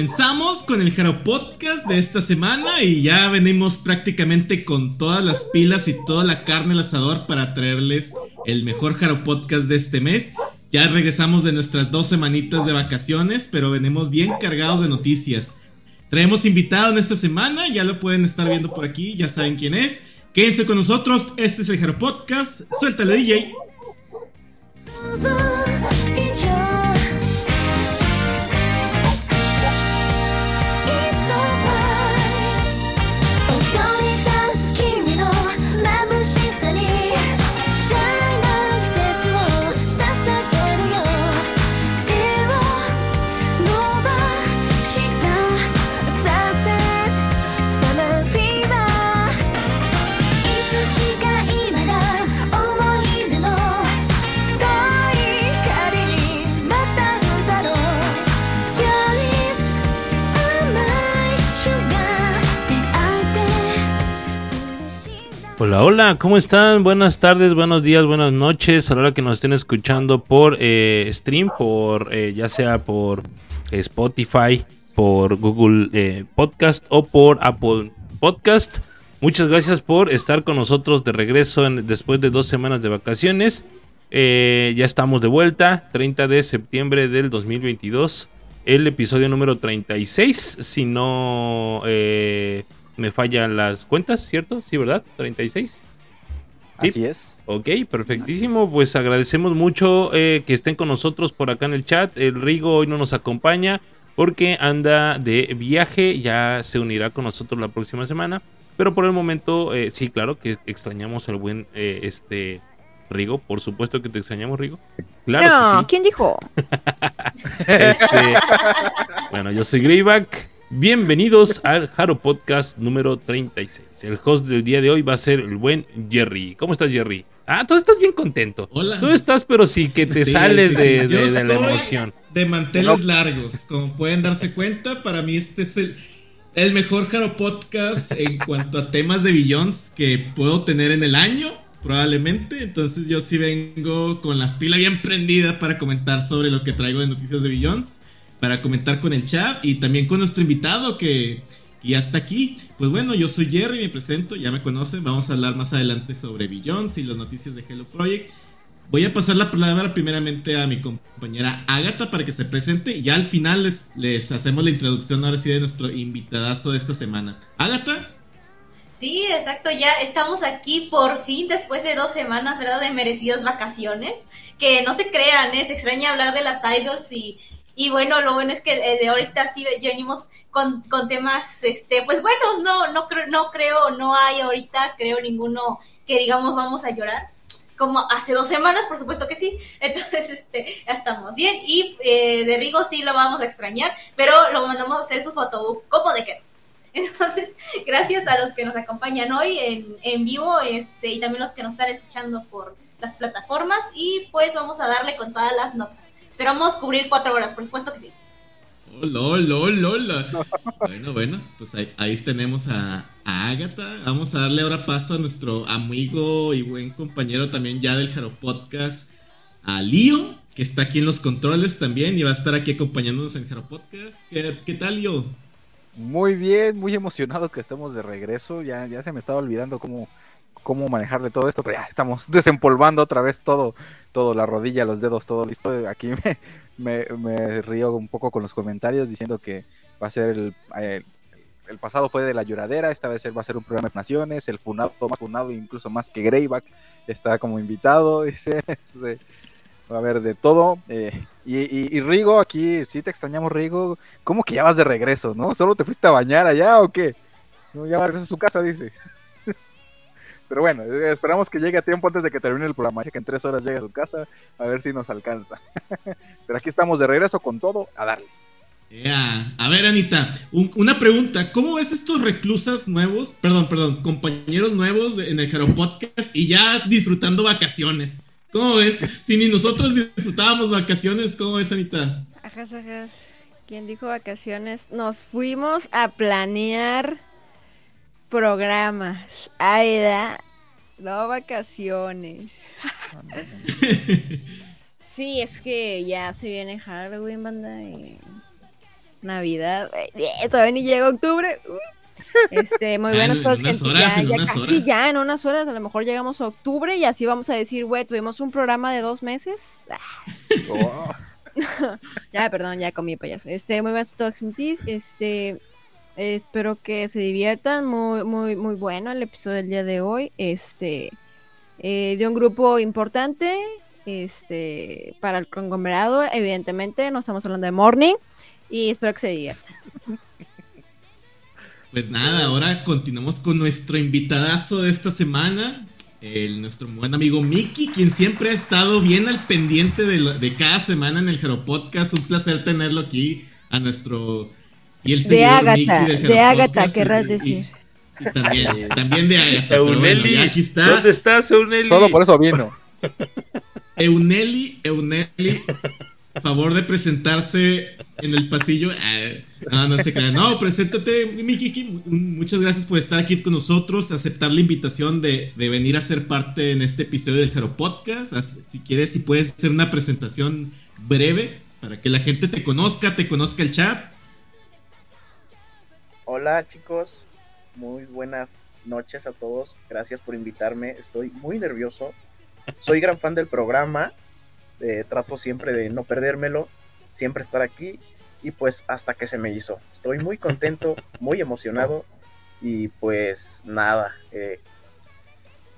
comenzamos con el Jaro Podcast de esta semana y ya venimos prácticamente con todas las pilas y toda la carne al asador para traerles el mejor Jaro Podcast de este mes. Ya regresamos de nuestras dos semanitas de vacaciones, pero venimos bien cargados de noticias. Traemos invitado en esta semana, ya lo pueden estar viendo por aquí, ya saben quién es. Quédense con nosotros, este es el Jaro Podcast. Suéltale, DJ. Hola, hola, ¿cómo están? Buenas tardes, buenos días, buenas noches. A la hora que nos estén escuchando por eh, stream, por eh, ya sea por Spotify, por Google eh, Podcast o por Apple Podcast. Muchas gracias por estar con nosotros de regreso después de dos semanas de vacaciones. ya estamos de vuelta, 30 de septiembre del 2022. El episodio número 36, si no me fallan las cuentas, ¿cierto? Sí, ¿verdad? 36. Así es. Ok, perfectísimo. Pues agradecemos mucho eh, que estén con nosotros por acá en el chat. El Rigo hoy no nos acompaña porque anda de viaje. Ya se unirá con nosotros la próxima semana. Pero por el momento, eh, sí, claro que extrañamos al buen eh, este Rigo. Por supuesto que te extrañamos, Rigo. Claro. No, ¿quién dijo? Este, bueno, yo soy Greyback. Bienvenidos al Haro Podcast número 36. El host del día de hoy va a ser el buen Jerry. ¿Cómo estás, Jerry? Ah, tú estás bien contento. Hola. Tú estás, pero sí que te sales de, la emoción. De manteles largos. Como pueden darse cuenta, para mí este es el, el mejor Haro Podcast en cuanto a temas de Billions que puedo tener en el año, probablemente. Entonces yo sí vengo con la pila bien prendida para comentar sobre lo que traigo de noticias de Billions para comentar con el chat y también con nuestro invitado que, ya está aquí. Pues bueno, yo soy Jerry, me presento, ya me conocen. Vamos a hablar más adelante sobre Billions y las noticias de Hello Project. Voy a pasar la palabra primeramente a mi compañera Agatha para que se presente y ya al final les, les hacemos la introducción ahora sí de nuestro invitadazo de esta semana. Agatha. Sí, exacto, ya estamos aquí por fin después de dos semanas, ¿verdad? De merecidas vacaciones. Que no se crean, ¿eh? se extraña hablar de las idols y, y bueno, lo bueno es que de ahorita sí venimos con, con temas, este, pues buenos, no, no creo, no creo, no hay ahorita, creo ninguno que digamos vamos a llorar. Como hace dos semanas, por supuesto que sí. Entonces, este, ya estamos bien. Y eh, de Rigo sí lo vamos a extrañar, pero lo mandamos a hacer su fotobook como de que entonces, gracias a los que nos acompañan hoy en, en, vivo este, y también los que nos están escuchando por las plataformas. Y pues vamos a darle con todas las notas. Esperamos cubrir cuatro horas, por supuesto que sí. Hola, hola, hola, hola. Bueno, bueno, pues ahí, tenemos a, a Agatha. Vamos a darle ahora paso a nuestro amigo y buen compañero también ya del Jaro Podcast, a Lío, que está aquí en los controles también y va a estar aquí acompañándonos en Jaro Podcast. ¿Qué, tal, Lío? Muy bien, muy emocionado que estemos de regreso. Ya, ya se me estaba olvidando cómo, cómo manejarle todo esto, pero ya estamos desempolvando otra vez todo, todo, la rodilla, los dedos, todo listo. Aquí me, me, río un poco con los comentarios diciendo que va a ser el, eh, el, pasado fue de la lloradera, esta vez va a ser un programa de naciones, el funado más funado, incluso más que Greyback, está como invitado, dice, va a haber de todo. Eh, y, y, Rigo, aquí sí te extrañamos, Rigo, ¿cómo que ya vas de regreso, no? ¿Solo te fuiste a bañar allá o qué? No, ya va a regresar a su casa, dice. Pero bueno, eh, esperamos que llegue a tiempo antes de que termine el programa. Que en tres horas llegue a su casa, a ver si nos alcanza. Pero aquí estamos de regreso con todo, a darle. A ver, Anita, una pregunta. ¿Cómo ves estos reclusas nuevos, perdón, perdón, compañeros nuevos en el Jaro Podcast y ya disfrutando vacaciones? ¿Cómo ves? Si ni nosotros disfrutábamos vacaciones, ¿cómo ves, Anita? Ajas, ajas. ¿Quién dijo vacaciones? Nos fuimos a planear programas. Aida, no vacaciones. sí, es que ya se viene Halloween, banda. Y Navidad. eh, todavía ni llega octubre. Este, muy Ah, buenos en todos, unas gente. horas, ya, casi horas. ya en unas horas, a lo mejor llegamos a octubre y así vamos a decir, güey, tuvimos un programa de dos meses. Ah, Oh, ya, perdón, ya comí payaso. Este, muy buenos todos. Este, espero que se diviertan. Muy, muy, muy bueno el episodio del día de hoy. Este, eh, de un grupo importante. Este, para el conglomerado, evidentemente, no estamos hablando de Morning. Y espero que se diviertan. Pues nada, ahora continuamos con nuestro invitadazo de esta semana, el, nuestro buen amigo Mickey, quien siempre ha estado bien al pendiente de, cada semana en el Jero Podcast. Un placer tenerlo aquí a nuestro De Ágata, Mickey del Jero de Podcast, querrás y- decir. y también, también de bueno, Euneli, aquí está. ¿dónde estás, Euneli? Solo por eso vino. Euneli, Euneli, favor de presentarse en el pasillo. Ah, no, no se crean. No, preséntate, Miki. Muchas gracias por estar aquí con nosotros, aceptar la invitación de, de venir a ser parte en este episodio del Jaro Podcast. Si quieres, si puedes hacer una presentación breve para que la gente te conozca, te conozca el chat. Hola chicos, muy buenas noches a todos. Gracias por invitarme. Estoy muy nervioso. Soy gran fan del programa. eh, trato siempre de no perdérmelo, siempre estar aquí y pues hasta que se me hizo. Estoy muy contento, muy emocionado y pues nada. eh,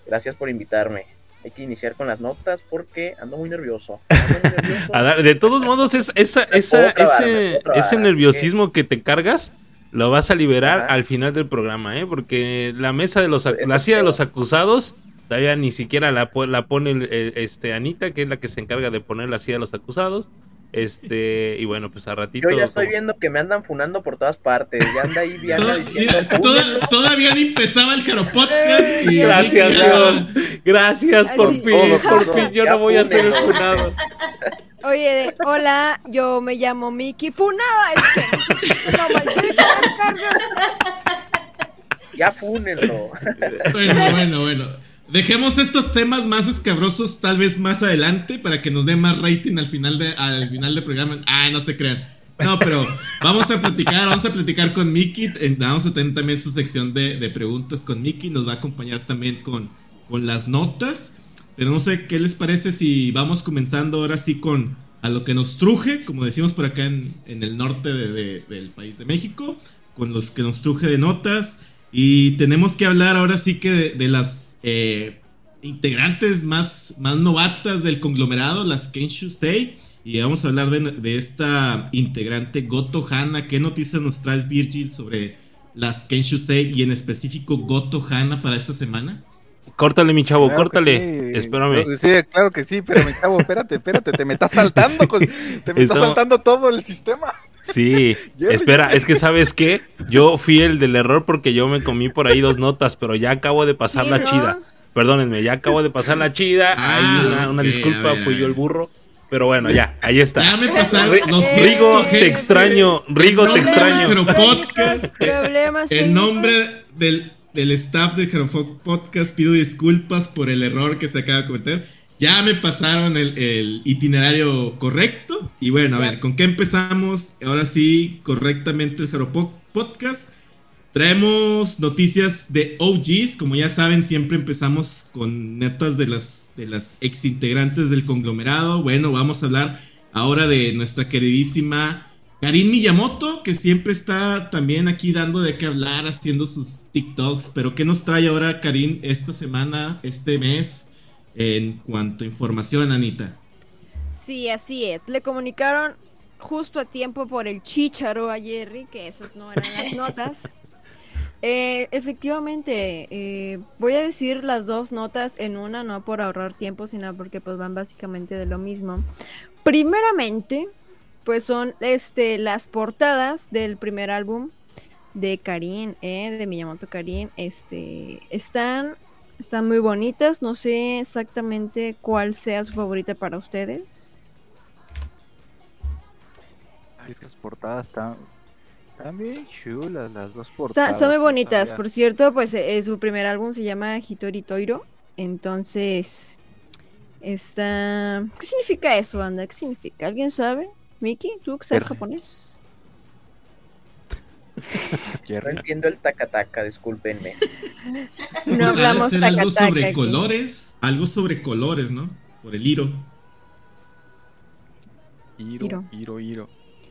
gracias por invitarme. Hay que iniciar con las notas porque ando muy nervioso. Ando muy nervioso. A dar- de todos modos, es, esa, esa, ese, nerviosismo que te cargas lo vas a liberar Ajá. al final del programa, ¿eh? Porque la mesa de los, la silla de los acusados todavía ni siquiera la, la pone el- este Anita, que es la que se encarga de poner la silla de los acusados. Este, y bueno, pues a ratito. Yo ya estoy como- viendo que me andan funando por todas partes. Ya anda ahí Diana Toda- diciendo. mira, toda- todavía ni empezaba el Jaro Podcast. Y Gracias, Dios. Gracias, por fin, por fin. Yo Ya no voy a ser el funado. Oye, de, hola, yo me llamo Miki. Funada, es que no, maldita, Ya fúnenlo. Bueno, bueno, bueno. Dejemos estos temas más escabrosos tal vez más adelante para que nos dé más rating al final de al final del programa. Ah, no se crean. No, pero vamos a platicar, vamos a platicar con Miki. Vamos a tener también su sección de, de preguntas con Miki. Nos va a acompañar también con, con las notas. Pero no sé qué les parece si vamos comenzando ahora sí con a lo que nos truje, como decimos por acá en, en el norte de- de- del país de México, con los que nos truje de notas. Y tenemos que hablar ahora sí que de, las eh, integrantes más, más novatas del conglomerado, las Kenshu Sei. Y vamos a hablar de, de esta integrante Goto Hana. ¿Qué noticias nos traes, Virgil, sobre las Kenshu Sei y en específico Goto Hana para esta semana? Córtale, mi chavo, Claro córtale. sí. Espérame. Sí, claro que sí, pero mi chavo, espérate, espérate, te me estás saltando, con- te me estás Estamos- saltando todo el sistema. Sí, espera, es que sabes qué, yo fui el del error porque yo me comí por ahí dos notas, pero ya acabo de pasar Sí, la ¿no? chida. Perdónenme, ya acabo de pasar la chida. Ah, Ahí una, disculpa, ver, fui yo el burro. Pero bueno, ya, ahí está. Ya me pasaron. Ri- lo siento, Rigo, te extraño, Rigo, te extraño. Podcast. Problemas El nombre del, del staff de Jero Podcast pido disculpas por el error que se acaba de cometer. Ya me pasaron el, el itinerario correcto. Y bueno, a ver, ¿con qué empezamos? Ahora sí, correctamente el Po- Podcast. Traemos noticias de OGs. Como ya saben, siempre empezamos con netas de las, de las ex integrantes del conglomerado. Bueno, vamos a hablar ahora de nuestra queridísima Karin Miyamoto, que siempre está también aquí dando de qué hablar, haciendo sus TikToks. Pero ¿qué nos trae ahora Karin esta semana, este mes, en cuanto a información, Anita? Sí, así es. Le comunicaron justo a tiempo por el chícharo a Jerry, que esas no eran las notas. Eh, efectivamente, eh, voy a decir las dos notas en una, no por ahorrar tiempo, sino porque pues van básicamente de lo mismo. Primeramente, pues son este las portadas del primer álbum de Karin, eh, de Miyamoto Karin. Este, están, están muy bonitas. No sé exactamente cuál sea su favorita para ustedes. Ay, es que las portadas están, están bien chulas, las dos Está- portadas. están muy bonitas, todavía. por cierto, pues eh, su primer álbum se llama Hitori Toiro. Entonces, está... ¿Qué significa eso, banda? ¿Qué significa? ¿Alguien sabe? Miki, ¿tú que sabes japonés? No entiendo el taca-taca, discúlpenme. No Pues hablamos algo sobre aquí. colores. Algo sobre colores, ¿no? Por el hilo. Iro, Iro. Iro, Iro.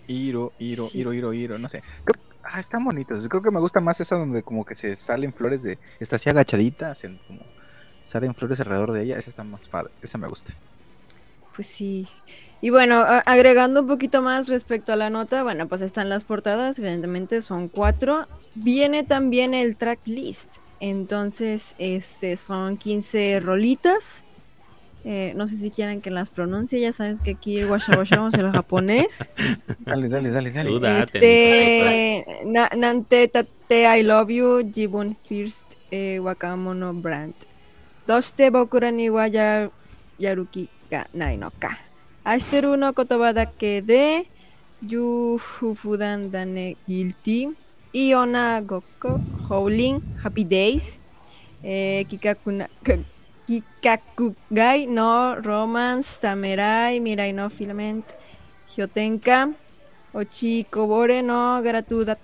Iro, Iro, Sí. Iro, Iro, Iro, no sé. Creo- Ah, están bonitos. Creo que me gusta más esa donde como que se salen flores de... Está así agachadita, hacen como... Salen flores alrededor de ella. Esa está más padre. Esa me gusta. Pues sí. Y bueno, agregando un poquito más respecto a la nota, bueno, pues están las portadas, evidentemente son cuatro. Viene también el track list. Entonces, este son 15 rolitas. Eh, no sé si quieren que las pronuncie, ya sabes que aquí guachamos el japonés. Dale, dale, dale, dale. Duda, Este, na- Nante Tate I Love You, Jibun First, eh, Wakamono Brand. Doste Bokura ni wa ya- Yaruki ga nai no ka. Ashiteru no kotoba dake de Yu fudan dane guilty. Iona Gokko, Howling, Happy Days, eh, Kikakuna, Kikakugai no Romance, Tamerai, Mirai no Filament, Hyotenka, Ochi Kobore no Garatuda,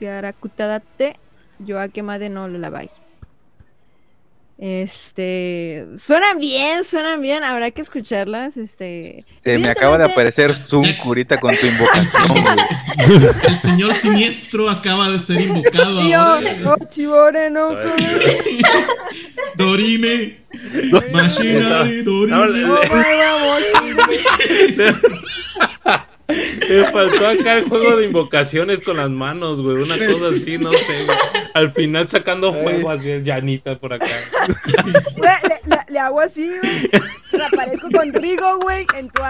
Garakutadate, Yoakemade no Lullaby. Este, suenan bien, suenan bien, habrá que escucharlas, este. Se me acaba de aparecer Zunk ahorita con tu invocación, güey. El señor siniestro acaba de ser invocado ahora. No Dorime. Machinery, No, Dorime. Me faltó acá el juego de invocaciones con las manos, güey. Una cosa así, no sé. güey. Al final sacando fuego así, llanita por acá. Le, le- le hago así, güey. Le aparezco con Rigo, güey, en tu.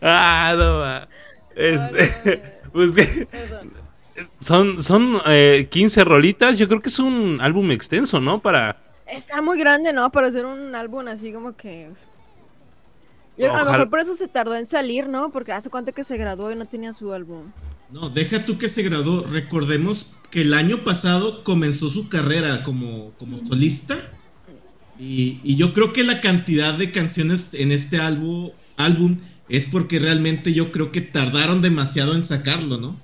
Ah, no va. Este, pues que son, son eh, 15 rolitas. Yo creo que es un álbum extenso, ¿no? Para. Está muy grande, ¿no? Para hacer un álbum así como que. Yo, a lo mejor por eso se tardó en salir, ¿no? Porque hace cuánto que se graduó y no tenía su álbum. No, deja tú que se graduó. Recordemos que el año pasado comenzó su carrera como, como solista. Y, y yo creo que la cantidad de canciones en este álbum, álbum es porque realmente yo creo que tardaron demasiado en sacarlo, ¿no?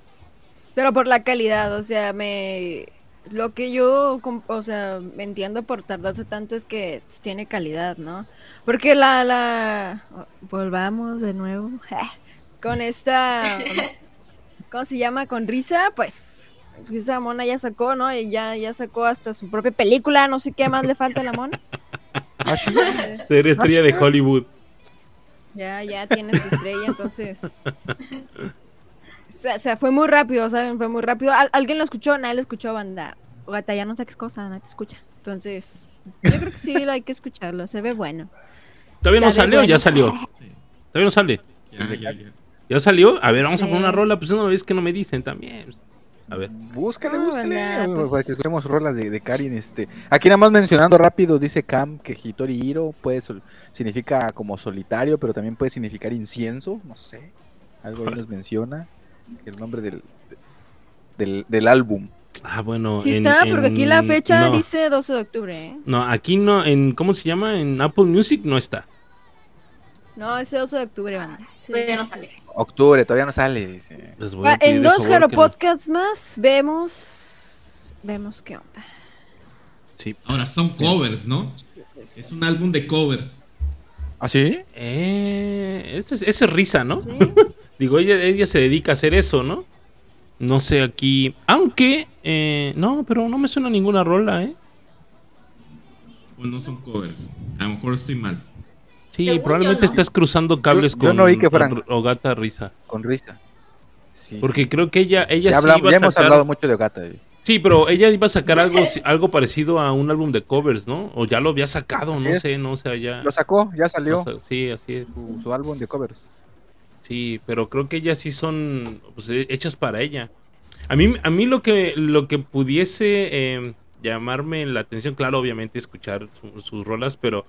Pero por la calidad, o sea, me. Lo que yo, o sea, me entiendo por tardarse tanto es que tiene calidad, ¿no? Porque la, la, volvamos de nuevo con esta, ¿cómo se llama? Con Risa, pues, esa mona ya sacó, ¿no? Y ya, ya sacó hasta su propia película, no sé qué más le falta a la mona. Ser estrella de Hollywood. Ya, ya tiene su estrella, entonces. O sea, o sea, fue muy rápido, ¿saben? Fue muy rápido. ¿Al- ¿Alguien lo escuchó? Nadie lo escuchó, banda. Gata, ya no saques cosas, nadie te escucha. Entonces, yo creo que sí, lo hay que escucharlo. Se ve bueno. ¿Todavía no Sabe sale o ya bueno. salió? Todavía no sale. Ya, ya, ya. ¿Ya salió? A ver, vamos a poner una rola. Pues una vez que no me dicen también. A ver. Búscale, Ah, búscale. banda, güey, pues. Para que escuchemos rolas de, de Karin. Este. Aquí nada más mencionando rápido, dice Cam que Hitori Hiro puede sol- significa como solitario, pero también puede significar incienso, no sé. Algo ahí nos menciona. Que El nombre del, del, del álbum. Ah, bueno. Sí en- está, porque aquí la fecha no. dice 12 de octubre, ¿eh? No, aquí no, en, ¿cómo se llama? En Apple Music no está. No, ese 12 de octubre, banda. Sí. Todavía no sale. Octubre, todavía no sale. Dice. Les voy a Va, pedir en dos Jaro no- Podcasts más vemos. Vemos qué onda. Sí. Ahora son covers, ¿no? Es un álbum de covers. ¿Ah, sí? Eh, ese, es- ese es risa, ¿no? ¿Sí? Digo, ella, ella se dedica a hacer eso, ¿no? No sé aquí. Aunque, eh, no, pero no me suena ninguna rola, ¿eh? O no son covers. A lo mejor estoy mal. Sí, Según probablemente no. estás cruzando cables Yo- con, yo no oí que fueran- con Ogata Risa. Con Rista. Sí, Porque sí, creo que ella, ella Ya, sí hablamos- iba a ya hemos hablado mucho de Ogata. eh. Sí, pero ella iba a sacar algo, algo parecido a un álbum de covers, ¿no? O ya lo había sacado, Así no es. sé, no sé, ya. Lo sacó, ya salió sí, así es. su, su álbum de covers. Sí, pero creo que ellas sí son pues, eh, hechas para ella. A mí, a mí lo que lo que pudiese eh, llamarme la atención, claro, obviamente escuchar su- sus rolas, pero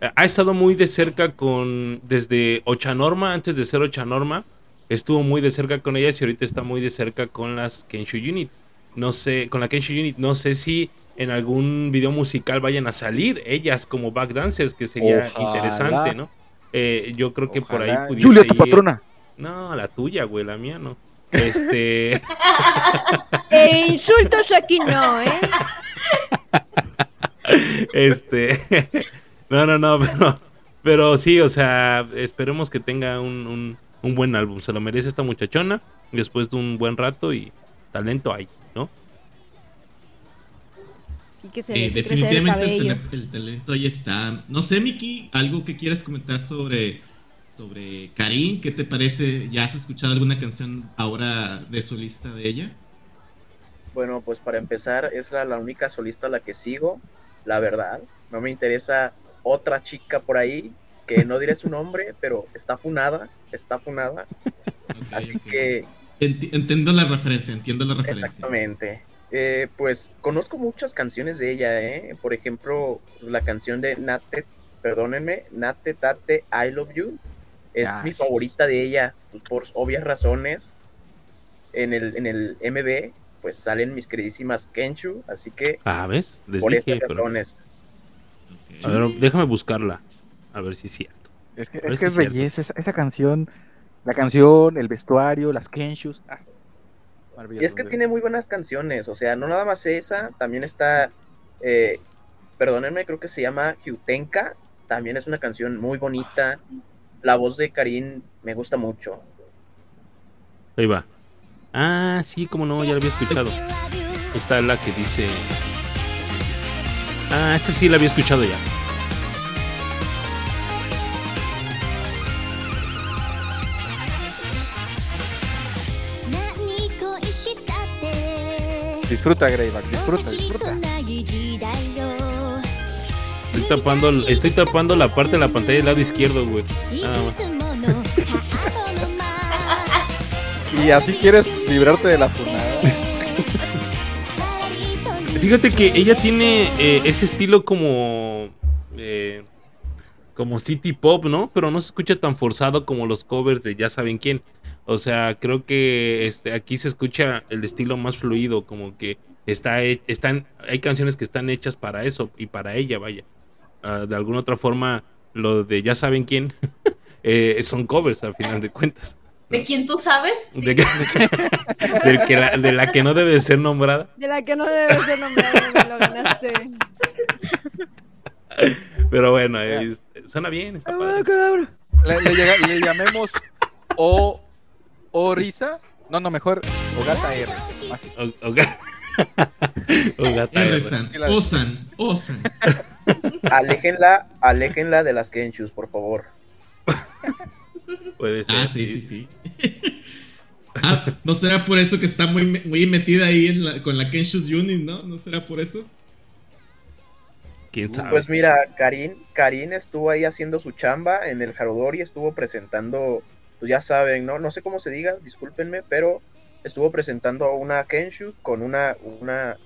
eh, ha estado muy de cerca con desde Ochanorma, antes de ser Ochanorma, estuvo muy de cerca con ellas y ahorita está muy de cerca con las Kenshu Unit. No sé, con la Kenshu Unit, no sé si en algún video musical vayan a salir ellas como backdancers, que sería Ojalá. interesante, ¿no? Eh, yo creo que por ahí pudiese Julia, tu ir- patrona. No, la tuya, güey, la mía no. Este. Eh, insultos aquí no, ¿eh? este. no, no, no, pero. Pero sí, o sea, esperemos que tenga un, un, un buen álbum. Se lo merece esta muchachona. Después de un buen rato y talento hay. Y que se Eh, definitivamente el, el talento ahí está. No sé, Miki, algo que quieras comentar sobre, sobre Karin. ¿Qué te parece? ¿Ya has escuchado alguna canción ahora de su lista de ella? Bueno, pues para empezar, es la, la única solista a la que sigo, la verdad. No me interesa otra chica por ahí, que no diré su nombre, pero está funada, está funada. Así que, Enti- entiendo la referencia, entiendo la referencia. exactamente. Eh, pues conozco muchas canciones de ella, ¿eh? Por ejemplo, la canción de Nate, perdónenme, Nate Tate, I Love You. Es mi favorita de ella, pues, por obvias razones. En el, en el MB, pues salen mis queridísimas Kenshu, así que Ah, ¿ves? Les por dije, estas pero- razones. Ok. A ver, déjame buscarla. A ver si es cierto. Es que es, que belleza esa, esa canción. La canción, el vestuario, las Kenshus. Ah, Y es que tiene muy buenas canciones, o sea, no nada más esa, también está, eh, perdónenme, creo que se llama Hyutenka, también es una canción muy bonita. La voz de Karin me gusta mucho. Ahí va. Ah, sí, como no, ya la había escuchado. Esta es la que dice. Ah, esta sí la había escuchado ya. Disfruta, Greyback, disfruta, disfruta. Estoy tapando, estoy tapando la parte de la pantalla del lado izquierdo, güey. Nada más. Y así quieres librarte de la funada. Fíjate que ella tiene eh, ese estilo como. eh, como city pop, ¿no? Pero no se escucha tan forzado como los covers de ya saben quién. O sea, creo que este, aquí se escucha el estilo más fluido, como que está, están, hay canciones que están hechas para eso y para ella, vaya. Ah, de alguna otra forma, lo de ya saben quién eh, son covers al final de cuentas. ¿De quién tú sabes? Sí. De, que- del que la, de la que no debe de ser nombrada. De la que no debe ser nombrada, me lo ganaste. Pero bueno, es- suena bien. está padre. Le, le llega- le llamemos O Orisa. No, no, mejor Ogata R. Así. O- o- o gata R. R-san, Osan, Osan. Aléjenla, aléjenla de las Kenshus, por favor. Puede ser. Ah, sí, sí, sí. Ah, ¿no será por eso que está muy, muy metida ahí en la- con la Kenshus Unit, no? ¿No será por eso? ¿Quién sabe? Pues mira, Karin, Karin estuvo ahí haciendo su chamba en el Harudori, estuvo presentando, pues ya saben, ¿no? No sé cómo se diga, discúlpenme, pero estuvo presentando una Kenshu con una, una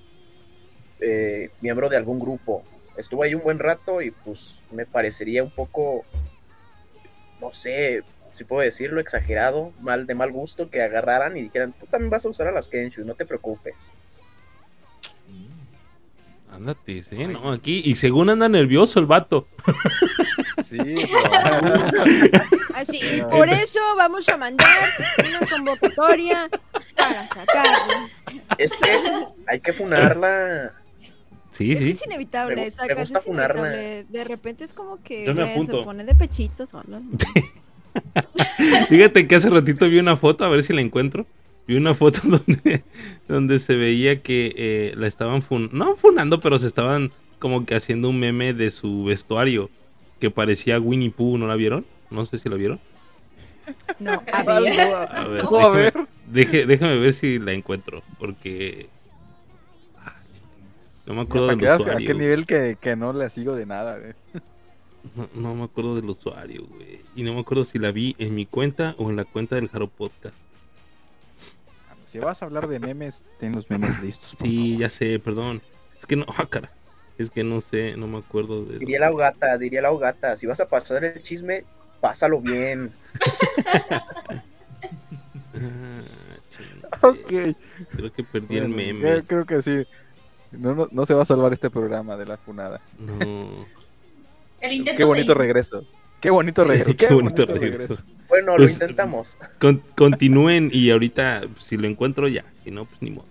eh, miembro de algún grupo. Estuvo ahí un buen rato y pues me parecería un poco, no sé, si puedo decirlo, exagerado, mal de mal gusto que agarraran y dijeran, tú también vas a usar a las Kenshu, no te preocupes. Ándate, sí, no, aquí. Y según anda nervioso el vato. Sí, Así, por eso vamos a mandar una convocatoria para sacarla. Es que hay que funarla. Sí, Es que sí. es inevitable, Me gu- me sacas, gusta es inevitable. De repente es como que Yo me güey, se pone de pechito sola. Fíjate que hace ratito vi una foto, a ver si la encuentro. Vi una foto donde, donde se veía que eh, la estaban fun no funando, pero se estaban como que haciendo un meme de su vestuario que parecía Winnie Pooh, ¿no la vieron? No sé si la vieron. No, a ver. A ver, a déjame, ver. deje- déjame ver si la encuentro, porque ah, no me acuerdo del veas a usuario. qué nivel que, que no le sigo de nada, güey. No, no me acuerdo del usuario, güey. Y no me acuerdo si la vi en mi cuenta o en la cuenta del Jaro Podcast. Si vas a hablar de memes, ten los memes listos. Sí, favor. ya sé, perdón. Es que no, ah, cara. Es que no sé, no me acuerdo de. Diría la hogata, diría la hogata. Si vas a pasar el chisme, pásalo bien. Ah, Ok. Creo que perdí el meme. creo que sí. No, no, no se va a salvar este programa de la funada. No. El intento Qué bonito se hizo. regreso. Qué bonito regreso. Qué bonito regreso. Bueno, Pues, lo intentamos. Con- continúen y ahorita, si lo encuentro ya. Si no, pues ni modo.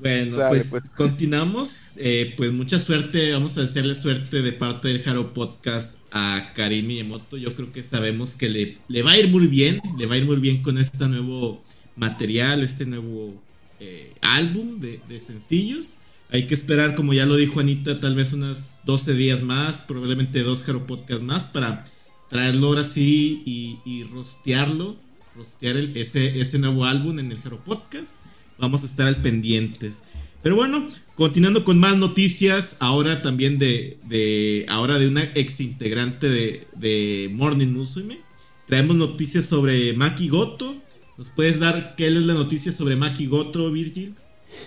Bueno, pues, pues. continuamos. Eh, pues mucha suerte. Vamos a desearle suerte de parte del Haro Podcast a Karim Miyamoto. Yo creo que sabemos que le, le va a ir muy bien. Le va a ir muy bien con este nuevo material, este nuevo eh, álbum de, de sencillos. Hay que esperar, como ya lo dijo Anita, tal vez unas 12 días más, probablemente dos Haro Podcast más para traerlo ahora sí y, rostearlo, rostear el- ese, nuevo álbum en el Hero Podcast. Vamos a estar al pendientes. Pero bueno, continuando con más noticias, ahora también de, ahora de una ex integrante de, de Morning Musume. Traemos noticias sobre Maki Goto. ¿Nos puedes dar qué es la noticia sobre Maki Goto, Virgil?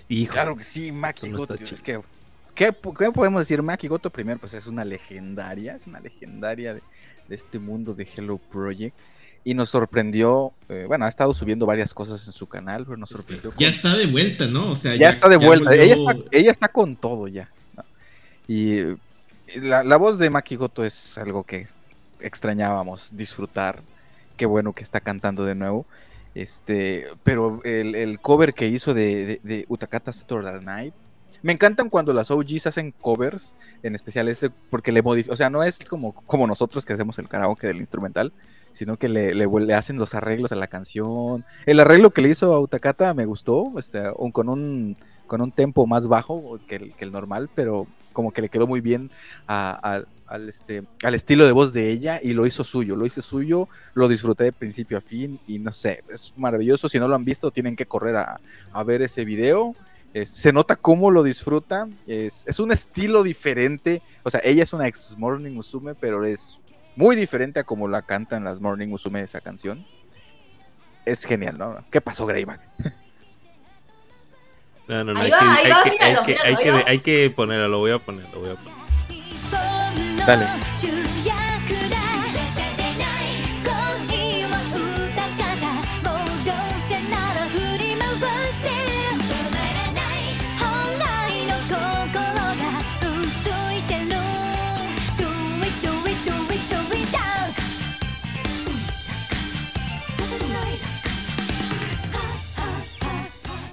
Hijo. Claro que sí, Maki no Goto. está Es que, ¿qué, po- qué podemos decir? Maki Goto primero, pues es una legendaria, es una legendaria de, de este mundo de Hello Project. Y nos sorprendió, eh, bueno, ha estado subiendo varias cosas en su canal, pero nos sorprendió. Este, Ya con- está de vuelta, ¿no? O sea, ya, está de vuelta. volvió- Ella, está, ella está con todo ya. ¿no? Y eh, la, la voz de Maki Goto es algo que extrañábamos disfrutar. Qué bueno que está cantando de nuevo. Este, pero el, el cover que hizo de, de, de Utakata Saturday Night. Me encantan cuando las OGs hacen covers, en especial este, porque le modifican, o sea, no es como, como nosotros que hacemos el karaoke del instrumental, sino que le, le, hacen los arreglos a la canción. El arreglo que le hizo a Utakata me gustó, este, un- con un con un tempo más bajo que el, que el normal, pero como que le quedó muy bien a- al, este, al estilo de voz de ella y lo hizo suyo, lo hice suyo, lo disfruté de principio a fin y no sé, es maravilloso, si no lo han visto tienen que correr a, a ver ese video, Es- se nota cómo lo disfruta, es, es un estilo diferente, o sea, ella es una ex Morning Musume, pero es muy diferente a como la cantan las Morning Musume esa canción. Es genial, ¿no? ¿Qué pasó, Greyback? No, no, no. Hay que ponerlo, lo voy a poner, lo voy a poner. Dale.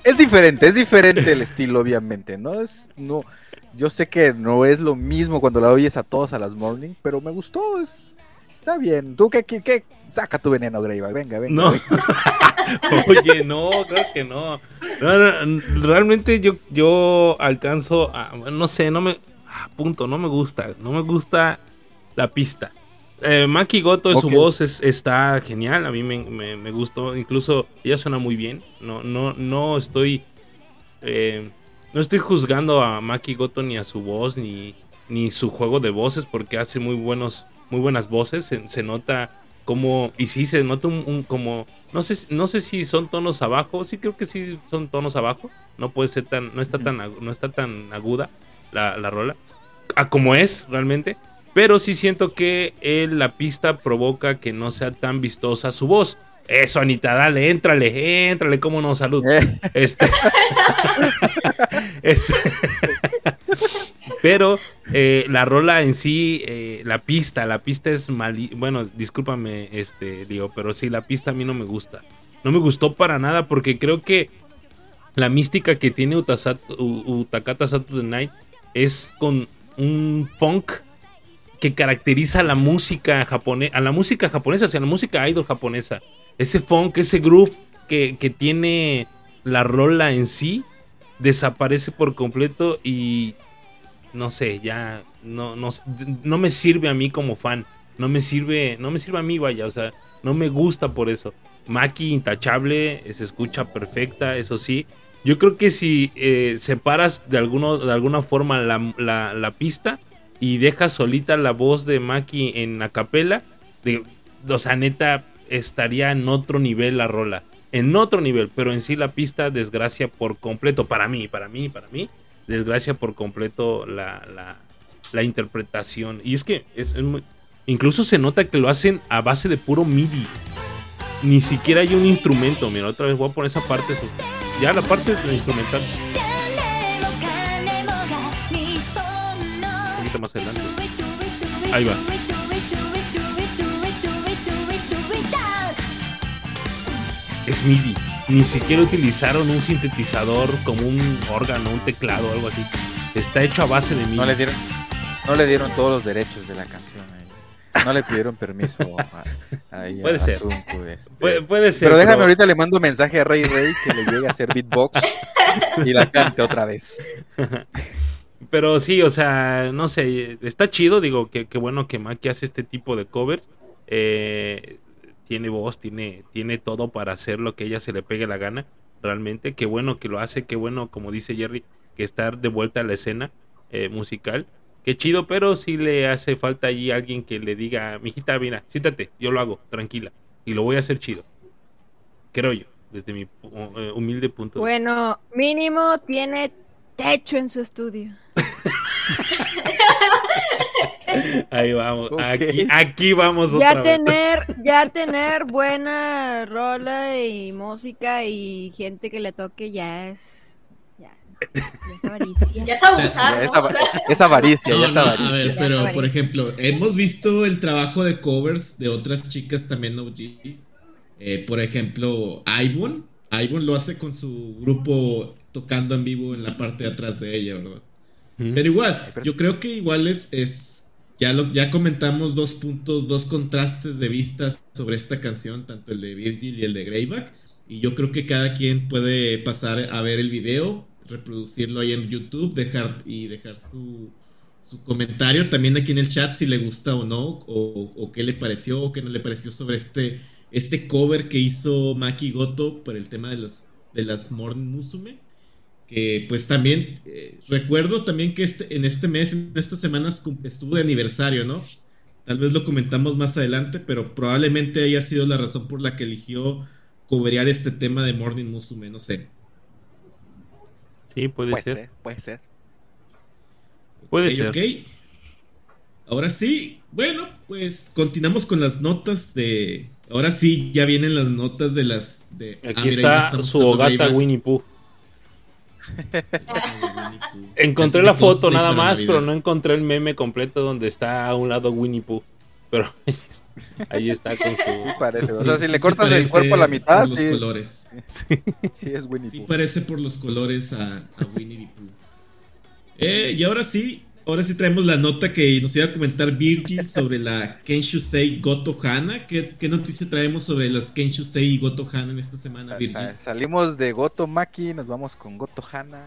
Es diferente, es diferente el estilo, obviamente, ¿no? Es, no, yo sé que no es lo mismo cuando la oyes a todos a las morning, pero me gustó, es, está bien. ¿Tú qué, qué, qué? Saca tu veneno, Greyback, venga, venga. No. venga. Oye, no, creo que no. No, no, realmente yo, yo alcanzo a, no sé, no me, ah, punto, no me gusta, no me gusta la pista. Eh, Maki Goto, su Ok. voz es, está genial, a mí me, me- me gustó, incluso ella suena muy bien. No, no, no estoy, eh, no estoy juzgando a Maki Goto ni a su voz ni, ni su juego de voces porque hace muy buenos, muy buenas voces. Se, se nota como y sí se nota un, un como no sé no sé si son tonos abajo, sí creo que sí son tonos abajo. No puede ser tan no está tan no está tan aguda la, la rola a como es realmente. Pero sí siento que eh, la pista provoca que no sea tan vistosa su voz. Eso, Anita, dale, éntrale, éntrale, cómo no, salud. Eh, Este. Este- Pero eh, la rola en sí, eh, la pista, la pista es mal. Bueno, discúlpame, este, digo, pero sí, la pista a mí no me gusta. No me gustó para nada porque creo que la mística que tiene Utasat- U- Utakata Saturday Night es con un funk que caracteriza a la música japonesa, a la música japonesa, o sea, la música idol japonesa. Ese funk, ese groove que, que tiene la rola en sí, desaparece por completo y no sé, ya no, no, no me sirve a mí como fan. No me sirve, no me sirve a mí, vaya, o sea, no me gusta por eso. Maki intachable, se escucha perfecta, eso sí. Yo creo que si eh, separas de, alguno, de alguna forma la, la- la pista y dejas solita la voz de Maki en la capela, o sea, neta, estaría en otro nivel la rola. En otro nivel, pero en sí la pista desgracia por completo. Para mí, para mí, para mí, desgracia por completo la, la, la interpretación. Y es que es, muy- incluso se nota que lo hacen a base de puro MIDI. Ni siquiera hay un instrumento. Mira, otra vez voy a poner esa parte. Ya la parte instrumental. poquito más adelante. Ahí va. Es MIDI. Ni siquiera utilizaron un sintetizador como un órgano, un teclado o algo así. Está hecho a base de MIDI. No le dieron, no le dieron todos los derechos de la canción. Eh. No le pidieron permiso a, a, a, puede, a ser. Este. Pu puede ser. Pero déjame, pero... ahorita le mando un mensaje a Rey Rey que le llegue a hacer beatbox y la cante otra vez. Pero sí, o sea, no sé, está chido, digo, que, bueno que Maki hace este tipo de covers. Eh, tiene voz, tiene, tiene todo para hacer lo que ella se le pegue la gana, realmente. Qué bueno que lo hace, qué bueno, como dice Jerry, que estar de vuelta a la escena eh, musical. Qué chido, pero sí le hace falta allí alguien que le diga, mijita, mira, siéntate, yo lo hago, tranquila, y lo voy a hacer chido. Creo yo, desde mi eh, humilde punto de vista. Bueno, mínimo tiene techo en su estudio. Ahí vamos, Ok. aquí, aquí vamos Ya otra vez. tener, ya tener buena rola y música y gente que le toque ya es. Ya, ya es avaricia. Ya es abusar, Ya, ¿no? es, ava- O sea, es avaricia, No, ya es no, avaricia. a ver, pero por ejemplo, hemos visto el trabajo de covers de otras chicas también OGs. Eh, por ejemplo, Ivonne. Ivonne lo hace con su grupo tocando en vivo en la parte de atrás de ella, ¿verdad? Ujú. Pero igual, yo creo que igual es, es ya lo ya comentamos dos puntos, dos contrastes de vistas sobre esta canción, tanto el de Virgil y el de Greyback, y yo creo que cada quien puede pasar a ver el video, reproducirlo ahí en YouTube, dejar y dejar su su comentario también aquí en el chat si le gusta o no o, o qué le pareció o qué no le pareció sobre este este cover que hizo Maki Goto por el tema de las de las Morning Musume que pues también eh, recuerdo también que este, en este mes, en estas semanas estuvo de aniversario, ¿no? Tal vez lo comentamos más adelante, pero probablemente haya sido la razón por la que eligió coberear este tema de Morning Musume, no sé. Sí, puede, Puede ser. ser, puede ser. Puede ser. ok. Ahora sí, bueno, pues continuamos con las notas de... Ahora sí, ya vienen las notas de las... De... Ah, Aquí mira, está su hogata. Winnie Pooh. Encontré la foto nada más, pero no encontré el meme completo donde está a un lado Winnie Pooh. Pero ahí está con Sí su... parece. O Sí, sea, sí, si le sí cortas el cuerpo a la mitad, por los sí, colores. sí es Winnie Sí Pooh. parece por los colores a, a Winnie Pooh. Eh, y ahora sí, ahora sí traemos la nota que nos iba a comentar Virgil sobre la Kenshusei Goto Hana. ¿Qué, qué noticia traemos sobre las Kenshusei y Goto Hana en esta semana, Virgil? sa- Salimos de Goto Maki, nos vamos con Goto Hana.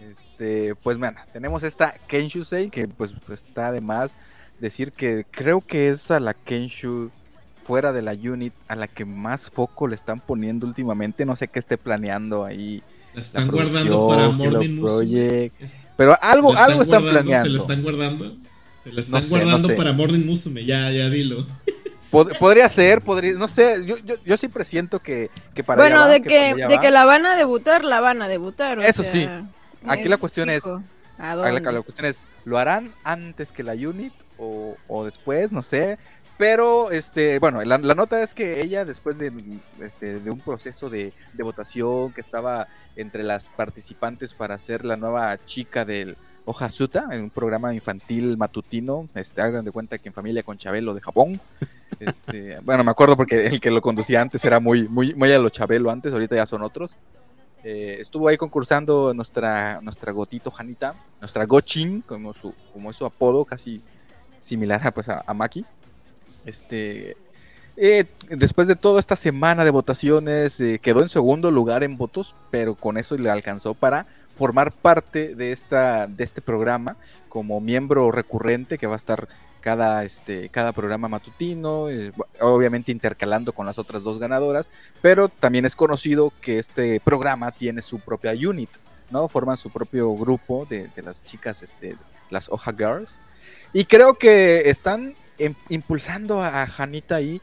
Este, pues bueno, tenemos esta Kenshusei que pues, pues, está de más decir que creo que es a la Kenshu fuera de la unit a la que más foco le están poniendo últimamente, no sé qué esté planeando ahí. La la están guardando para Morning. Project, Es- Pero algo, la algo están planeando. Se la están guardando. Se la No están no guardando sé. para Morning Musume. Ya, ya dilo. Pod- podría ser, podría, no sé, yo, yo, yo sí presiento que, que para allá bueno, va, de para que, allá de va. que la van a debutar, la van a debutar. o Eso sea, sí. Aquí la cuestión es. ¿A La, la cuestión es, ¿lo harán antes que la unit o, o después? No sé. Pero, este, bueno, la, la nota es que ella, después de, este, de un proceso de, de votación que estaba entre las participantes para ser la nueva chica del Ojasuta, en un programa infantil matutino, este, hagan de cuenta que en familia con Chabelo de Japón. Este, bueno, me acuerdo porque el que lo conducía antes era muy, muy, muy a lo Chabelo antes, ahorita ya son otros. Eh, estuvo ahí concursando nuestra, nuestra Gotito Janita, nuestra Gochin, como su, como es su apodo, casi similar a, pues, a, a Maki. Este, eh, después de toda esta semana de votaciones, eh, quedó en segundo lugar en votos, pero con eso le alcanzó para formar parte de, esta, de este programa como miembro recurrente que va a estar cada, este, cada programa matutino, eh, obviamente intercalando con las otras dos ganadoras, pero también es conocido que este programa tiene su propia unit, ¿no? Forman su propio grupo de, de las chicas, este, las Oja Girls, y creo que están em- impulsando a, Janita ahí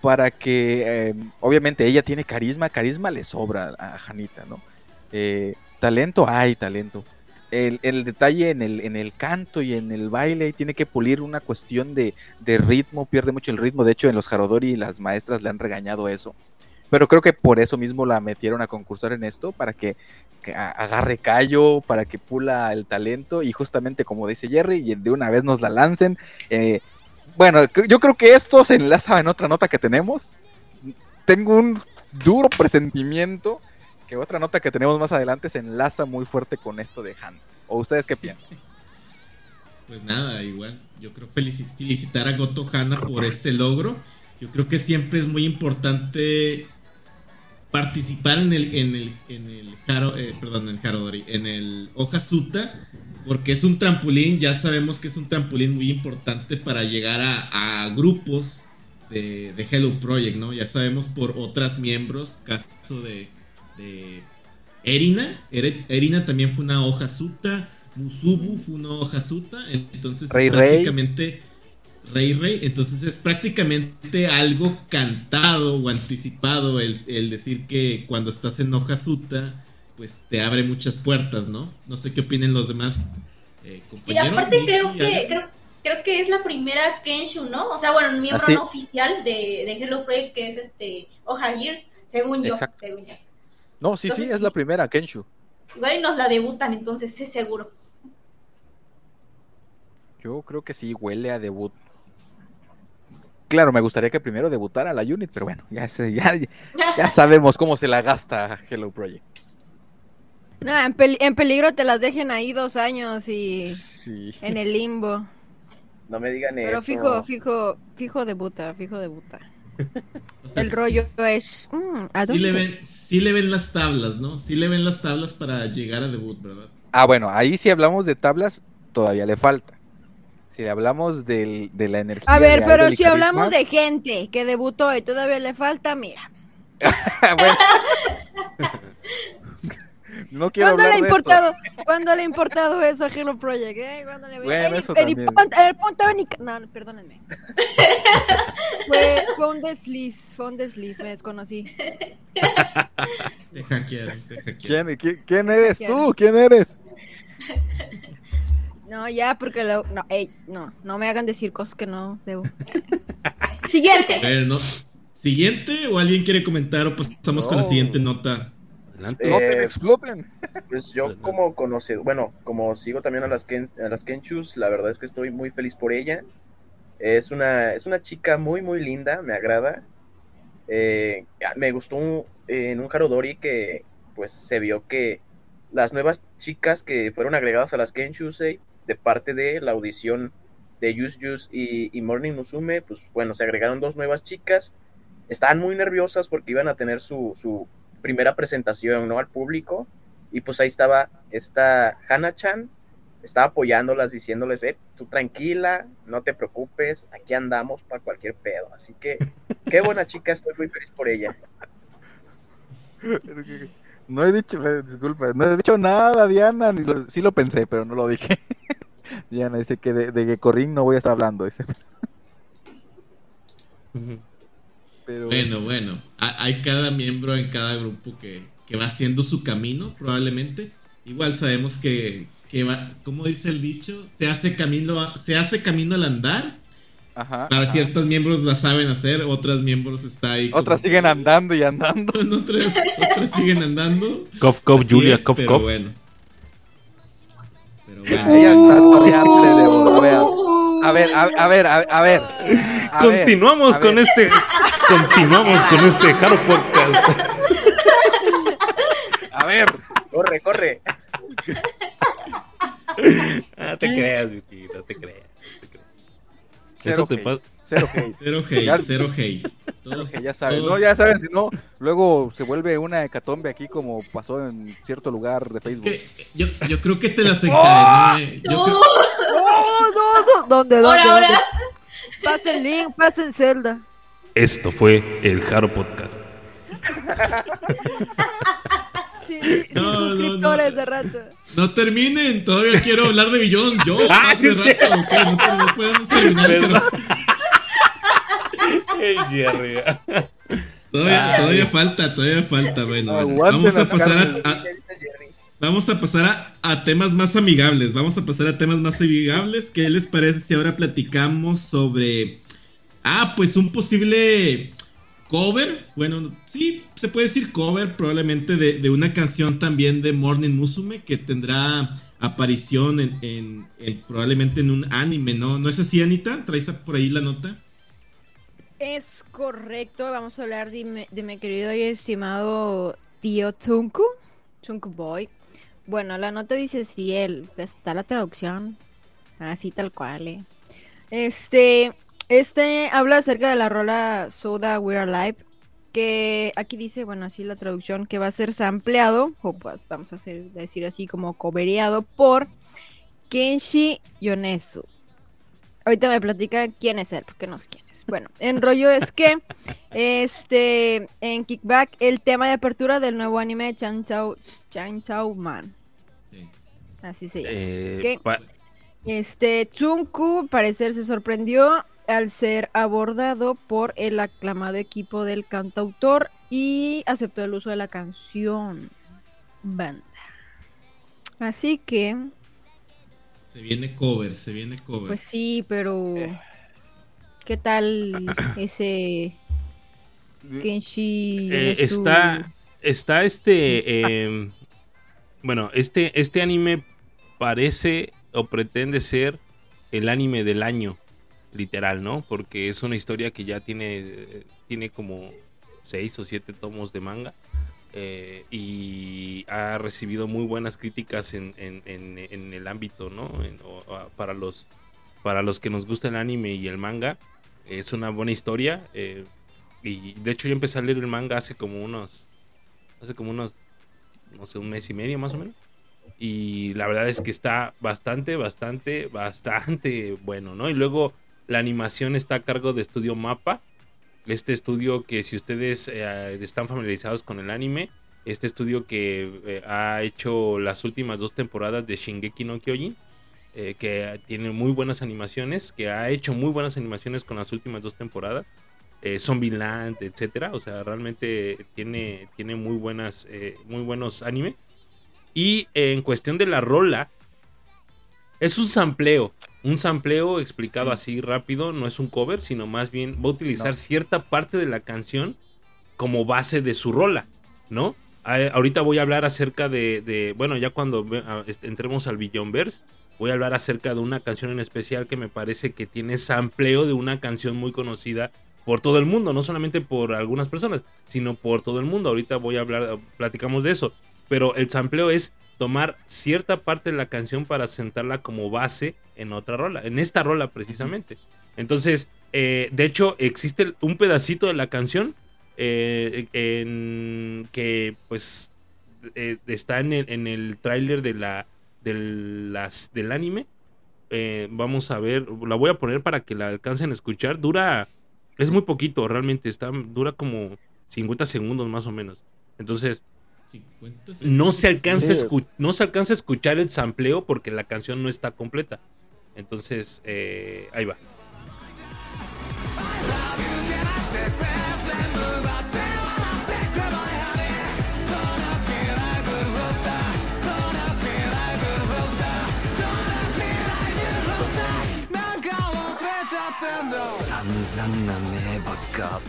para que, eh, obviamente ella tiene carisma, carisma le sobra a Janita, ¿no? Eh, talento, hay talento. El, el detalle en el, en el canto y en el baile tiene que pulir una cuestión de, de ritmo, pierde mucho el ritmo. De hecho, en los Harodori las maestras le han regañado eso. Pero creo que por eso mismo la metieron a concursar en esto, para que, que agarre callo, para que pula el talento y justamente como dice Jerry, y de una vez nos la lancen. Eh, bueno, yo creo que esto se enlaza en otra nota que tenemos. tengo un duro presentimiento que otra nota que tenemos más adelante se enlaza muy fuerte con esto de Han. ¿O ustedes qué piensan? Pues nada, igual. Yo creo felici- felicitar a Goto Hana por este logro. Yo creo que siempre es muy importante participar en el en el en el Haro, eh, perdón, en el Harodori, en el porque es un trampolín, ya sabemos que es un trampolín muy importante para llegar a, a grupos de, de Hello Project, ¿no? Ya sabemos por otras miembros, caso de, de Erina, Erina también fue una hoja suta, Musubu fue una hoja suta, entonces Rey es Rey. prácticamente Rey Rey, entonces es prácticamente algo cantado o anticipado el, el decir que cuando estás en hoja suta, pues te abre muchas puertas, ¿no? No sé qué opinen los demás eh, Sí, aparte creo que creo, creo que es la primera Kenshu, ¿no? O sea, bueno, un miembro Ah, sí. no oficial de, de Hello Project que es este Ohagir, según yo, Exacto. según yo. No, sí, sí, es sí. la primera, Kenshu. Igual y nos la debutan, entonces es seguro. Yo creo que sí huele a debut. Claro, me gustaría que primero debutara la unit, pero bueno, ya, sé- ya, ya sabemos cómo se la gasta Hello Project. Nah, en, peli- en peligro te las dejen ahí dos años y Sí. en el limbo. No me digan Pero eso. fijo, fijo, fijo debuta, fijo debuta. O sea, El rollo sí- es. mm, ¿a Sí le, ven, sí le ven las tablas, ¿no? Sí le ven las tablas para llegar a debut, ¿verdad? Ah, bueno, ahí si hablamos de tablas, todavía le falta. Si hablamos del, de la energía. A ver, pero si hablamos de gente que debutó y todavía le falta, mira. Bueno. no quiero ¿Cuándo le, ha hablar de esto. importado, ¿Cuándo le ha importado eso a Hello Project? Eh? ¿Cuándo le Bueno, eso Eri, también. ver ni- No, no, perdónenme. fue, fue un desliz, fue un desliz, me desconocí. Te hackearon, te hackearon. ¿Quién, quién, quién eres tú? ¿Quién eres? No, ya, porque lo, no, ey, no, no me hagan decir cosas que no debo. Siguiente. A ver, ¿no? ¿Siguiente o alguien quiere comentar o pasamos con la siguiente nota? Adelante. Exploten, Eh, exploten. Pues yo como conocido, bueno, como sigo también a las, Ken, a las Kenchus, la verdad es que estoy muy feliz por ella. Es una, es una chica muy, muy linda, me agrada. Eh, me gustó un- en un Harodori que pues se vio que las nuevas chicas que fueron agregadas a las Kenshusei de parte de la audición de Yus Yus y, y Morning Musume, pues bueno, se agregaron dos nuevas chicas. Estaban muy nerviosas porque iban a tener su, su primera presentación, ¿no? Al público. Y pues ahí estaba esta Hana-chan, estaba apoyándolas, diciéndoles, eh, tú tranquila, no te preocupes, aquí andamos para cualquier pedo. Así que, qué buena chica, estoy muy feliz por ella. No he dicho, eh, disculpa, no he dicho nada, Diana. ni lo- sí lo pensé, pero no lo dije. Diana dice que de, de Gekorin no voy a estar hablando. Dice. Pero, Bueno, bueno. ha- Hay cada miembro en cada grupo que, que va haciendo su camino, probablemente. Igual sabemos que, que va, como dice el dicho, se hace camino, a- se hace camino al andar. ajá, Para ajá. ciertos miembros la saben hacer, otras miembros está ahí. como- Otras siguen andando y andando. otras, otras siguen andando. Cough, Así Julia, es, cough, pero cough. bueno. Pero Ella bueno. está todavía antes de Debo. A ver, a ver, a, a ver, a, a ver. A Continuamos con ver. este. Continuamos con este Haro Podcast. A ver, Corre, corre. Ah, te creas, Vicky, no te creas. no te creas. Cero Eso te pasa. cero hate. Cero hate, Ya- cero hate. Todos, ya saben, todos- no, ya saben, si no, luego se vuelve una hecatombe aquí como pasó en cierto lugar de Es Facebook. que yo, yo creo que te las encadenó, eh. Yo creo- No, no, no. ¿Dónde, dónde? Ahora, dónde? ahora. Pasen link, pasen Zelda. Esto fue el Haro Podcast. Sin, sin- No, no, no. suscriptores de rato. No terminen, todavía quiero hablar de Billón. Yo, Ah, hace sí, sí. rato, ok, no, no podemos terminar. Pero Jerry. Todavía, todavía falta, todavía falta. Bueno, bueno. Vamos a pasar a, a-. vamos a pasar a, temas más amigables. Vamos a pasar a temas más amigables. ¿Qué les parece si ahora platicamos sobre ah, pues un posible cover? Bueno, sí, se puede decir cover probablemente de, de una canción también de Morning Musume que tendrá aparición en, en- en- probablemente en un anime, ¿no? ¿No es así, Anita? ¿Traes por ahí la nota? Es correcto, vamos a hablar de, de mi querido y estimado tío Tunku, Tunku Boy. Bueno, la nota dice si él, está la traducción, así tal cual, eh. Este, este habla acerca de la rola Soda We're Alive, que aquí dice, bueno, así la traducción, que va a ser sampleado, o pues vamos a hacer, decir así como cobereado por Kenshi Yonezu. Ahorita me platica quién es él, porque no sé quién es. Bueno, el rollo es que este en Kickback el tema de apertura del nuevo anime Chainsaw, Chainsaw Man. Sí. Así se llama. Eh, Este Tsunku parecer se sorprendió al ser abordado por el aclamado equipo del cantautor y aceptó el uso de la canción banda. Así que, Se viene cover, se viene cover. pues sí, pero ¿qué tal ese Kenshi? Eh, está, está este, em, bueno, este, este anime parece o pretende ser el anime del año, literal, ¿no? Porque es una historia que ya tiene, tiene como seis o siete tomos de manga. eh, y ha recibido muy buenas críticas en, en- en- el ámbito, ¿no? Para, los, para los que nos gusta el anime y el manga. Es una buena historia. eh, y de hecho yo empecé a leer el manga hace como unos, hace como unos, no sé, un mes y medio más o menos. Y la verdad es que está bastante, bastante, bastante bueno, ¿no? Y luego la animación está a cargo de Estudio Mapa. Este estudio que si ustedes eh, están familiarizados con el anime, este estudio que eh, ha hecho las últimas dos temporadas de Shingeki no Kyojin, eh, que tiene muy buenas animaciones, que ha hecho muy buenas animaciones con las últimas dos temporadas eh, Zombieland, etcétera. O sea, realmente tiene, tiene muy buenas, muy buenos animes. Y eh, en cuestión de la rola, es un sampleo. Un sampleo explicado así rápido, no es un cover, sino más bien va a utilizar No. cierta parte de la canción como base de su rola, ¿no? Ahorita voy a hablar acerca de, de- bueno, ya cuando entremos al Beyondverse, voy a hablar acerca de una canción en especial que me parece que tiene sampleo de una canción muy conocida por todo el mundo, no solamente por algunas personas, sino por todo el mundo. Ahorita voy a hablar, platicamos de eso, pero el sampleo es tomar cierta parte de la canción para sentarla como base en otra rola, en esta rola precisamente. Entonces, eh, de hecho, existe un pedacito de la canción eh, en- que pues eh, está en el, en el tráiler de la, del, anime. Eh, vamos a ver, la voy a poner para que la alcancen a escuchar. Dura, es muy poquito, realmente, está, dura como 50 segundos más o menos. Entonces, 50 no se alcanza a Sí. escu- no se alcanza a escuchar el sampleo porque la canción no está completa. Entonces, eh, ahí va.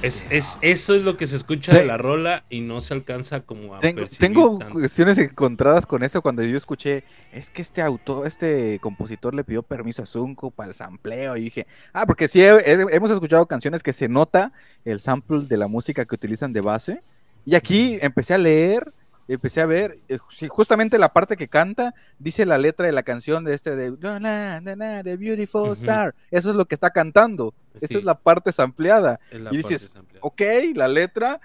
Es, es, eso es lo que se escucha de la rola y no se alcanza como a Tengo, tengo tanto. cuestiones encontradas con eso cuando yo escuché, es que este autor, este compositor le pidió permiso a Zunko para el sampleo y dije, ah, porque sí, he- he- hemos escuchado canciones que se nota el sample de la música que utilizan de base y aquí empecé a leer, empecé a ver, eh, sí, justamente la parte que canta dice la letra de la canción de este de "Na, na, na, The Beautiful. Star, eso es lo que está cantando, esa es la parte sampleada. la y dices, sampleada. Ok, la letra.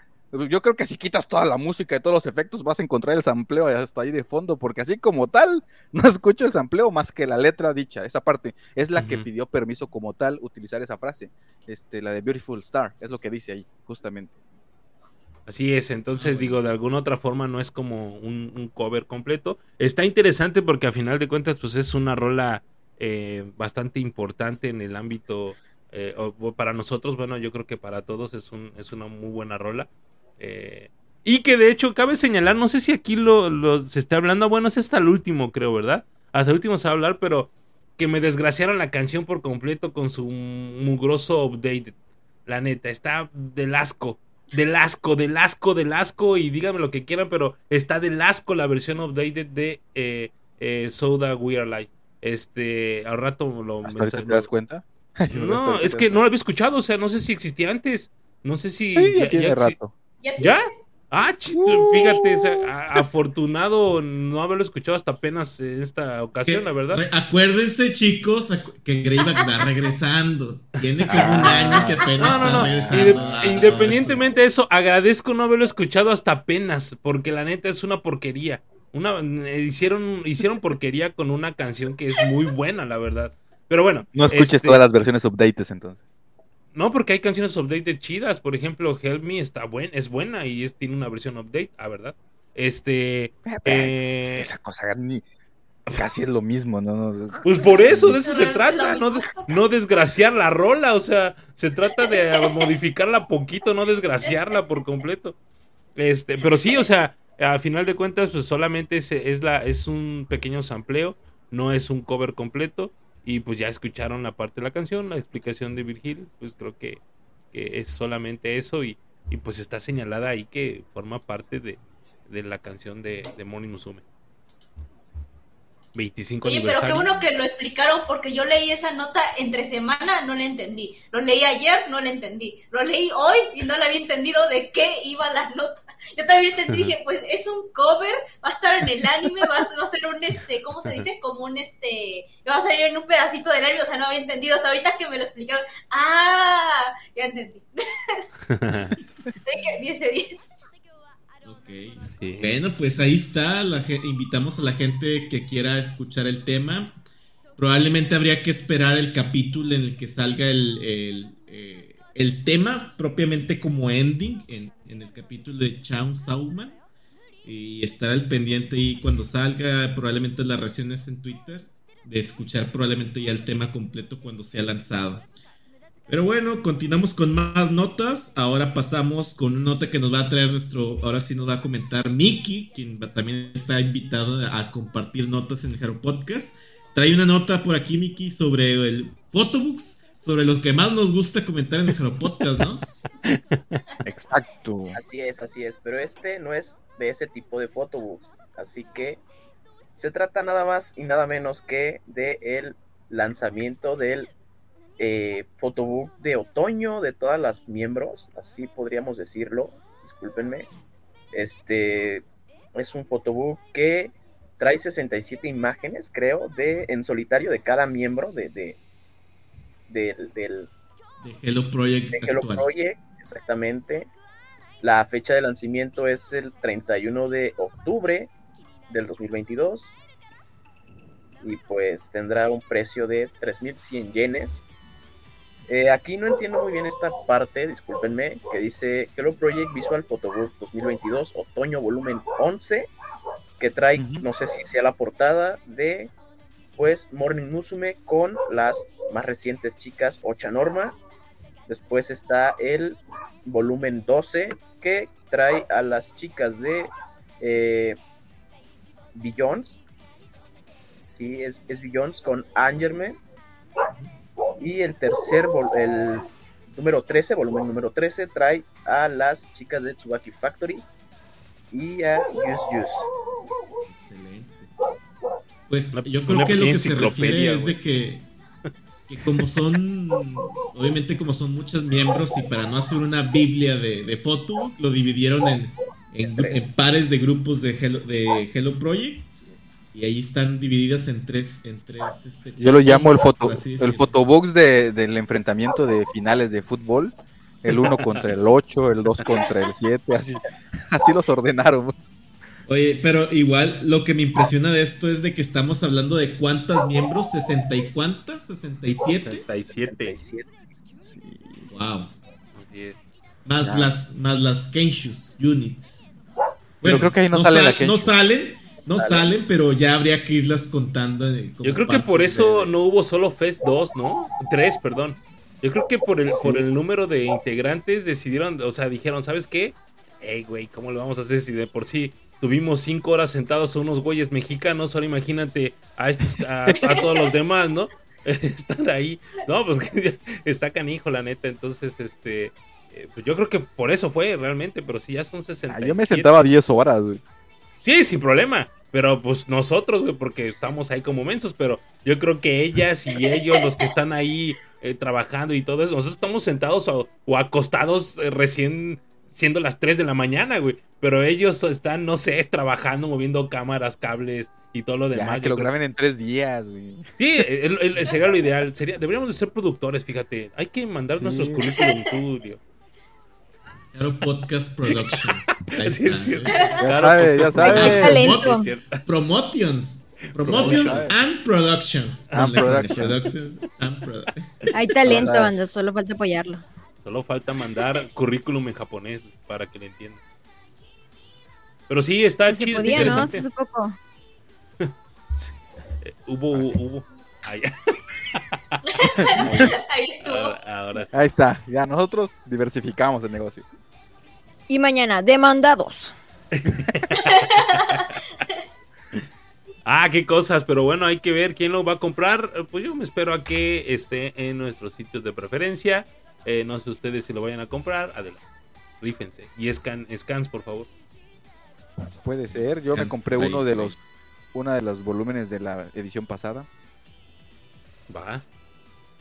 Yo creo que si quitas toda la música y todos los efectos vas a encontrar el sampleo hasta ahí de fondo, porque así como tal, no escucho el sampleo más que la letra dicha, esa parte. Es la que pidió permiso como tal utilizar esa frase. Este, la de Beautiful Star, es lo que dice ahí, justamente. Así es, entonces Ah, bueno. digo, de alguna otra forma no es como un, un cover completo. Está interesante porque a final de cuentas pues es una rola eh, bastante importante en el ámbito, eh, o para nosotros, bueno, yo creo que para todos es, un, es una muy buena rola. Eh, y que de hecho cabe señalar, no sé si aquí lo, lo- se está hablando, bueno, es hasta el último creo, ¿verdad? Hasta el último se va a hablar, pero que me desgraciaron la canción por completo con su mugroso update. La neta, está del asco. Del asco, del asco, del asco. Y díganme lo que quieran, pero está del asco la versión updated de eh, eh, Soda We Are Live. Este, al rato lo Hasta ahorita te das cuenta. No, es que no lo había escuchado, o sea, no sé si existía antes. No sé si. Sí, ya, ya- tiene ya rato. Ya, ¿Ya? Ah, ch- fíjate, o sea, a- afortunado no haberlo escuchado hasta apenas en esta ocasión, Que- la verdad. acuérdense, chicos, acu- que Greyback va regresando. Tiene como un año que apenas No, no, está no. regresando. Ah, independientemente de eso, agradezco no haberlo escuchado hasta apenas, porque la neta es una porquería. Una, eh, hicieron, hicieron porquería con una canción que es muy buena, la verdad. Pero bueno. No escuches este, todas las versiones updates entonces. No, porque hay canciones update chidas. Por ejemplo, Help Me está buen, es buena y es, tiene una versión update, ah, ¿verdad? Este. eh, Esa cosa ni casi es lo mismo, ¿no? No, Pues por eso, de eso se trata, no, no desgraciar la rola, o sea, se trata de modificarla poquito, no desgraciarla por completo. Este, pero sí, o sea, a final de cuentas, pues solamente es, es la, es un pequeño sampleo, no es un cover completo, y pues ya escucharon la parte de la canción, la explicación de Virgil, pues creo que, que es solamente eso, y, y pues está señalada ahí que forma parte de, de la canción de, de Morning Musume. 25 Oye, pero qué bueno que lo explicaron porque yo leí esa nota entre semana, no la entendí. Lo leí ayer, no la entendí. Lo leí hoy y no la había entendido de qué iba la nota. Yo también entendí, dije, pues es un cover, va a estar en el anime, va a, va a ser un este, ¿cómo se dice? Como un este, va a salir en un pedacito del anime, o sea, no había entendido. Hasta ahorita que me lo explicaron, ¡ah! Ya entendí. de que 10 de 10. Ok. Sí. Bueno, pues ahí está. La, invitamos a la gente que quiera escuchar el tema. Probablemente habría que esperar el capítulo en el que salga el, el, eh, el tema propiamente como ending en, en el capítulo de Chaun Sauman. Y estar al pendiente ahí cuando salga. Probablemente las reacciones en Twitter. De escuchar probablemente ya el tema completo cuando sea lanzado. Pero bueno, continuamos con más notas. Ahora pasamos con una nota que nos va a traer nuestro, ahora sí nos va a comentar Miki, quien también está invitado a compartir notas en el Hero Podcast. Trae una nota por aquí, Miki, sobre el Photobooks, sobre lo que más nos gusta comentar en el Hero Podcast, ¿no? Exacto. Así es, así es, pero este no es de ese tipo de photobooks, así que se trata nada más y nada menos que de el lanzamiento del eh, photobook de otoño de todas las miembros, así podríamos decirlo, discúlpenme. Este es un photobook que trae 67 imágenes, creo, de en solitario de cada miembro de, de- del- del, De Hello Project de Hello actual. Project, exactamente. La fecha de lanzamiento es el 31 de octubre del 2022. Y pues tendrá un precio de 3.100 yenes. Eh, aquí no entiendo muy bien esta parte, discúlpenme, que dice Hello Project Visual Photobook 2022, otoño volumen 11, que trae, no sé si sea la portada de, pues, Morning Musume con las más recientes chicas Ocha Norma. Después está el volumen 12, que trae a las chicas de eh, Billions. Sí, es, es Billions con Angerman. Y el tercer, vol- el número 13, volumen número 13, trae a las chicas de Tsubaki Factory y a Yus Yus. Excelente. Pues yo creo una que lo que se refiere es de que, que como son, obviamente como son muchos miembros y para no hacer una biblia de, de photobook, lo dividieron en, en pares de grupos de Hello, de Hello Project y ahí están divididas en tres, en tres este, Yo lo llamo el foto, el fotobox de, del enfrentamiento de finales de fútbol. El 1 contra el 8, el 2 contra el 7, así, así los ordenaron. Oye, pero igual lo que me impresiona de esto es de que estamos hablando de cuántas miembros, 60 y cuántas, 67. 67. 37. Wow. Más Ya. las, más las Kenshus units. Pero creo que ahí no sale sal- la Kenshu. No salen, no Sale. salen, pero ya habría que irlas contando. como Yo creo que por eso de- no hubo solo Fest 2, ¿no? 3, perdón. Yo creo que por el, por el número de integrantes decidieron, o sea, dijeron, ¿sabes qué? Ey, güey, ¿cómo lo vamos a hacer si de por sí tuvimos cinco horas sentados a unos güeyes mexicanos? Ahora imagínate a estos, a, a todos los demás, ¿no? Están ahí. No, pues está canijo, la neta. Entonces, este, eh, pues yo creo que por eso fue realmente, pero si ya son 60. Ah, yo me sentaba 10 horas, güey. Sí, sin problema. Pero pues nosotros, güey, porque estamos ahí como mensos, pero yo creo que ellas y ellos, los que están ahí eh, trabajando y todo eso, nosotros estamos sentados o, o acostados eh, recién siendo las 3 de la mañana, güey. Pero ellos están, no sé, trabajando, moviendo cámaras, cables y todo lo demás. Ya, que lo creo- graben en tres días, güey. Sí, el- el- sería lo ideal. Sería, deberíamos de ser productores, fíjate. Hay que mandar Sí. nuestros currículum tú, tío. Claro, Podcast Productions. Ahí Sí, es cierto. Ya Claro, sabe, ya sabe. Promotions. Promotions and Productions. And Productions. And produ- Hay talento, banda, solo falta apoyarlo. Solo falta mandar currículum en japonés para que le entiendan. Pero sí, está Pues se chido, está podía, ¿no? interesante. Hace poco. Eh, hubo, hubo. Ah, ya. Ahí estuvo. Ahora, ahora sí. Ahí está, ya nosotros diversificamos el negocio. Y mañana, demandados. Ah, qué cosas, pero bueno, hay que ver quién lo va a comprar. Eh, Pues yo me espero a que esté en nuestros sitios de preferencia. Eh, no sé ustedes si lo vayan a comprar. Adelante, rífense. Y scan, scans, por favor. Puede ser, yo me compré uno de los una de los volúmenes de la edición pasada, Va.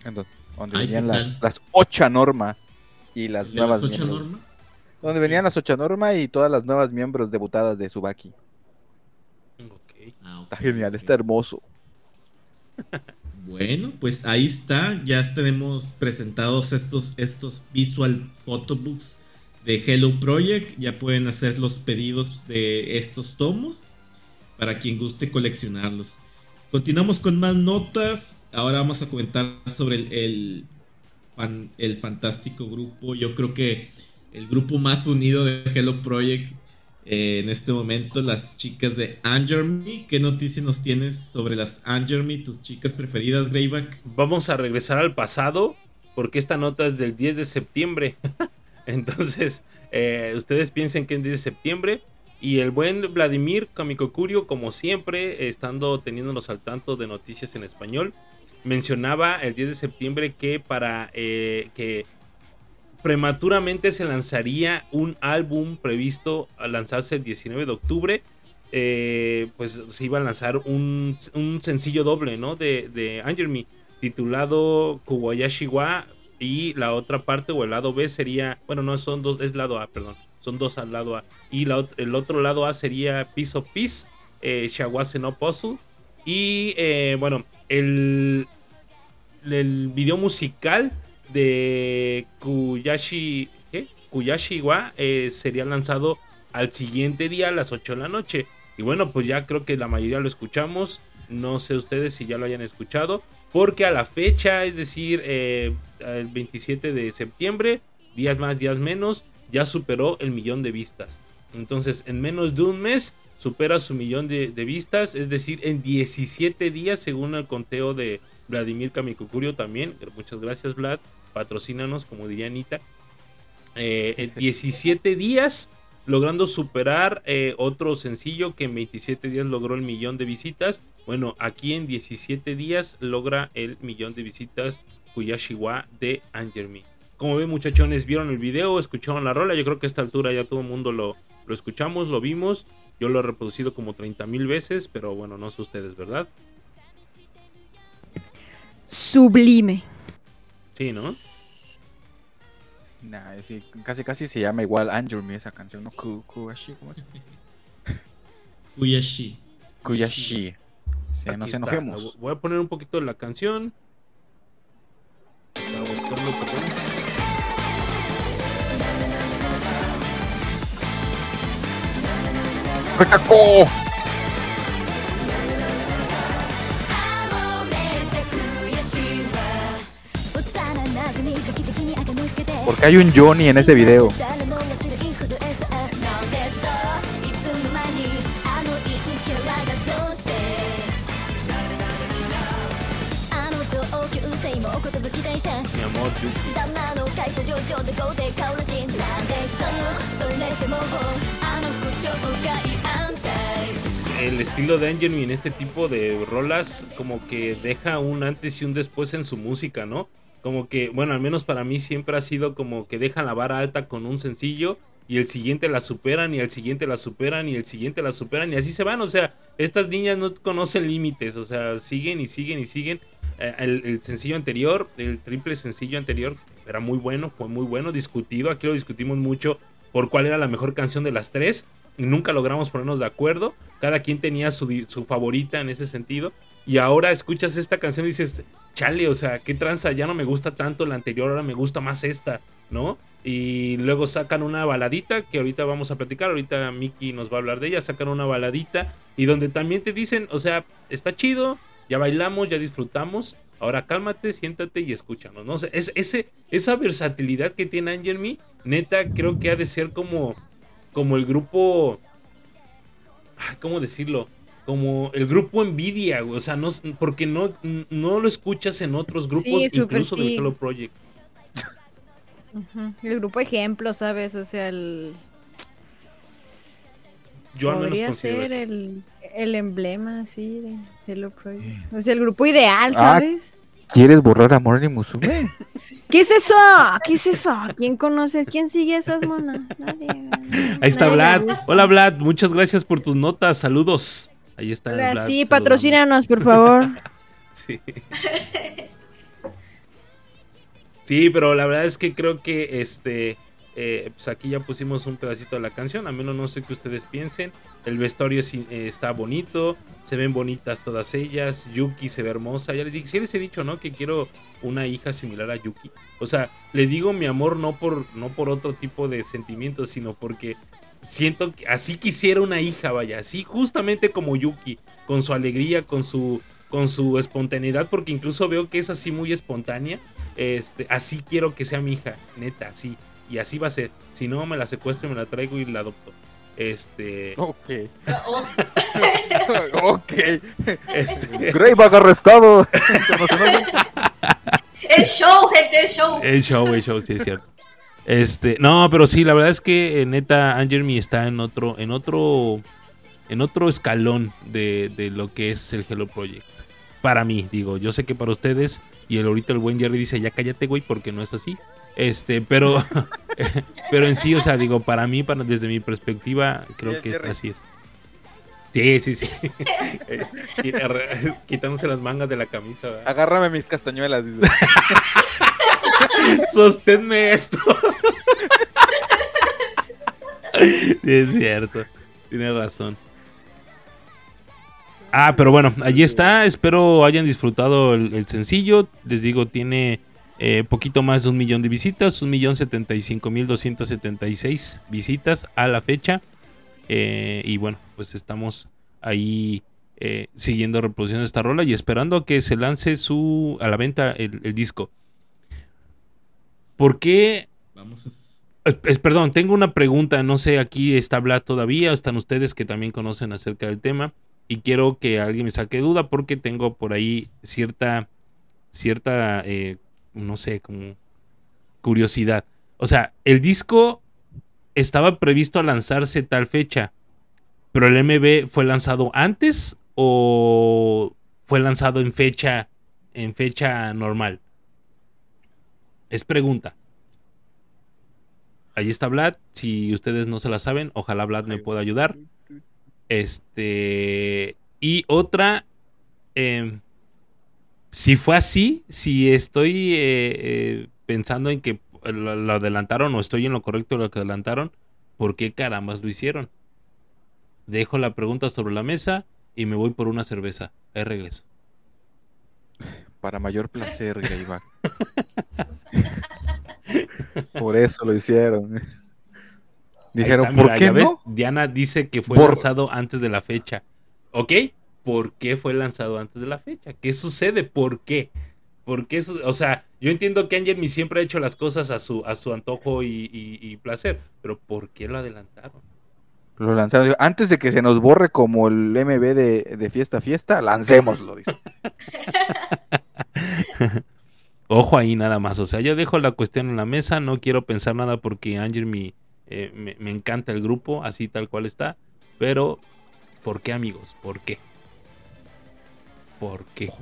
en do- donde Ay, venían ¿qué las, las ocho norma y las ¿De nuevas las miembros. Donde venían las ocho norma y todas las nuevas miembros debutadas de Subaki. Ok. Ah, Está genial, está hermoso. Bueno, pues ahí está. Ya tenemos presentados estos, estos visual photobooks de Hello Project. Ya pueden hacer los pedidos de estos tomos para quien guste coleccionarlos. Continuamos con más notas. Ahora vamos a comentar sobre el, el, el fantástico grupo. Yo creo que el grupo más unido de Hello Project eh, en este momento, las chicas de Angermy. ¿Qué noticia nos tienes sobre las Angermy, tus chicas preferidas, Greyback? Vamos a regresar al pasado porque esta nota es del 10 de septiembre. Entonces, eh, ustedes piensen que es 10 de septiembre. Y el buen Vladimir Kamikokurio, como siempre, estando teniéndonos al tanto de noticias en español, mencionaba el 10 de septiembre que para eh, que prematuramente se lanzaría un álbum previsto a lanzarse el 19 de octubre. eh, pues se iba a lanzar un, un sencillo doble, ¿no? De, de Anger Me, titulado Kuwayashi wa y la otra parte o el lado B sería, bueno, no son dos, es lado A, perdón, son dos al lado A. Y la el otro lado A sería Piece of Peace, eh, Shawase no Puzzle. Y eh, bueno, el, el video musical de Kuyashi, ¿qué? Kuyashi wa eh, sería lanzado al siguiente día a las 8 de la noche. Y bueno, pues ya creo que la mayoría lo escuchamos. No sé ustedes si ya lo hayan escuchado. Porque a la fecha, es decir, eh, el 27 de septiembre, días más, días menos, ya superó el millón de vistas. Entonces, en menos de un mes, supera su millón de, vistas. Es decir, en 17 días, según el conteo de Vladimir Kamikukurio también. Muchas gracias, Vlad. Patrocínanos, como diría Anita. Eh, en 17 días, logrando superar eh, otro sencillo que en 27 días logró el millón de visitas. Bueno, aquí en 17 días logra el millón de visitas Kuyashiwa de Angermy. Como ven muchachones, vieron el video, escucharon la rola. Yo creo que a esta altura ya todo el mundo lo, lo escuchamos, lo vimos. Yo lo he reproducido como 30 mil veces, pero bueno, no sé ustedes, ¿verdad? Sublime. Sí, ¿no? Nah, sí, casi casi se llama igual Andrew Me esa canción, ¿no? Ku- Kuyashi, ¿cómo se llama? Uyashi. Kuyashi. Sí, no se enojemos. Voy a poner un poquito de la canción. Estaba buscando. かっこ Porque hay un Johnny en ese video? Mi amor, el estilo de Angermy en este tipo de rolas como que deja un antes y un después en su música, ¿no? Como que, bueno, al menos para mí siempre ha sido como que deja la vara alta con un sencillo y el siguiente la superan y el siguiente la superan y el siguiente la superan y así se van. O sea, estas niñas no conocen límites, o sea, siguen y siguen y siguen. Eh, el sencillo anterior, el triple sencillo anterior, era muy bueno, fue muy bueno, discutido. Aquí lo discutimos mucho por cuál era la mejor canción de las tres. Nunca logramos ponernos de acuerdo. Cada quien tenía su, su favorita en ese sentido. Y ahora escuchas esta canción y dices, chale, o sea, qué tranza, ya no me gusta tanto la anterior, ahora me gusta más esta, ¿no? Y luego sacan una baladita que ahorita vamos a platicar, ahorita Miki nos va a hablar de ella, sacan una baladita y donde también te dicen, o sea, está chido, ya bailamos, ya disfrutamos, ahora cálmate, siéntate y escúchanos, ¿no? Es, ese, esa versatilidad que tiene Angel Me, neta, creo que ha de ser como, como el grupo, ¿cómo decirlo? Como el grupo Envidia, güey, o sea, no, porque no, no lo escuchas en otros grupos, Sí, incluso del sí. Hello Project. El grupo ejemplo, ¿sabes? O sea, el... Yo al menos podría considero ser el, el emblema, sí, de Hello Project. O sea, el grupo ideal, Ah, ¿sabes? ¿Quieres borrar a Morning Musume? ¿Qué es eso? ¿Qué es eso? ¿Quién conoce? ¿Quién sigue esas monas? Nadie. Ahí está Vlad. Hola Vlad, muchas gracias por tus notas. Saludos. Ahí está. Vlad, sí, saludando. patrocínanos, por favor. Sí. Sí, pero la verdad es que creo que este. Eh, pues aquí ya pusimos un pedacito de la canción. A menos no sé qué ustedes piensen. El vestuario eh, está bonito. Se ven bonitas todas ellas. Yuki se ve hermosa. Ya les dije, sí les he dicho, ¿no? Que quiero una hija similar a Yuki. O sea, le digo mi amor no por, no por otro tipo de sentimientos, sino porque siento que así quisiera una hija, vaya. Así justamente como Yuki. Con su alegría, con su, con su espontaneidad. Porque incluso veo que es así muy espontánea. Este, así quiero que sea mi hija, neta, así. Y así va a ser. Si no, me la secuestro y me la traigo y la adopto. Este. Ok. Ok. este Greyback arrestado. El show, gente, el show. el show, el show, sí es cierto. Este, no, pero sí, la verdad es que eh, neta, Angel Me está en otro, en otro, en otro escalón de, de lo que es el Hello Project. Para mí, digo, yo sé que para ustedes, y el ahorita el buen Jerry dice, ya cállate, güey, porque no es así. Este, pero, pero en sí, o sea, digo, para mí, para, desde mi perspectiva, creo que es así. Sí, sí, sí. Quitándose las mangas de la camisa. ¿verdad? Agárrame mis castañuelas. dice. Sosténme esto. Es cierto. Tiene razón. Ah, pero bueno, allí está. Espero hayan disfrutado el, el sencillo. Les digo, tiene eh, poquito más de un millón de visitas. Un millón setenta y cinco mil doscientos setenta y seis visitas a la fecha. Eh, y bueno, pues estamos ahí eh, siguiendo reproduciendo esta rola y esperando a que se lance su a la venta el, el disco. ¿Por qué Vamos a... es- perdón, tengo una pregunta, no sé, aquí está Vlad todavía, están ustedes que también conocen acerca del tema y quiero que alguien me saque duda porque tengo por ahí cierta, cierta, eh, no sé, como curiosidad. O sea, el disco estaba previsto a lanzarse tal fecha, pero el MB fue lanzado antes o fue lanzado en fecha, en fecha normal. Es pregunta. Ahí está Vlad. Si ustedes no se la saben, ojalá Vlad me pueda ayudar. Este. Y otra. em, si fue así, si estoy eh, eh, pensando en que lo, lo adelantaron o estoy en lo correcto de lo que adelantaron, ¿por qué carambas lo hicieron? Dejo la pregunta sobre la mesa y me voy por una cerveza. Ahí regreso. Para mayor placer, Greyback. Por eso lo hicieron. Dijeron, está, ¿por mira, qué ya ves, no? Diana dice que fue Por- lanzado antes de la fecha. ¿Ok? ¿Por qué fue lanzado antes de la fecha? ¿Qué sucede? ¿Por qué? ¿Por qué su- O sea, yo entiendo que Angel siempre ha hecho las cosas a su, a su antojo y, y- y placer, pero ¿por qué lo adelantaron? Lo lanzaron. Antes de que se nos borre como el MB de, de Fiesta Fiesta, lancémoslo, dice. Ojo ahí nada más. O sea, yo dejo la cuestión en la mesa, no quiero pensar nada porque Angel Me, eh, me, me encanta el grupo, así tal cual está. Pero, ¿por qué amigos? ¿Por qué? ¿Por qué? No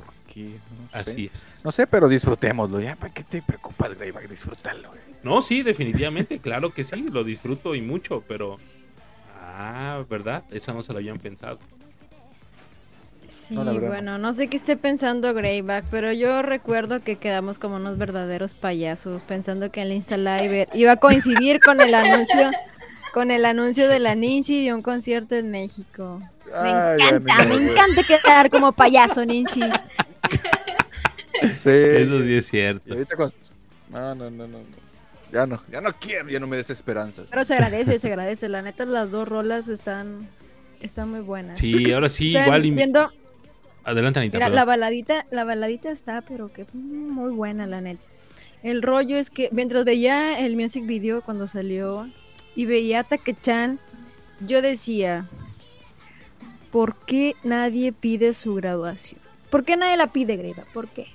sé. Así es. No sé, pero disfrutémoslo. Ya, ¿para qué te preocupas, Greyback? Disfrútalo. güey. No, sí, definitivamente, claro que sí, lo disfruto y mucho, pero... Ah, ¿verdad? Esa no se la habían pensado. Sí, No, la bueno, no sé qué esté pensando Greyback, pero yo recuerdo que quedamos como unos verdaderos payasos pensando que el Insta Live iba a coincidir con el anuncio con el anuncio de la Ninchi de un concierto en México. Me Ay, encanta, me güey. encanta quedar como payaso, Ninchi. Sí. Eso sí es cierto. ahorita con- No, no, no, no. no. Ya no, ya no quiero, ya no me des esperanzas. Pero se agradece, se agradece. La neta, las dos rolas están, están muy buenas. Sí, ahora sí, Están igual... y- viendo- Adelante, Anita. Mira, perdón. la baladita, la baladita está, pero que muy buena, la neta. El rollo es que mientras veía el music video cuando salió y veía a Take-chan, yo decía, ¿por qué nadie pide su graduación? ¿Por qué nadie la pide, Greva? ¿Por qué?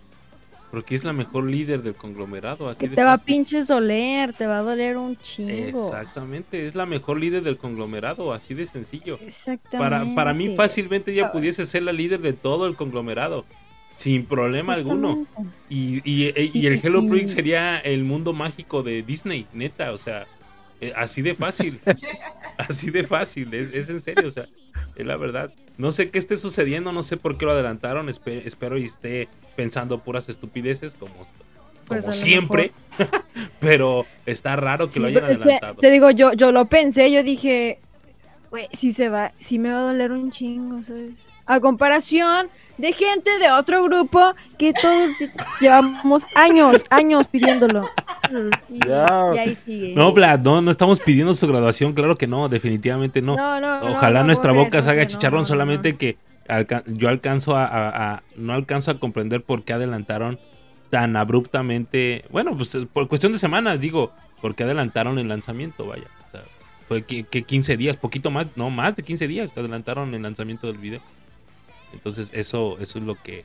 Porque es la mejor líder del conglomerado. Así Que de te va a pinches doler, te va a doler un chingo. Exactamente, es la mejor líder del conglomerado, así de sencillo. Exactamente. Para, para mí fácilmente ella pudiese ser la líder de todo el conglomerado, sin problema alguno. Y, y, y- y el Hello Project sería el mundo mágico de Disney, neta, o sea, eh, así de fácil, así de fácil, es, es en serio, o sea, es la verdad. No sé qué esté sucediendo, no sé por qué lo adelantaron, espe- espero y esté pensando puras estupideces como, Pues como siempre, pero está raro que Sí, lo hayan pero es que, adelantado. te digo, yo, yo lo pensé, yo dije, güey, si se va, si me va a doler un chingo, ¿sabes? A comparación de gente de otro grupo que todos llevamos años, años pidiéndolo. Y, Ya. y ahí sigue. No, Vlad, no, no estamos pidiendo su graduación, claro que no, definitivamente no. No, no, no, Ojalá no, nuestra boca se haga chicharrón, no, solamente no. que alca- yo alcanzo a, a- a- no alcanzo a comprender por qué adelantaron tan abruptamente, bueno, pues por cuestión de semanas, digo, por qué adelantaron el lanzamiento, vaya. O sea, fue que, que 15 días, poquito más, no, más de 15 días adelantaron el lanzamiento del video. Entonces, eso eso es lo que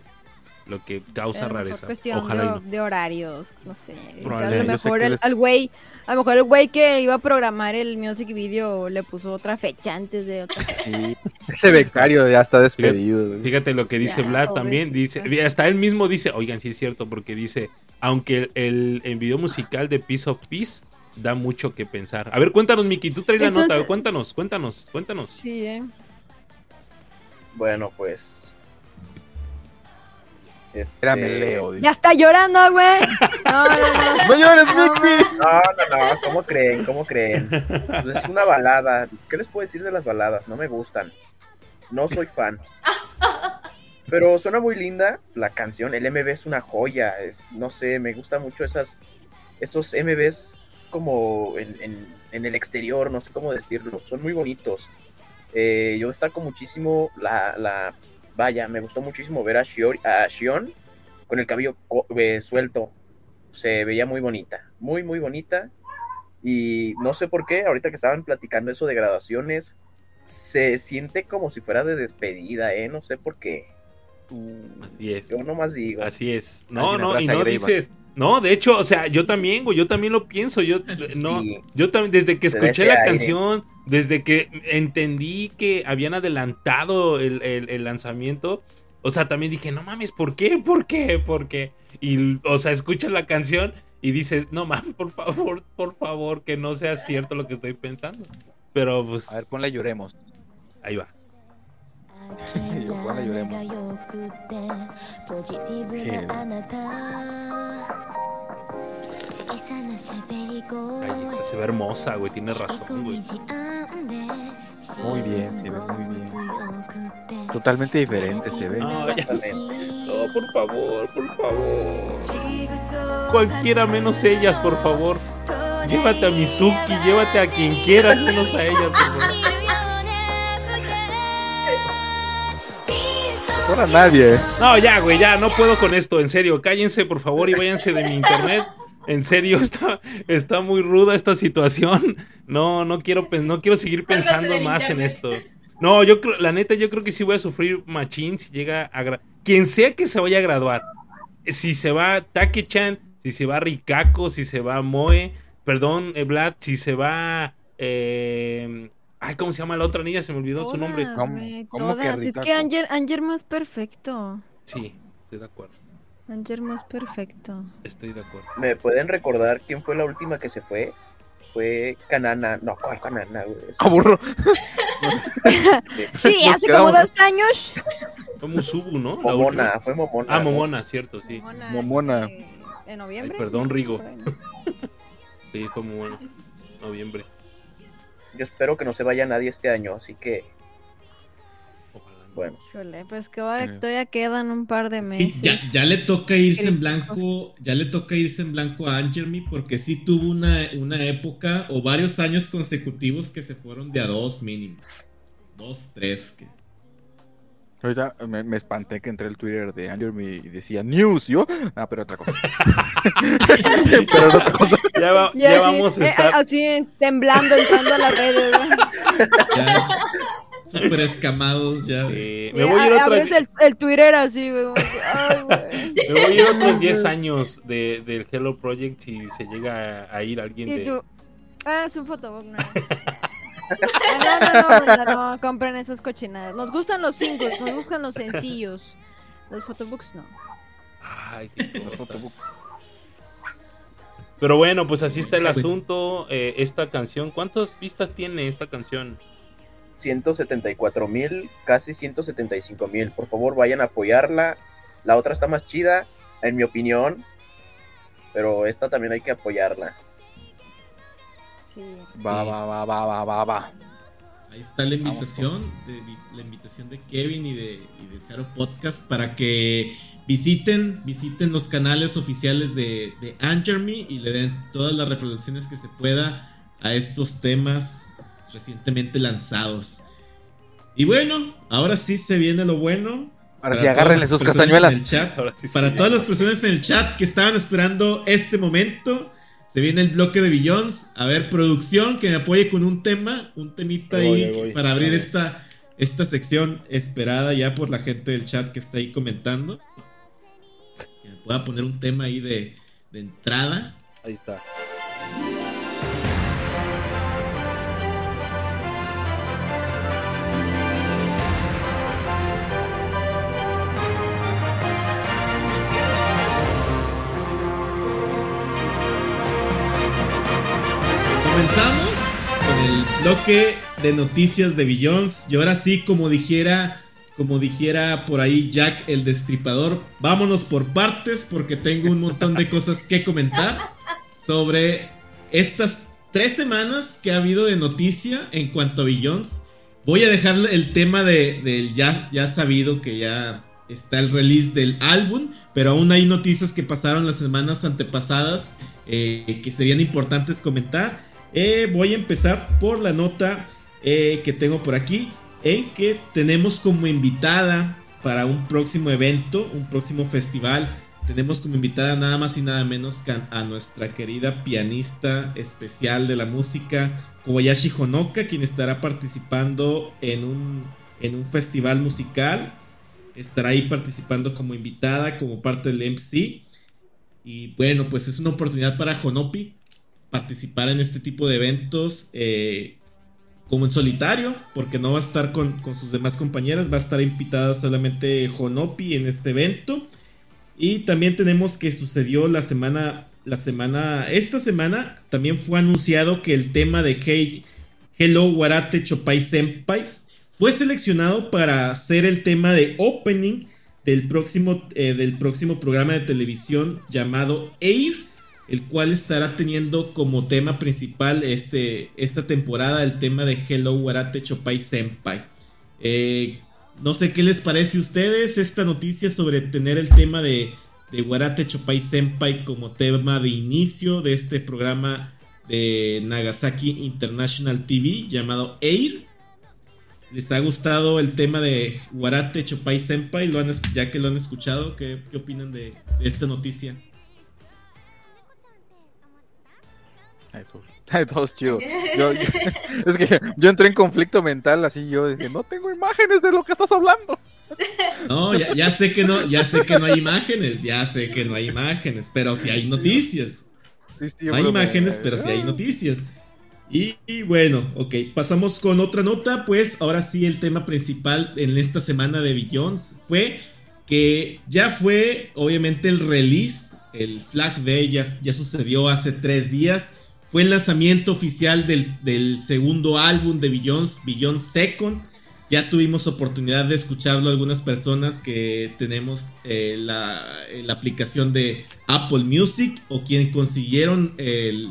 lo que causa A rareza. cuestión Ojalá de, no. de horarios, no sé. A lo mejor el, les- al güey, a lo mejor el güey que iba a programar el music video le puso otra fecha antes de otra. Sí. Ese becario ya está despedido. Fíjate lo que dice Ya, Vlad también. Dice, hasta él mismo dice, oigan, sí es cierto, porque dice, aunque el, el video musical de Piece of Peace da mucho que pensar. A ver, cuéntanos, Miki, tú traes la Entonces- nota, cuéntanos, cuéntanos, cuéntanos. Sí, eh. Bueno, pues. Este... Dice. Ya está llorando, güey. No, no, no. ¡No llores, Mickey! No, no, no, ¿cómo creen? ¿Cómo creen? Pues es una balada. ¿Qué les puedo decir de las baladas? No me gustan. No soy fan. Pero suena muy linda la canción. El MV es una joya. Es, no sé, me gusta mucho esas, esos MVs como en, en- en el exterior, no sé cómo decirlo. Son muy bonitos. Eh, yo destaco muchísimo la, la... Vaya, me gustó muchísimo ver a, Shiori- a Shion con el cabello co- eh, suelto se veía muy bonita, muy, muy bonita. Y no sé por qué, ahorita que estaban platicando eso de graduaciones, se siente como si fuera de despedida, ¿eh? No sé por qué. Así es. Yo nomás digo. Así es. No, no, y no dices. No, de hecho, o sea, yo también, güey, yo también lo pienso. Yo, no, Sí. yo también, desde que escuché la aire. canción, desde que entendí que habían adelantado el, el, lanzamiento, o sea, también dije, no mames, ¿por qué? ¿Por qué? ¿Por qué? Y, o sea, escuchas la canción y dices, no mames, por favor, por favor, que no sea cierto lo que estoy pensando. Pero pues. A ver, ponle lloremos. Ahí va. Lloremos. Ay, esta se ve hermosa, güey. Tiene razón, güey. Muy bien, se ve muy bien. Totalmente diferente se ve. No, no, por favor, por favor. Cualquiera menos ellas, por favor. Llévate a Mizuki, llévate a quien quieras, menos a ellas, por favor. Ahora nadie, ¿eh? No, ya, güey, ya, no puedo con esto, en serio. Cállense, por favor, y váyanse de mi internet. En serio, está, está muy ruda esta situación. No, no quiero, no quiero seguir pensando más en esto. No, yo creo, la neta, yo creo que sí voy a sufrir machín si llega a gra- Quien sea que se vaya a graduar. Si se va Take-chan, si se va Rikako, si se va Moe, perdón, eh, Vlad, si se va. Eh, ay, ¿cómo se llama la otra niña? Se me olvidó su nombre. Todas, ¿Cómo- cómo que todas. Es que Anger, Anger más perfecto. Sí, Estoy de acuerdo. Angermo es perfecto. Estoy de acuerdo. ¿Me pueden recordar quién fue la última que se fue? Fue Canana. No, ¿cuál Canana, güey? Aburro. Sí, hace como dos años. Fue Musubu, ¿no? Momona, fue Momona. Ah, ¿no? Momona, cierto, sí. Momona. Momona. eh, ¿En noviembre? Ay, perdón, Rigo. Sí, fue Momona. Noviembre. Yo espero que no se vaya nadie este año, así que, bueno. Híjole, pues que todavía quedan un par de meses. ya, ya le toca irse en blanco, ya le toca irse en blanco a Angermy porque sí tuvo una, una época o varios años consecutivos que se fueron de a dos mínimo. Dos, tres. Que... Ahorita me, me espanté que entré al Twitter de Andrew y decía news. Yo, ah, pero otra cosa. pero otra cosa. Ya, va- Ya vamos a eh, estar. así temblando entrando a las redes. Ya, súper escamados ya. Sí, me voy a ir a- otra abres el, el Twitter así, güey. ay. Me voy a ir otros 10 años de, del Hello Project si se llega a, a ir alguien Y de... tú, ah, es un fotobook, no. Ah, No, no, no, no, compren esas cochinadas. Nos gustan los singles, nos gustan los sencillos. Los photobooks no. Ay, qué cosa. Pero bueno, pues así está el Pues- asunto. Eh, esta canción, ¿cuántas vistas tiene esta canción? 174 mil, casi 175 mil. Por favor, vayan a apoyarla. La otra está más chida, en mi opinión. Pero esta también hay que apoyarla. Sí. Va, va, va, va, va, va, va. Ahí está la invitación, de, la invitación de Kevin y de, y de Jaro Podcast para que visiten, visiten los canales oficiales de, de Angermy y le den todas las reproducciones que se pueda a estos temas recientemente lanzados. Y bueno, ahora sí se viene lo bueno. Ahora sí, todas agárrenle sus castañuelas. en el chat. Sí, Para sí. todas las personas en el chat que estaban esperando este momento, se viene el bloque de Billions. A ver, producción, que me apoye con un tema, un temita Ahí voy, ahí ahí voy. para abrir esta, esta sección esperada ya por la gente del chat que está ahí comentando. Que me pueda poner un tema ahí de, de entrada. Ahí está. Bloque de noticias de Billions. Y ahora sí, como dijera, como dijera por ahí Jack el Destripador, vámonos por partes porque tengo un montón de cosas que comentar sobre estas tres semanas que ha habido de noticia en cuanto a Billions. Voy a dejar el tema de- del ya, ya sabido que ya está el release del álbum, pero aún hay noticias que pasaron las semanas antepasadas eh, que serían importantes comentar. Eh, voy a empezar por la nota eh, que tengo por aquí, en que tenemos como invitada para un próximo evento, un próximo festival. Tenemos como invitada nada más y nada menos que a, nuestra querida pianista especial de la música, Kobayashi Honoka, quien estará participando en un, en un festival musical. Estará ahí participando como invitada, como parte del MC. Y bueno, pues es una oportunidad para Honopi participar en este tipo de eventos eh, como en solitario, porque no va a estar con, con sus demás compañeras, va a estar invitada solamente Honopi en este evento. Y también tenemos que sucedió la semana, la semana, esta semana también fue anunciado que el tema de Hey, Hello Warate Chopai Senpai fue seleccionado para ser el tema de opening del próximo, eh, del próximo programa de televisión llamado Air, el cual estará teniendo como tema principal este, esta temporada el tema de Hello Warate Chopai Senpai. Eh, no sé qué les parece a ustedes esta noticia sobre tener el tema de, de Warate Chopai Senpai como tema de inicio de este programa de Nagasaki International TV llamado Air. ¿Les ha gustado el tema de Warate Chopai Senpai? ¿Lo han, ya que lo han escuchado, ¿qué, qué opinan de esta noticia? Ay, todos, ay, todos chido. Yo- yo- es que yo entré en conflicto mental así, yo dije, no tengo imágenes de lo que estás hablando. No, ya, ya sé que no, ya sé que no hay imágenes, ya sé que no hay imágenes, pero sí hay noticias. Sí, sí, No hay me- imágenes, pero sí hay noticias. Y, y bueno, ok, pasamos con otra nota, pues ahora sí el tema principal en esta semana de Billions fue que ya fue obviamente el release, el Flag Day ya, ya sucedió hace tres días. Fue el lanzamiento oficial del, segundo álbum de Billions, Beyond Second. Ya tuvimos oportunidad de escucharlo algunas personas que tenemos eh, la, la aplicación de Apple Music o quienes consiguieron el,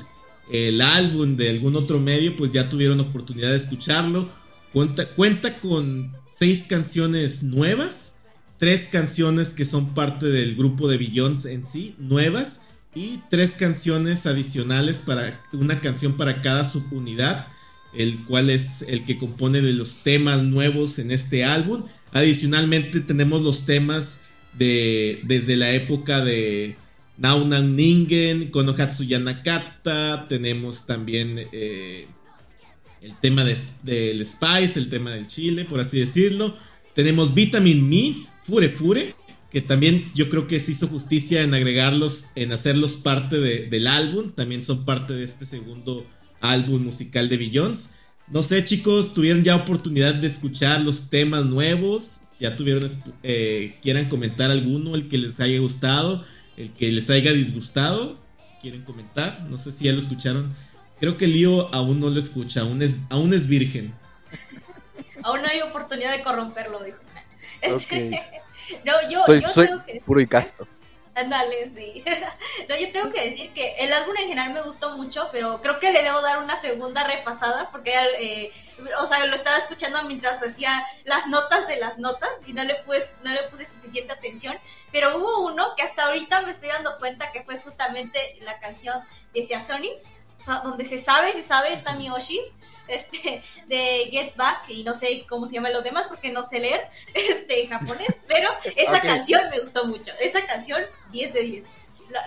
el álbum de algún otro medio, pues ya tuvieron oportunidad de escucharlo. Cuenta, cuenta con seis canciones nuevas, tres canciones que son parte del grupo de Billions en sí, nuevas, y tres canciones adicionales para una canción para cada subunidad, el cual es el que compone de los temas nuevos en este álbum. Adicionalmente tenemos los temas de desde la época de Naunan Ningen, Konohatsu Yanakata, tenemos también eh, el tema de- del Spice, el tema del Chile, por así decirlo. Tenemos Vitamin Me, Fure Fure, que también yo creo que se hizo justicia en agregarlos, en hacerlos parte de- del álbum, también son parte de este segundo álbum musical de Billions. No sé chicos, tuvieron ya oportunidad de escuchar los temas nuevos, ya tuvieron, eh, quieran comentar alguno, el que les haya gustado, el que les haya disgustado, quieren comentar, no sé si ya lo escucharon. Creo que Lío aún no lo escucha, aún es, aún es virgen. Aún no hay oportunidad de corromperlo. no, yo, Soy, yo soy tengo que puro y casto. Ándale, sí. No, yo tengo que decir que el álbum en general me gustó mucho, pero creo que le debo dar una segunda repasada porque, eh, o sea, lo estaba escuchando mientras hacía las notas de las notas y no le, pues, no le puse suficiente atención. Pero hubo uno que hasta ahorita me estoy dando cuenta que fue justamente la canción de Sonic, o sea, donde se sabe, se sabe, está Miyoshi, este, de Get Back, y no sé cómo se llaman los demás porque no sé leer este, japonés, pero esa canción me gustó mucho. Esa canción, 10 de 10.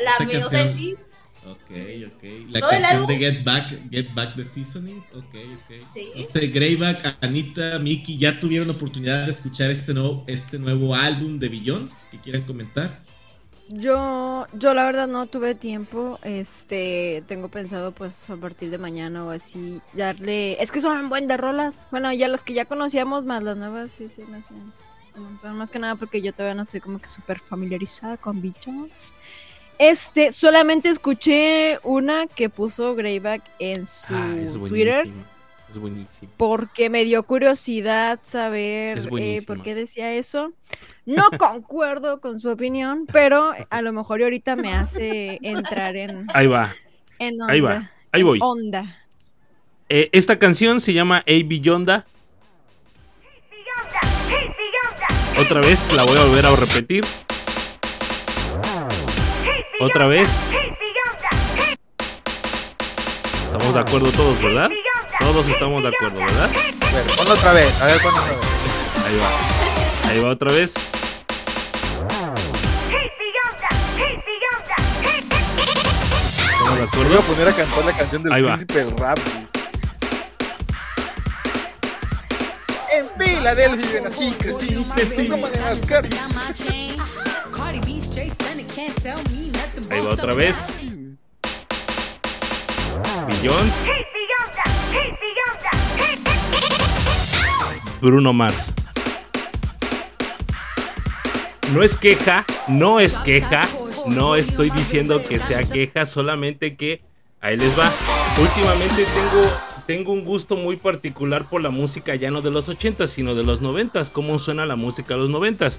La, me- o sea, canción. sí, Ok, ok. La Todo canción álbum. de Get Back, Get Back the Seasonings. Ok, ok. Sí. Usted, Greyback, Anita, Miki, ¿ya tuvieron la oportunidad de escuchar este nuevo, este nuevo álbum de Billions? que quieran comentar? Yo, yo la verdad no tuve tiempo. Este, tengo pensado pues a partir de mañana o así darle. Es que son buen de rolas. Bueno, ya las que ya conocíamos más las nuevas, sí, sí, me hacían. más que nada porque yo todavía no estoy como que súper familiarizada con Bichons. Este, solamente escuché una que puso Greyback en su Ah, es Twitter buenísimo. Es buenísimo. porque me dio curiosidad saber eh, por qué decía eso. No concuerdo con su opinión, pero a lo mejor ahorita me hace entrar en, Ahí va. en onda. Ahí va. Ahí voy. Onda. Eh, esta canción se llama A Yonda. Otra vez la voy a volver a repetir. Otra vez. Estamos de acuerdo todos, ¿verdad? Todos estamos de acuerdo, ¿verdad? A ver, ponlo otra vez. A ver, ponlo otra vez. Ahí va. Ahí va otra vez. ¿Estamos de Voy a poner a cantar la canción del Ahí va. príncipe del rap. En Filadelfia viven así, crecí, crecí, como de mascar. Ahí va otra vez. Billions. Bruno Mars. No es queja, no es queja, no estoy diciendo que sea queja, solamente que ahí les va. Últimamente tengo, tengo un gusto muy particular por la música ya no de los 80 sino de los 90 cómo suena la música de los 90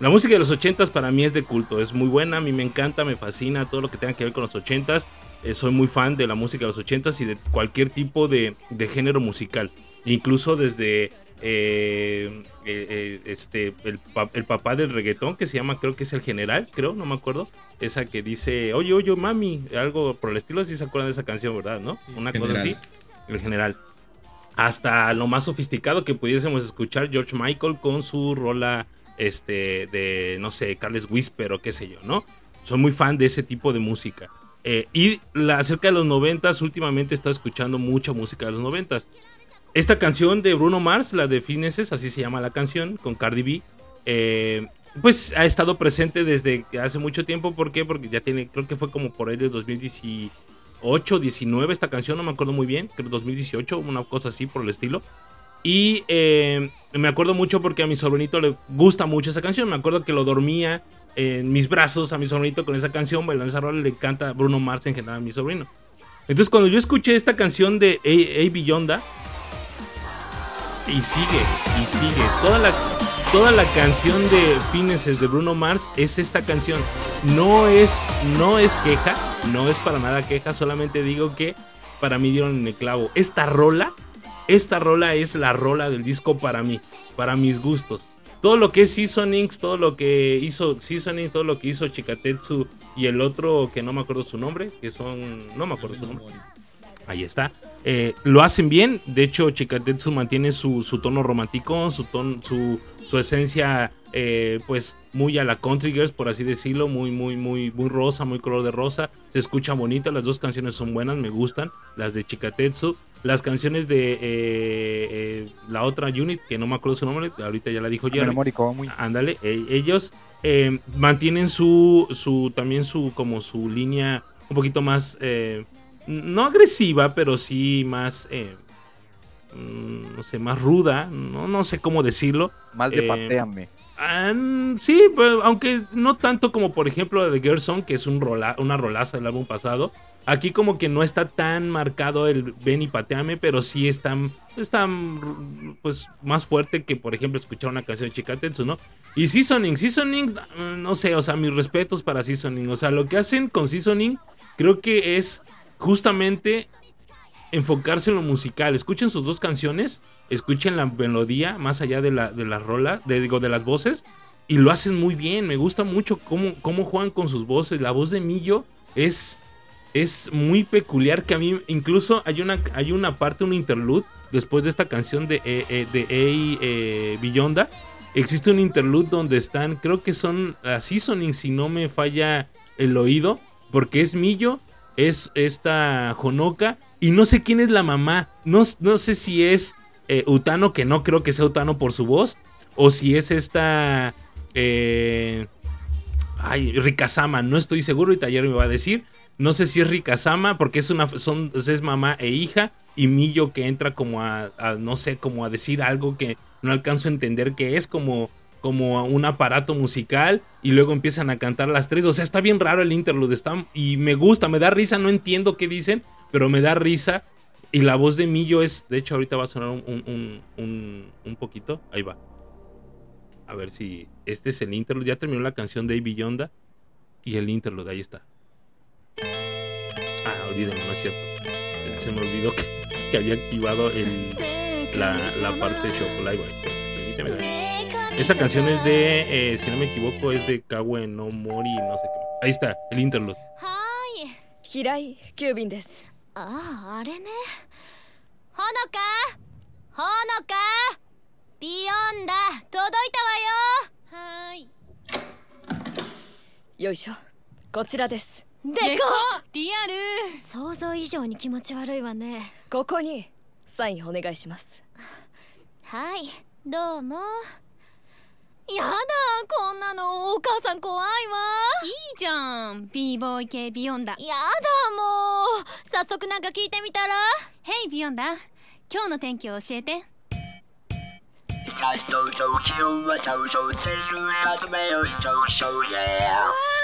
La música de los 80 para mí es de culto, es muy buena, a mí me encanta, me fascina todo lo que tenga que ver con los 80 eh, soy muy fan de la música de los 80 y de cualquier tipo de, de género musical, incluso desde eh, eh, este el, el papá del reggaetón que se llama creo que es el general creo no me acuerdo esa que dice oye oye mami algo por el estilo si se acuerdan de esa canción verdad no una cosa así el general. Hasta lo más sofisticado que pudiésemos escuchar George Michael con su rola este de no sé Carles Whisper o qué sé yo no soy muy fan de ese tipo de música Eh, y la, acerca de los noventas últimamente he estado escuchando mucha música de los noventas esta canción de Bruno Mars, la de Fineses, así se llama la canción, con Cardi B, eh, pues ha estado presente desde hace mucho tiempo. ¿Por qué? Porque ya tiene, creo que fue como por ahí de 2018, 19 esta canción, no me acuerdo muy bien, creo 2018, una cosa así por el estilo. Y eh, me acuerdo mucho porque a mi sobrinito le gusta mucho esa canción. Me acuerdo que lo dormía en mis brazos a mi sobrinito con esa canción, bailando esa rola, le encanta Bruno Mars en general a mi sobrino. Entonces cuando yo escuché esta canción de A. Beyonda, y sigue, y sigue, toda la, toda la canción de Fineses de Bruno Mars es esta canción. No es, no es queja, no es para nada queja, solamente digo que para mí dieron en el clavo. Esta rola, esta rola es la rola del disco para mí, para mis gustos todo lo que es Seasonings, todo lo que hizo Seasoning, todo lo que hizo Chikatetsu y el otro que no me acuerdo su nombre, que son, no me acuerdo su nombre. Ahí está. Eh, lo hacen bien. De hecho, Chikatetsu mantiene su, tono romántico, su, ton, su, su esencia, eh, pues muy a la Country Girls, por así decirlo. Muy, muy, muy, muy rosa, muy color de rosa. Se escucha bonito. Las dos canciones son buenas, me gustan. Las de Chikatetsu. Las canciones de eh, eh, la otra unit, que no me acuerdo su nombre, ahorita ya la dijo Jerry. Ándale, eh, ellos eh, mantienen su, su, también su, como su línea un poquito más, eh, no agresiva, pero sí más, eh, mm, no sé, más ruda, no, no sé cómo decirlo. Más de pateame. Ah, sí, aunque no tanto como por ejemplo la de Gerson, que es un rola, una rolaza del álbum pasado. Aquí como que no está tan marcado el ven y pateame, pero sí está, pues más fuerte que por ejemplo escuchar una canción de Chikatetsu, ¿no? Y Seasoning, Seasoning, mm, no sé, o sea, mis respetos para Seasoning. O sea, lo que hacen con Seasoning creo que es justamente enfocarse en lo musical. Escuchen sus dos canciones, escuchen la melodía más allá de la, de la rola, de, digo, de las voces, y lo hacen muy bien. Me gusta mucho cómo, cómo juegan con sus voces. La voz de Millo es, es muy peculiar que a mí incluso hay una, hay una parte, un interlude, después de esta canción de, eh, eh, de eh. Existe un interlude donde están, creo que son la seasoning, si no me falla el oído, porque es Millo, es esta Honoka, y no sé quién es la mamá. No, no sé si es eh, Utano, que no creo que sea Utano por su voz, o si es esta. Eh, ay, Rikasama, no estoy seguro, y Taller me va a decir. No sé si es Rikasama, porque es una son, es mamá e hija, y Millo que entra como a, no sé, como a decir algo que no alcanzo a entender que es, como, como un aparato musical, y luego empiezan a cantar las tres. O sea, está bien raro el interlude, está, y me gusta, me da risa, no entiendo qué dicen, pero me da risa. Y la voz de Millo es, de hecho, ahorita va a sonar un, un, un, poquito. Ahí va. A ver si este es el interlude. Ya terminó la canción de Avi Yonda. Y el interlude, ahí está no es cierto. Se me olvidó que, que había activado el, la, la, parte de Shokulai Esa canción es de, eh, si no me equivoco, es de Kawe no Mori, no sé qué. Ahí está, el interlude. Hirai Kyubin desu. Ah, are ne. Honoka! Honoka! Beyond da! Todoita wa yo! Hai. Yoisho. Kochira. ですでかっリアル。想像以上に気持ち悪いわね。ここにサインお願いします。はいどうも。やだこんなの。お母さん怖いわ。いいじゃん。b ボーイ系ビヨンダ。やだもう。早速なんか聞いてみたら？ヘイビヨンダ。今日の天気を教えて。気温は上昇全部だと目より上昇 yeah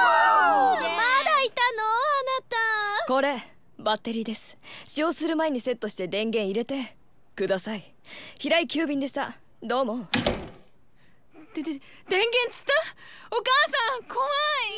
これバッテリーです使用する前にセットして電源入れてください平井急便でしたどうもでで電源つったお母さん怖い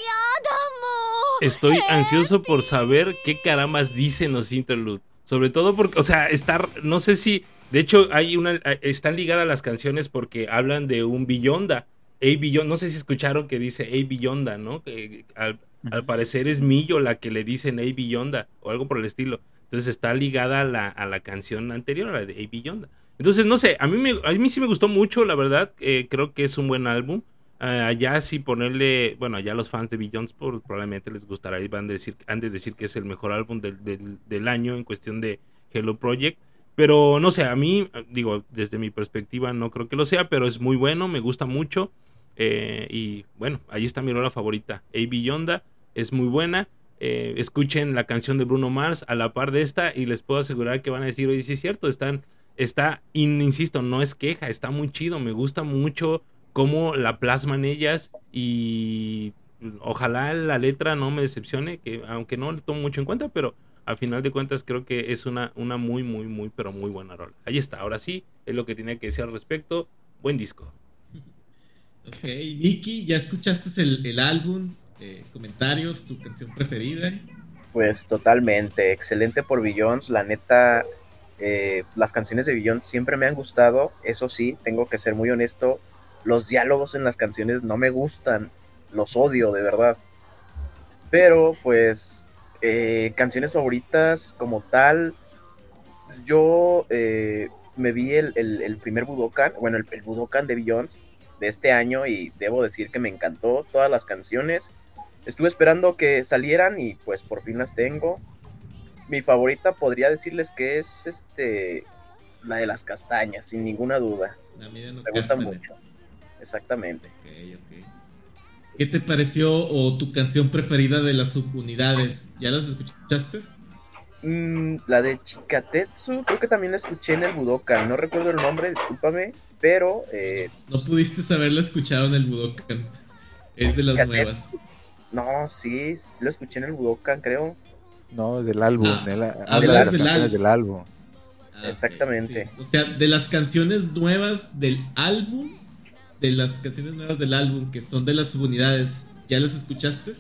やだもう Estoy ansioso por saber qué carambas dicen los interludes. Sobre todo porque, o sea, estar, no sé si, de hecho, hay una, están ligadas las canciones porque hablan de un Billonda. A Billonda, no sé si escucharon que dice A Billonda, ¿no? Que al, al parecer es Millo la que le dicen A Billonda o algo por el estilo. Entonces está ligada a la, a la canción anterior, a la de A Billonda. Entonces, no sé, a mí, me, a mí sí me gustó mucho, la verdad. Eh, creo que es un buen álbum. Eh, allá sí ponerle, bueno, allá los fans de Beyoncé por, probablemente les gustará y van a decir, han de decir que es el mejor álbum del, del, del año en cuestión de Hello Project. Pero no sé, a mí, digo, desde mi perspectiva no creo que lo sea, pero es muy bueno, me gusta mucho. Eh, y bueno, ahí está mi rola favorita. A.B. Yonda es muy buena. Eh, escuchen la canción de Bruno Mars a la par de esta y les puedo asegurar que van a decir, oye, sí es cierto, están, está, insisto, no es queja, está muy chido, me gusta mucho cómo la plasman ellas y ojalá la letra no me decepcione, que aunque no le tomo mucho en cuenta, pero al final de cuentas creo que es una, una muy, muy, muy, pero muy buena rola. Ahí está, ahora sí, es lo que tenía que decir al respecto. Buen disco. Ok, Vicky, ¿ya escuchaste el, el álbum? Eh, comentarios, tu canción preferida. Pues totalmente, excelente por Billions, la neta, eh, las canciones de Billions siempre me han gustado, eso sí, tengo que ser muy honesto, los diálogos en las canciones no me gustan, los odio de verdad. Pero pues eh, canciones favoritas como tal, yo eh, me vi el, el, primer Budokan, bueno, el, el Budokan de Beyoncé de este año y debo decir que me encantó todas las canciones. Estuve esperando que salieran y pues por fin las tengo. Mi favorita podría decirles que es este la de las castañas, sin ninguna duda. No me gusta mucho. Exactamente. Okay, okay. ¿Qué te pareció o tu canción preferida de las subunidades? ¿Ya las escuchaste? Mm, la de Chikatetsu, creo que también la escuché en el Budokan. No recuerdo el nombre, discúlpame, pero. Eh, no, no, pudiste haberla escuchado en el Budokan. Es de las Chikatetsu. nuevas. No, sí, sí lo escuché en el Budokan, creo. No, del álbum. Ah, de la, hablas de del, álbum. del álbum. Ah, Exactamente. Okay, sí. O sea, de las canciones nuevas del álbum, de las canciones nuevas del álbum que son de las subunidades, ¿ya las escuchaste?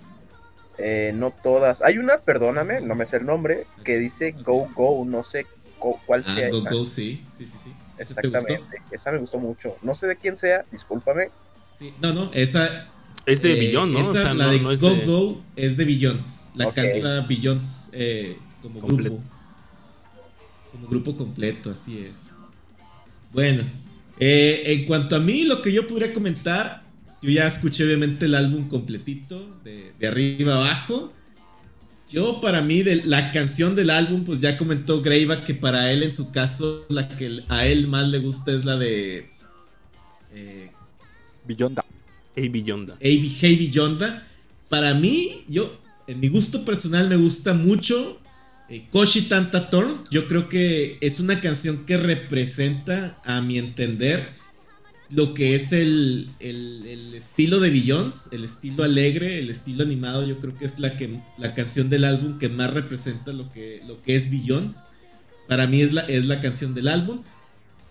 Eh, no todas. Hay una, perdóname, no me sé el nombre, que dice Go Go, no sé cuál ah, sea Go esa. Go, sí, sí, sí, sí. Exactamente. Esa me gustó mucho. No sé de quién sea, discúlpame. Sí, no, no, esa es de eh, Billions, ¿no? Esa, o sea, la no, de no es Go de... Go es de Billions. La Ok. canta Billions eh, como grupo. Como grupo completo, así es. Bueno, eh, en cuanto a mí, lo que yo podría comentar, yo ya escuché obviamente el álbum completito, de, de arriba abajo. Yo, para mí, de la canción del álbum, pues ya comentó Greiva que para él, en su caso, la que a él más le gusta es la de. Eh, Billonda. A.B. Yonda. Hey Yonda. Para mí, yo, en mi gusto personal, me gusta mucho eh, Koshi Tanta Torn. Yo creo que es una canción que representa, a mi entender, lo que es el, el, el estilo de Beyoncé, el estilo alegre, el estilo animado. Yo creo que es la, que, la canción del álbum que más representa lo que, lo que es Beyoncé. Para mí es la, es la canción del álbum.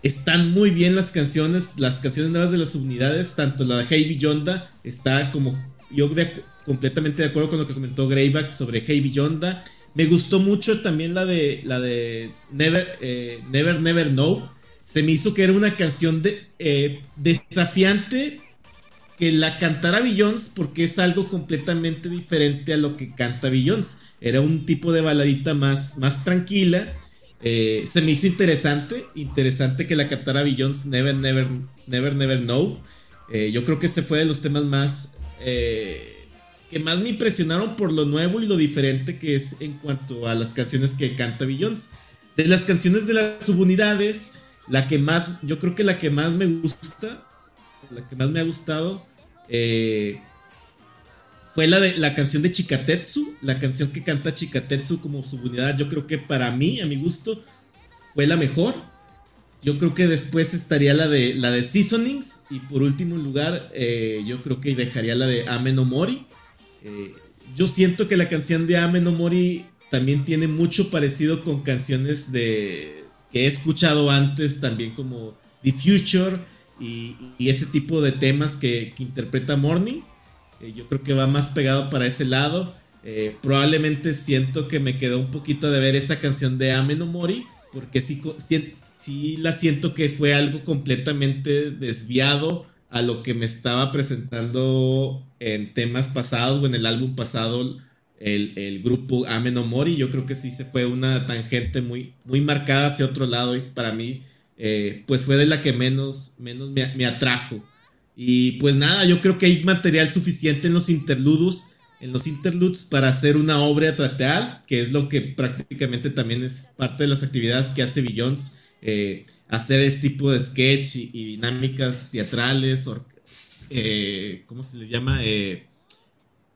Están muy bien las canciones, las canciones nuevas de las unidades, tanto la de Hey Yonda está como yo completamente de acuerdo con lo que comentó Greyback sobre Hey Yonda. Me gustó mucho también la de la de Never eh, Never Never Know. Se me hizo que era una canción de, eh, desafiante que la cantara Beyoncé porque es algo completamente diferente a lo que canta Beyoncé. Era un tipo de baladita más, más tranquila. Eh, se me hizo interesante, interesante que la cantara Beyoncé Never, Never, Never, Never Know. Eh, yo creo que ese fue de los temas más eh, que más me impresionaron por lo nuevo y lo diferente que es en cuanto a las canciones que canta Beyoncé. De las canciones de las subunidades, la que más, yo creo que la que más me gusta, la que más me ha gustado, eh, fue la de la canción de Chikatetsu, la canción que canta Chikatetsu como subunidad. Yo creo que para mí, a mi gusto, fue la mejor. Yo creo que después estaría la de la de Seasonings y por último lugar, eh, yo creo que dejaría la de Ame no Mori. Eh, yo siento que la canción de Ame no Mori también tiene mucho parecido con canciones de que he escuchado antes también como The Future y, y ese tipo de temas que, que interpreta Morning. Eh, yo creo que va más pegado para ese lado. Eh, probablemente siento que me quedó un poquito de ver esa canción de Ame no Mori, porque sí, sí, sí, la siento que fue algo completamente desviado a lo que me estaba presentando en temas pasados o en el álbum pasado el, el grupo Ame no Mori. Yo creo que sí se fue una tangente muy, muy marcada hacia otro lado y para mí eh, pues fue de la que menos, menos me, me, atrajo. Y pues nada, yo creo que hay material suficiente en los interludos, en los interludes para hacer una obra teatral, que es lo que prácticamente también es parte de las actividades que hace Billions, eh, hacer este tipo de sketch y, dinámicas teatrales, eh, ¿cómo se les llama? Eh,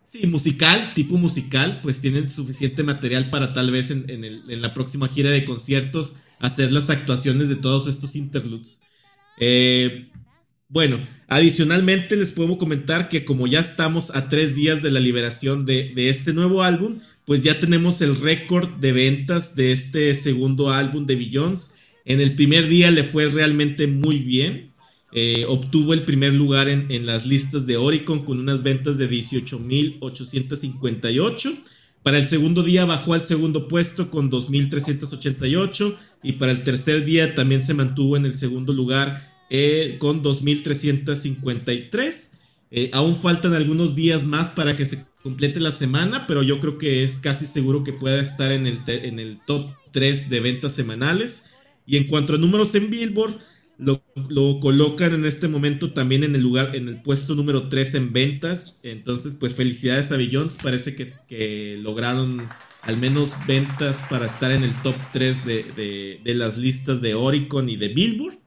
Sí, musical, tipo musical, pues tienen suficiente material para tal vez en, en, la próxima gira de conciertos hacer las actuaciones de todos estos interludes. Eh, bueno, adicionalmente les puedo comentar que como ya estamos a tres días de la liberación de, este nuevo álbum, pues ya tenemos el récord de ventas de este segundo álbum de Billions. En el primer día le fue realmente muy bien. Eh, obtuvo el primer lugar en, las listas de Oricon con unas ventas de 18.858. Para el segundo día bajó al segundo puesto con 2.388 y para el tercer día también se mantuvo en el segundo lugar eh, con 2.353. Eh, aún faltan algunos días más para que se complete la semana, pero yo creo que es casi seguro que pueda estar en el, en el top 3 de ventas semanales. Y en cuanto a números en Billboard, lo, lo, colocan en este momento también en el lugar, en el puesto número 3 en ventas. Entonces, pues felicidades a Billions. Parece que, lograron al menos ventas para estar en el top 3 de, de, de, las listas de Oricon y de Billboard.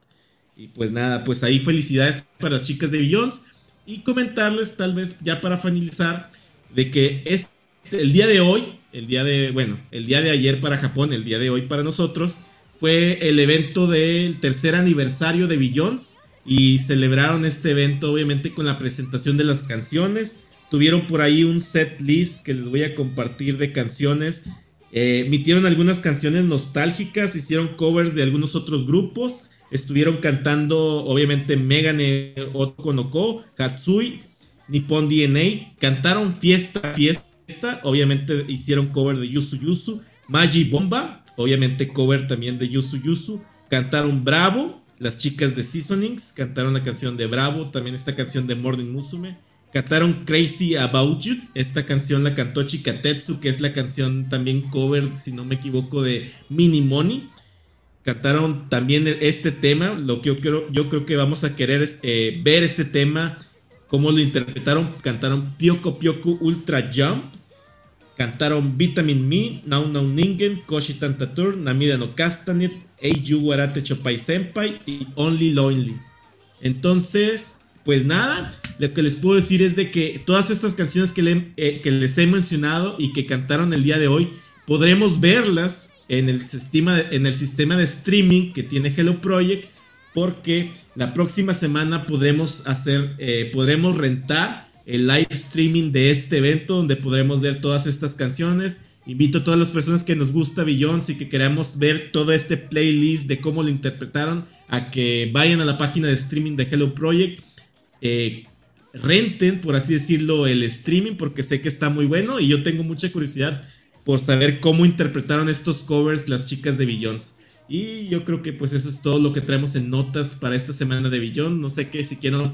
Y pues nada, pues ahí felicidades para las chicas de Billions. Y comentarles, tal vez ya para finalizar, de que es el día de hoy, el día de, bueno, el día de ayer para Japón, el día de hoy para nosotros fue el evento del tercer aniversario de Billions y celebraron este evento obviamente con la presentación de las canciones. Tuvieron por ahí un set list que les voy a compartir de canciones. Eh, emitieron algunas canciones nostálgicas, hicieron covers de algunos otros grupos. Estuvieron cantando obviamente Megane Okonoko, Katsui, Nippon DNA. Cantaron Fiesta, Fiesta. Obviamente hicieron cover de Yusu Yusu. Magi Bomba, obviamente cover también de Yusu Yusu. Cantaron Bravo, las chicas de Seasonings, cantaron la canción de Bravo, también esta canción de Morning Musume. Cantaron Crazy About You, esta canción la cantó Chikatetsu, que es la canción también cover, si no me equivoco, de Mini Money. Cantaron también este tema, lo que yo creo, yo creo que vamos a querer es eh, ver este tema, cómo lo interpretaron. Cantaron Pyoko Pyoko Ultra Jump, Cantaron Vitamin Me, Now Now Ningen, Koshi Tantatur, Namida no Castanet, Eiju Warate Chopai Senpai y Only Lonely. Entonces, pues nada, lo que les puedo decir es de que todas estas canciones que, eh, que les he mencionado y que cantaron el día de hoy, podremos verlas en el, sistema, en el sistema de streaming que tiene Hello Project, porque la próxima semana podremos hacer, eh, podremos rentar el live streaming de este evento donde podremos ver todas estas canciones. Invito a todas las personas que nos gusta Beyoncé y que queramos ver todo este playlist de cómo lo interpretaron a que vayan a la página de streaming de Hello Project. Eh, renten, por así decirlo, el streaming porque sé que está muy bueno y yo tengo mucha curiosidad por saber cómo interpretaron estos covers las chicas de Beyoncé. Y yo creo que pues eso es todo lo que traemos en notas para esta semana de Billón. No sé qué, si quieren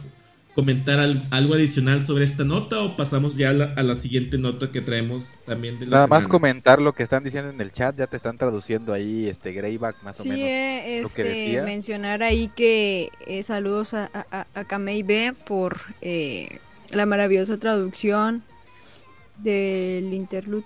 comentar algo adicional sobre esta nota o pasamos ya a la, siguiente nota que traemos también de la Nada más comentar lo que están diciendo en el chat, ya te están traduciendo ahí este Greyback más o menos. Eh, lo que este, decía. mencionar ahí que eh, saludos a, a, a Kamei B por eh, la maravillosa traducción del interlude.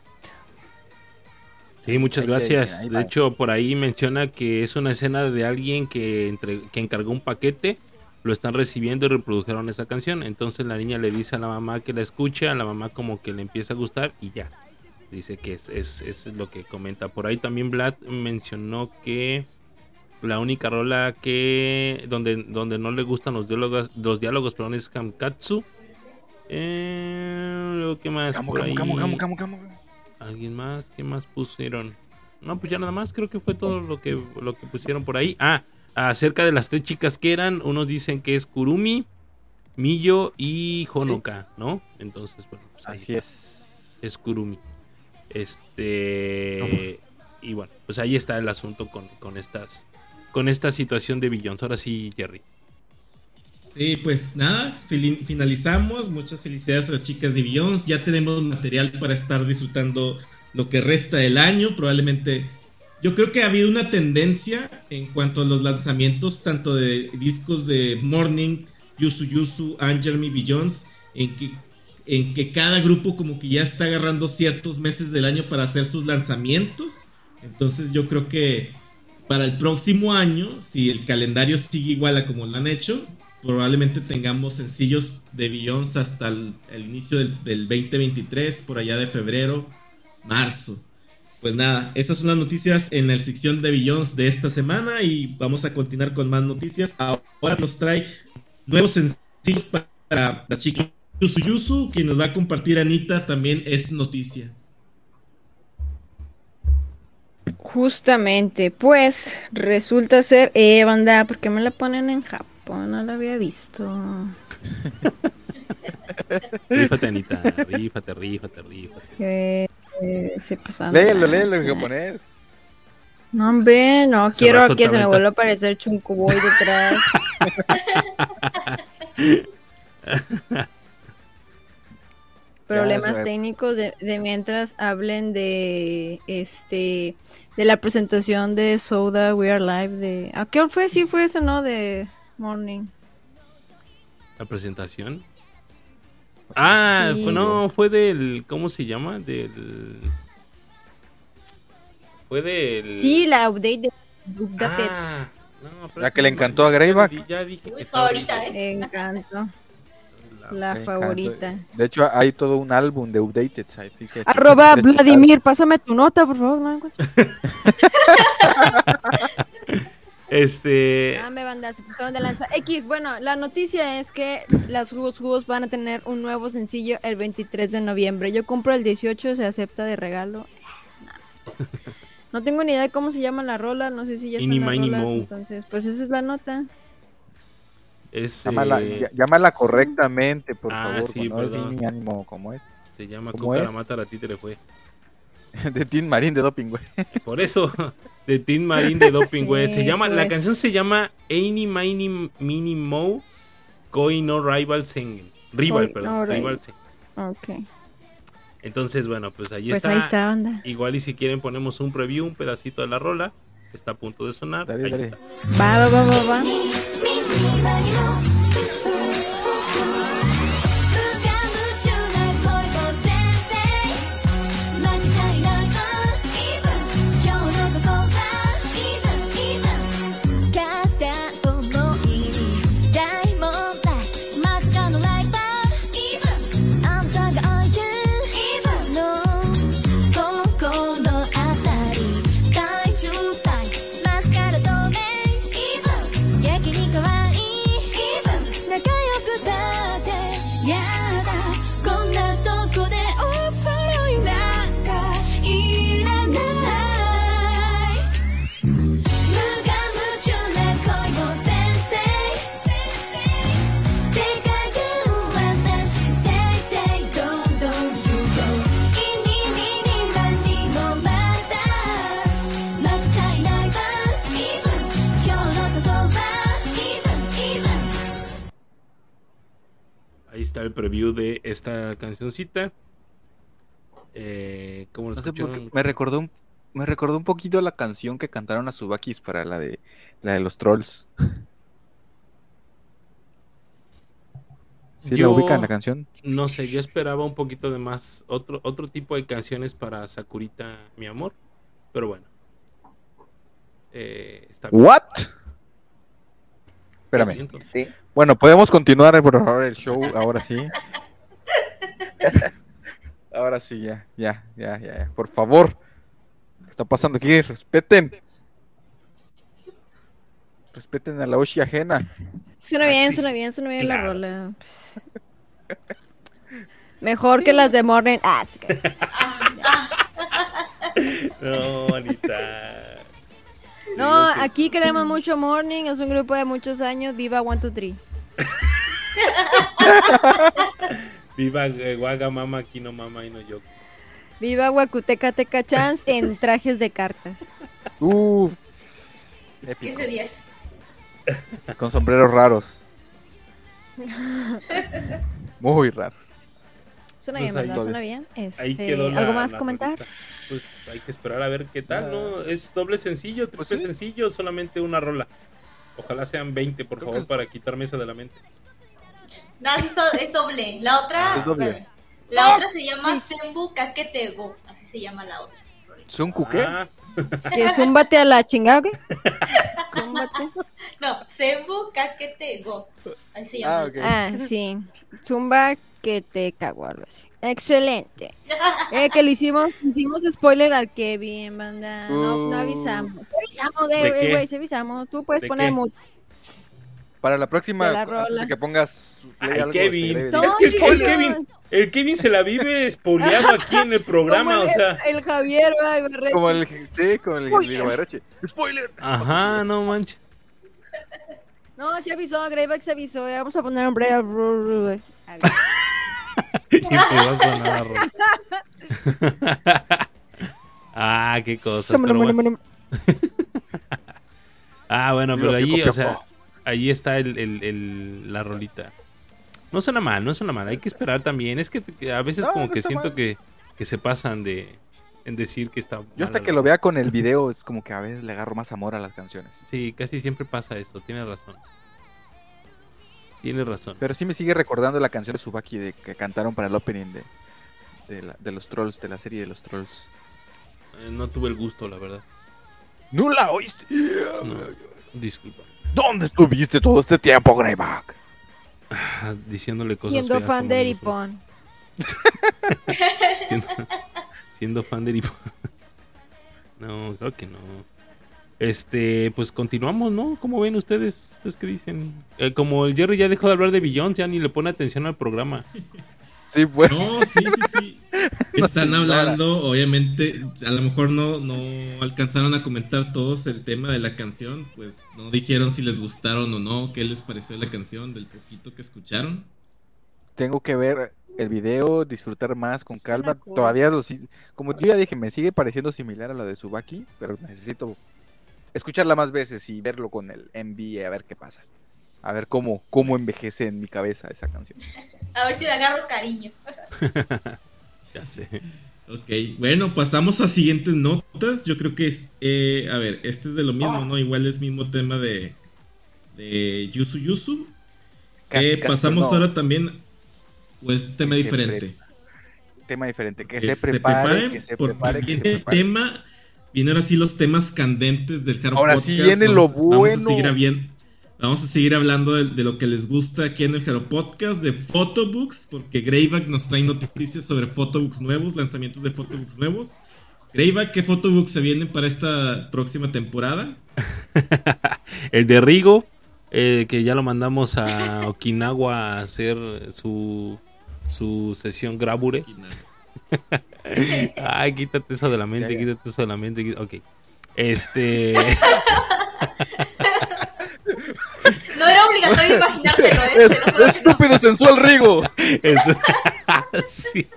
Sí, muchas gracias. de hecho, por ahí menciona que es una escena de alguien que, entre, que encargó un paquete lo están recibiendo y reprodujeron esa canción. Entonces la niña le dice a la mamá que la escuche, a la mamá como que le empieza a gustar y ya. Dice que es, es, es lo que comenta. Por ahí también Vlad mencionó que la única rola que donde, donde no le gustan los diálogos, los diálogos perdón, es Kamkatsu. Eh, ¿Qué más? por ahí? ¿Alguien más? ¿Qué más pusieron? No, pues ya nada más, creo que fue todo lo que, lo que pusieron por ahí. Ah, acerca de las tres chicas que eran, unos dicen que es Kurumi, Millo y Honoka, ¿no? Entonces, bueno, pues así es. Es Kurumi. Este. Y bueno, pues ahí está el asunto con, con estas. Con esta situación de Billions. Ahora sí, Jerry. Sí, pues nada, finalizamos. Muchas felicidades a las chicas de Billions. Ya tenemos material para estar disfrutando lo que resta del año. Probablemente yo creo que ha habido una tendencia en cuanto a los lanzamientos, tanto de discos de Morning, Yusu Yusu, and Jeremy Billions, en que, en que cada grupo como que ya está agarrando ciertos meses del año para hacer sus lanzamientos. Entonces yo creo que para el próximo año, si el calendario sigue igual a como lo han hecho, probablemente tengamos sencillos de Billions hasta el, inicio del, del 2023, por allá de febrero, marzo. Pues nada, esas son las noticias en la sección de Billions de esta semana y vamos a continuar con más noticias. Ahora nos trae nuevos sencillos para las chicas Yusu quien nos va a compartir Anita también esta noticia. Justamente, pues resulta ser, eh, banda, ¿por qué me la ponen en Japón? No la había visto. Rífate, Anita. Rífate, rífate, rífate. Eh, eh, se pasaron Léelo, léelo en japonés. No, hombre, no Hace quiero que se me vuelva a aparecer Chunkuboy detrás. Problemas técnicos de, de mientras hablen de este de la presentación de Soda We Are Live de ¿a qué hora fue? Sí fue ese, ¿no? De Morning. La presentación. Ah, Sí. fue- no, fue del. ¿Cómo se llama? Del. Fue del. Sí, la update de Updated. Ah, no, La que le encantó a Greyback. Ya, ya dije que Uy, estaba favorita. ¿eh? Me encantó. La Me favorita. De hecho, hay todo un álbum de Updated. Así que, Arroba Vladimir, pásame tu nota, por favor. Este. Ah, me banda, se pasaron de lanza. X, bueno, la noticia es que las jugos jugos van a tener un nuevo sencillo el 23 de noviembre. Yo compro el 18, se acepta de regalo. No, tengo ni idea de cómo se llama la rola, no sé si ya están las rolas, entonces, pues esa es la nota. Es, Llámala, eh, llá- llámala correctamente, por Ah, favor. sí, no es ¿cómo es? se llama ¿cómo Cuca es? la mata la títere fue. De Tin Marín de Doping, güey. Por eso, de Tin Marín de Doping, güey. se llama, la pues. canción se llama Any Mini Mini Mo Koi no Rival Singing. Rival, Koi perdón. no Rival. Ok. Entonces, bueno, pues ahí Pues está. ahí está, banda. Igual y si quieren ponemos un preview, un pedacito de la rola. Está a punto de sonar. Dale, Ahí dale. está. Va, va, va, va, va. Está el preview de esta cancioncita. Eh, ¿Cómo lo No sé me recordó un, me recordó un poquito la canción que cantaron a Subakis para la de la de los trolls. ¿Sí la Yo- ubican la canción? No sé, yo esperaba un poquito de más, otro, otro tipo de canciones para Sakurita, mi amor. Pero bueno. Eh, está bien. ¿What? Espérame. siento. Bueno, podemos continuar por favor el show ahora sí. ahora sí, ya, ya, ya, ya, ya. Por favor. ¿Qué está pasando aquí? Respeten. Respeten a la Oshi ajena. Suena bien, suena bien, suena bien la rola. Pues, Mejor que las de Morning. Ah, sí que- No, Anita. No, aquí queremos mucho Morning, es un grupo de muchos años. Viva One Two Three. Viva eh, Waga Mama, aquí no mama y no yo. Viva Wakuteca Teca Chance en trajes de cartas. Uh, épico. 15 10. Con sombreros raros. Muy raros. Suena Pues bien, ahí- ¿verdad? Suena bien. Ahí Este, quedó la- ¿Algo más la comentar? rolita. Pues hay que esperar a ver qué tal, ¿no? Es doble sencillo, triple Pues sí. sencillo, solamente una rola. Ojalá sean 20, por favor, para quitarme esa de la mente. No, es doble. La otra. Es doble. La otra se llama Senbu Kaketego. Así se llama la otra. ¿Sunku qué? Ah, ¿Que zúmbate a la chingada qué? No, Senbu Kaketego. Así se llama. Ah, ok. Ah, sí. Zumba que te cago algo así. Excelente. Eh, que lo hicimos, hicimos spoiler al Kevin, banda. No, no Uh. avisamos. Avisamos, de, ¿De eh, güey, sí avisamos. Tú puedes ¿De poner qué? mute. Para la próxima, la antes rola. de que pongas Ay, algo, Kevin. es que el, el. Kevin, el Kevin se la vive espoleado aquí en el programa, Como o el, sea. el Javier, va, como el sí, como el Spoiler. Spoiler. Ajá, no manches. No, se avisó, Greyback se avisó. Vamos a poner un break. ver. Siempre va a sonar, ah, qué cosa. pero bueno. Ah, bueno, pero copió. o sea, ahí está el, el- el- la rolita. No suena mal, no suena mal. Hay que esperar también. Es que a veces No, como no que siento mal. que, que se pasan de en decir que está. Yo hasta que lo vea con el video es como que a veces le agarro más amor a las canciones. Sí, casi siempre pasa eso. Tienes razón. Tienes razón. Pero sí me sigue recordando la canción de Subaki de que cantaron para el opening de, de, la- de los trolls, de la serie de los trolls. Eh, no tuve el gusto, la verdad. ¿No la oíste? No, disculpa. ¿Dónde estuviste todo este tiempo, Greyback? Ah, Diciéndole cosas Siendo feas fan de Eripon. siendo, siendo fan de Eripo. No, creo que no. Este, pues continuamos, ¿no? ¿Cómo ven ustedes? ¿Ustedes qué dicen? Eh, como el Jerry ya dejó de hablar de Billions, ya ni le pone atención al programa. Sí, pues. No, sí, sí, sí. Están hablando, obviamente, a lo mejor no, no alcanzaron a comentar todos el tema de la canción, pues no dijeron si les gustaron o no, qué les pareció la canción del poquito que escucharon. Tengo que ver el video, disfrutar más con calma. Todavía lo si- como yo ya dije, me sigue pareciendo similar a la de Subaki, pero necesito escucharla más veces y verlo con el MV a ver qué pasa. A ver cómo, cómo envejece en mi cabeza esa canción. A ver si le agarro cariño. Ya sé. Ok, bueno, pasamos a siguientes notas. Yo creo que es, eh, a ver, este es de lo mismo, ¿no? Igual es mismo tema de, de Yusu Yusu. Casi, Eh, casi, pasamos no, ahora también, pues, tema Que diferente. tema diferente, que, Que se prepare, que se porque prepare, que se el prepare. tema, vienen ahora sí los temas candentes del Hard Ahora Podcast. sí viene lo Vamos- Vamos a bueno. seguir, habien- vamos a seguir hablando de, de lo que les gusta aquí en el Hero Podcast, de photobooks, porque Greyback nos trae noticias sobre photobooks nuevos, lanzamientos de photobooks nuevos. Greyback, ¿qué photobooks se vienen para esta próxima temporada? El de Rigo, eh, que ya lo mandamos a Okinawa a hacer su, su sesión Grabure. Ay, quítate eso de la mente, Ya, ya. quítate eso de la mente. Ok. Este. No era obligatorio imaginártelo, ¿eh? No. Estúpido sensual Rigo. Es- sí,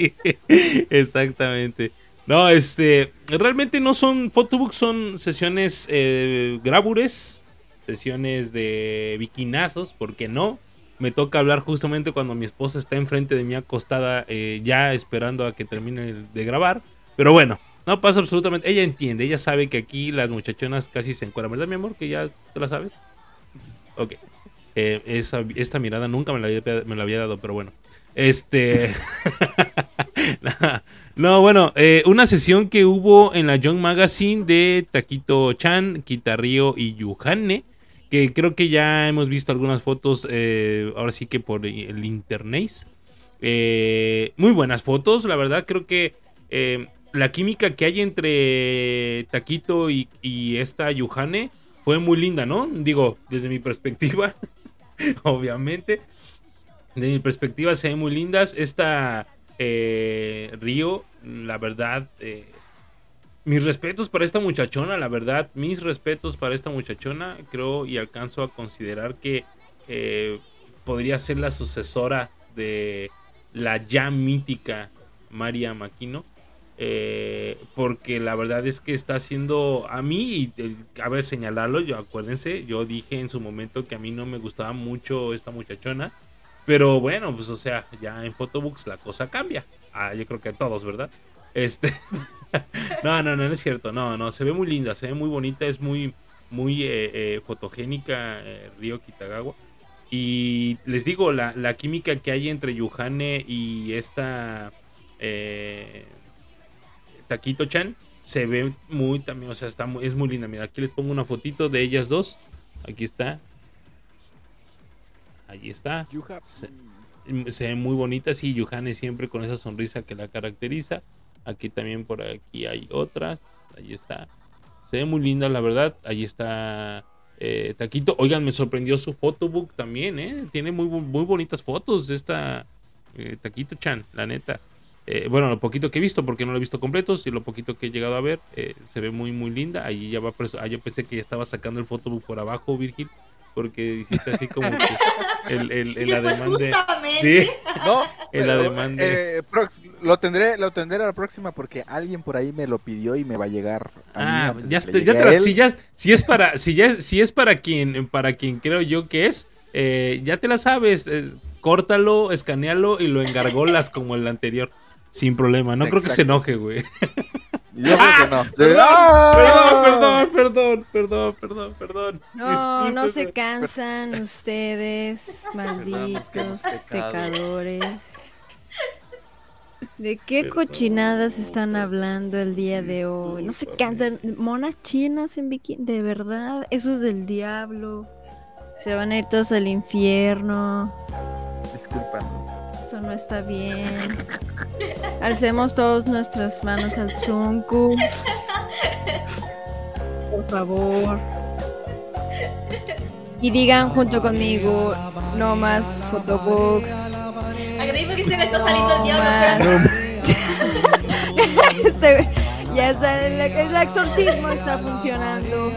exactamente. No, este, realmente no son photobooks, son sesiones eh, grabures, sesiones de biquinazos, ¿por qué no? Me toca hablar justamente cuando mi esposa está enfrente de mí acostada, eh, ya esperando a que termine de grabar. Pero bueno, no pasa absolutamente. Ella entiende, ella sabe que aquí las muchachonas casi se encuentran, ¿verdad, mi amor? Que ya te la sabes. Ok. Eh, esa- esta mirada nunca me la, había, dado, pero bueno. Este. no, bueno, eh, una sesión que hubo en la Young Magazine de Taquito Chan, Kitarrio y Yuhane. Que creo que ya hemos visto algunas fotos, eh, ahora sí que por el internet. Eh, muy buenas fotos, la verdad. Creo que eh, la química que hay entre Taquito y, y esta Yuhane fue muy linda, ¿no? Digo, desde mi perspectiva, obviamente. De mi perspectiva se ven muy lindas. Esta eh, Río, la verdad, mis respetos para esta muchachona, la verdad, mis respetos para esta muchachona. Creo y alcanzo a considerar que eh, podría ser la sucesora de la ya mítica María Maquino. Eh, porque la verdad es que está haciendo a mí, y eh, cabe señalarlo, yo acuérdense, yo dije en su momento que a mí no me gustaba mucho esta muchachona. Pero bueno, pues o sea, ya en Photobooks la cosa cambia. Ah, yo creo que a todos, ¿verdad? Este. no, no, no, no es cierto. No, no, se ve muy linda, se ve muy bonita, es muy, muy eh, eh, fotogénica eh, Río Kitagawa. Y les digo, la, la química que hay entre Yuhane y esta eh, Taquito-chan se ve muy también, o sea, está muy- es muy linda. Mira, aquí les pongo una fotito de ellas dos. Aquí está. Ahí está. Se, se ve muy bonita, sí, Yuhane siempre con esa sonrisa que la caracteriza. Aquí también por aquí hay otras. Ahí está. Se ve muy linda, la verdad. Ahí está eh, Taquito. Oigan, me sorprendió su photobook también, ¿eh? Tiene muy, muy bonitas fotos esta eh, Taquito Chan, la neta. Eh, bueno, lo poquito que he visto, porque no lo he visto completo, y lo poquito que he llegado a ver, se ve muy, muy linda. Ahí ya va, preso- ah, yo pensé que ya estaba sacando el photobook por abajo, Virgil, porque hiciste así como que el, el, el Sí, pues ademán de- justamente. Sí. No, El pero, ademán de- eh, lo tendré, lo tendré a la próxima porque alguien por ahí me lo pidió y me va a llegar. a Ah, ya, está- ya te si ya si es para si ya si es para quien para quien creo yo que es eh, ya te la sabes eh, córtalo escanealo y lo engargolas como el anterior sin problema no creo que se enoje güey Yo creo que no. perdón, ¡Ah! perdón perdón perdón perdón perdón No, no se cansan ustedes, malditos pecadores. ¿De qué cochinadas están hablando el día de hoy? No se cansan. Monas chinas en bikini, de verdad. Eso es del diablo. Se van a ir todos al infierno. Discúlpanos. Eso no está bien. Alcemos todos nuestras manos al Tsunku. Por favor. Y digan junto conmigo, no más photobooks. Agregue que se me está saliendo el diablo, Este, ya está, el, el exorcismo está funcionando.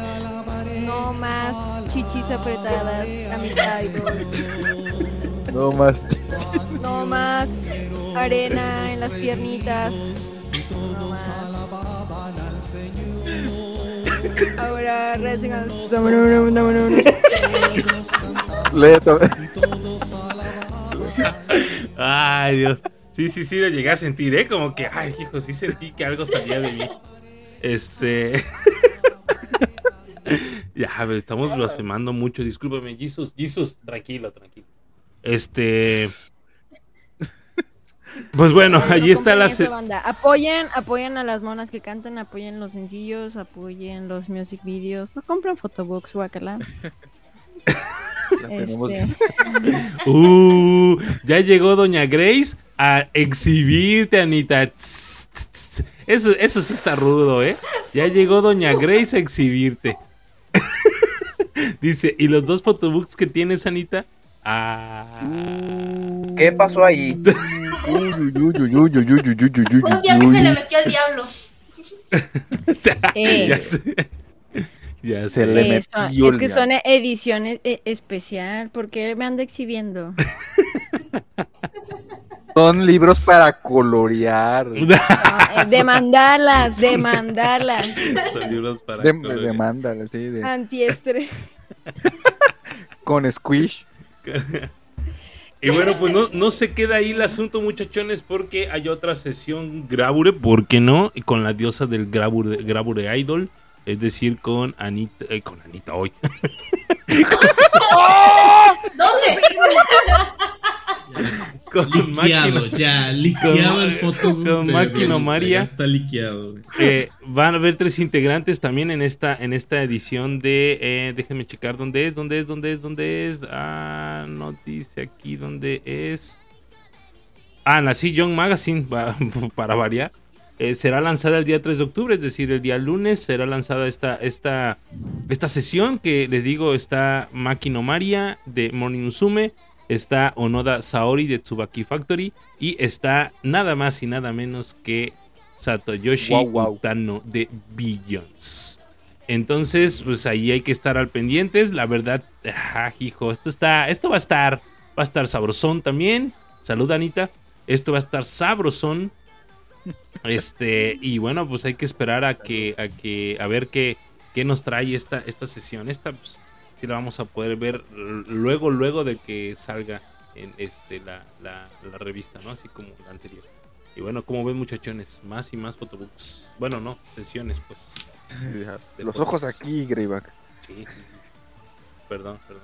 No más chichis apretadas a mis idols. No más. No más arena en las piernitas. No más. Ahora recen al ay Dios sí sí sí lo llegué a sentir eh como que ay hijo sí sentí que algo salía de mí este ya estamos blasfemando mucho discúlpame Jesus Jesus tranquilo tranquilo este pues bueno No allí está la banda. Apoyen, apoyen a las monas que cantan, apoyen los sencillos, apoyen los music videos. No compren photobooks, guacala. Este, Uh, ya llegó Doña Grace a exhibirte, Anita. Tss, tss, tss. Eso, eso sí está rudo, ¿eh? Ya llegó Doña Grace a exhibirte. Dice, ¿y los dos photobooks que tienes, Anita? Ah. ¿Qué pasó ahí? Un día que se le metió al diablo. Eh. ya sé. Ya se, le metió. es que son ediciones e especial. ¿Por qué me anda exhibiendo? Son libros para colorear. No, ah, eh, demandarlas, demandarlas. Son libros para de colorear. Demandarlas, sí. De... Antiestre. Con squish. Y bueno, pues no, no se queda ahí el asunto, muchachones, porque hay otra sesión Grabure, ¿por qué no? Y Con la diosa del Grabure, Grabure Idol, es decir, con Anita, eh, con Anita hoy. ¿Dónde? Con Liqueado, Máquina- ya, liqueado con- el foto. con está liqueado. Eh, van a haber tres integrantes también en esta, en esta edición de. eh, déjenme checar dónde es, dónde es, dónde es, dónde es. Ah, no dice aquí dónde es. Ah, C Young Magazine, para variar. Eh, será lanzada el día 3 de octubre, es decir, el día lunes será lanzada esta, esta, esta sesión que les digo está Makino Maria de Morning Musume, está Onoda Saori de Tsubaki Factory y está nada más y nada menos que Satoyoshi Wow, wow. Utano de Billions. Entonces, pues ahí hay que estar al pendientes. La verdad, ah, hijo, esto está, esto va a estar, va a estar sabrosón también. Salud, Anita. Esto va a estar sabrosón. Este, y bueno, pues hay que esperar a que, a que, a ver qué, qué nos trae esta, esta sesión. Esta, pues, sí la vamos a poder ver luego, luego de que salga en este la, la, la revista, ¿no? Así como la anterior. Y bueno, como ven muchachones, más y más photobooks. Bueno, no, sesiones pues. De Los ojos aquí, Greyback. Sí. Perdón, perdón.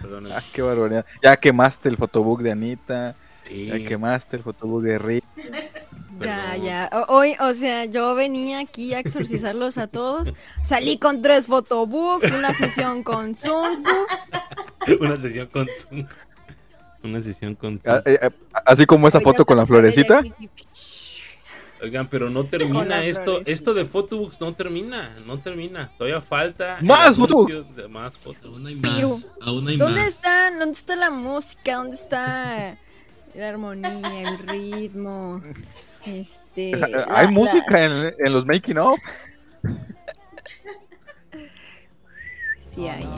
Perdón. Ah, qué barbaridad. Ya quemaste el fotobook de Anita. Sí. Ya quemaste el de Rick. Ya, ya. O- Hoy, o sea, yo venía aquí a exorcizarlos a todos. Salí con tres photobooks, una sesión con Zunku. Una sesión con Zoom. Una sesión con Ah, Zoom. eh, eh, Así como esa foto con la florecita. Oigan, pero no termina esto. florecita. Esto de photobooks no termina. No termina. Todavía falta. ¡Más de Más photobooks. Aún hay más. Aún hay ¿Dónde más. están? ¿Dónde está la música? ¿Dónde está la armonía, el ritmo? Este. La- Hay la- música en, en los making of. Sí, hay.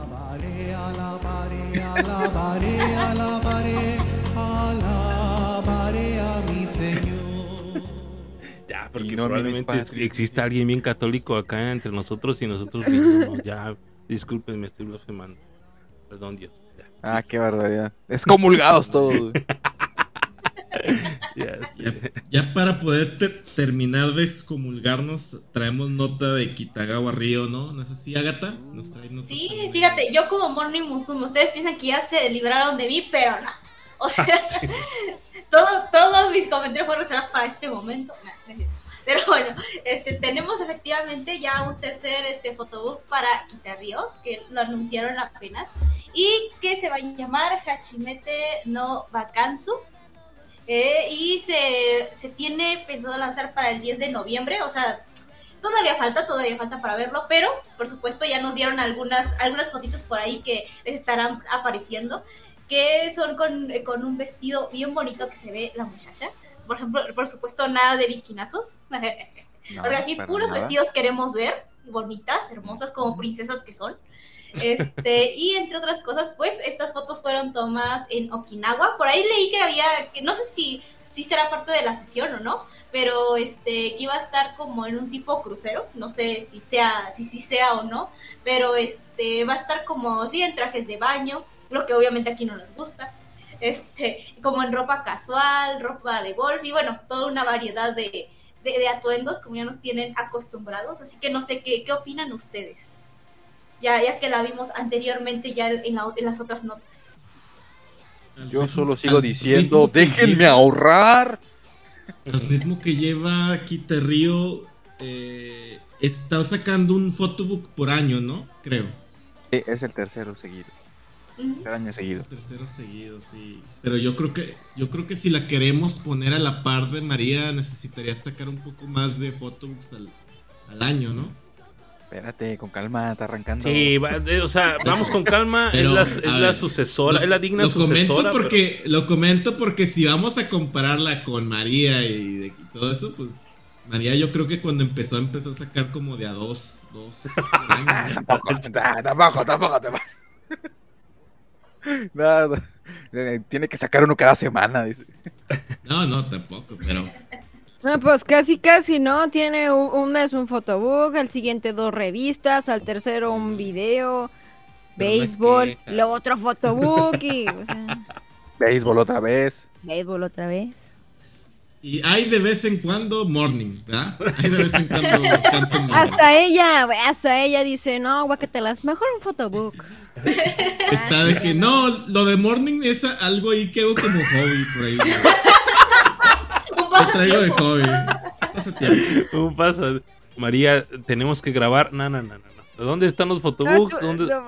Ya, porque no, mi probablemente exista alguien bien católico acá entre nosotros y nosotros riéndonos. Ya, disculpen, me estoy blasfemando. Perdón, Dios. Ya, Ah, qué barbaridad. Excomulgados todos. ya, para poder ter- terminar de excomulgarnos, traemos nota de Kitagawa Río, ¿no? No sé si Agatha nos trae nota. Sí, fíjate, yo como Morning Musume, ustedes piensan que ya se libraron de mí, pero no. O sea, todo, todos mis comentarios fueron reservados para este momento. Pero bueno, este, tenemos efectivamente ya un tercer este, photobook para Kitarrio, que lo anunciaron apenas, y que se va a llamar Hachimete no Bakantsu. Eh, y se, se tiene pensado lanzar para el 10 de noviembre, o sea, todavía falta, todavía falta para verlo, pero por supuesto ya nos dieron algunas, algunas fotitos por ahí que les estarán apareciendo, que son con, eh, con un vestido bien bonito que se ve la muchacha. Por ejemplo, por supuesto, nada de biquinazos. No, Porque aquí puros nada. vestidos queremos ver, bonitas, hermosas, como princesas que son. Este, y entre otras cosas, pues estas fotos fueron tomadas en Okinawa. Por ahí leí que había, que no sé si, si será parte de la sesión o no, pero este, que iba a estar como en un tipo crucero. No sé si sea, si sí sea o no, pero este, va a estar como, sí, en trajes de baño, lo que obviamente aquí no nos gusta. Este, como en ropa casual, ropa de golf y bueno, toda una variedad de, de, de atuendos como ya nos tienen acostumbrados. Así que no sé qué, qué opinan ustedes. Ya, ya que la vimos anteriormente ya en, la- en las otras notas. Yo solo sigo diciendo, déjenme lleva- ahorrar. Al ritmo que lleva Kita Río, eh, está sacando un photobook por año, ¿no? Creo. Sí, es el tercero seguido. Tercer año seguido. Tercero seguido, sí. Pero yo creo que yo creo que si la queremos poner a la par de María, necesitaría sacar un poco más de photobooks al, al año, ¿no? Espérate, con calma, está arrancando. Sí, va- o sea, vamos con calma. Pero, es la, es la ver, sucesora, Lo- es la digna lo sucesora. Comento pero- porque, Lo comento porque si vamos a compararla con María y, de- y todo eso, pues María yo creo que cuando empezó, empezó a sacar como de a dos, dos. Tampoco, ta- tampoco, tampoco te vas. Nada. Eh, Tiene que sacar uno cada semana, dice. No, no, tampoco, pero No, pues casi, casi, ¿no? Tiene un, mes un photobook, al siguiente dos revistas, al tercero un video, Pero no es béisbol, lo otro photobook y, o sea, Béisbol otra vez. béisbol otra vez. y hay de vez en cuando morning, ¿verdad? Hay de vez en cuando morning. Hasta ella, hasta ella dice, no, guácatelas, mejor un photobook. Está de que no, lo de morning es algo ahí que hago como hobby por ahí. Un Lo traigo de. Pasatiempo. ¿Cómo pasa? María, tenemos que grabar. No, no, no, no. no. ¿Dónde están los Ah, photobooks? tú- ¿Dónde... no.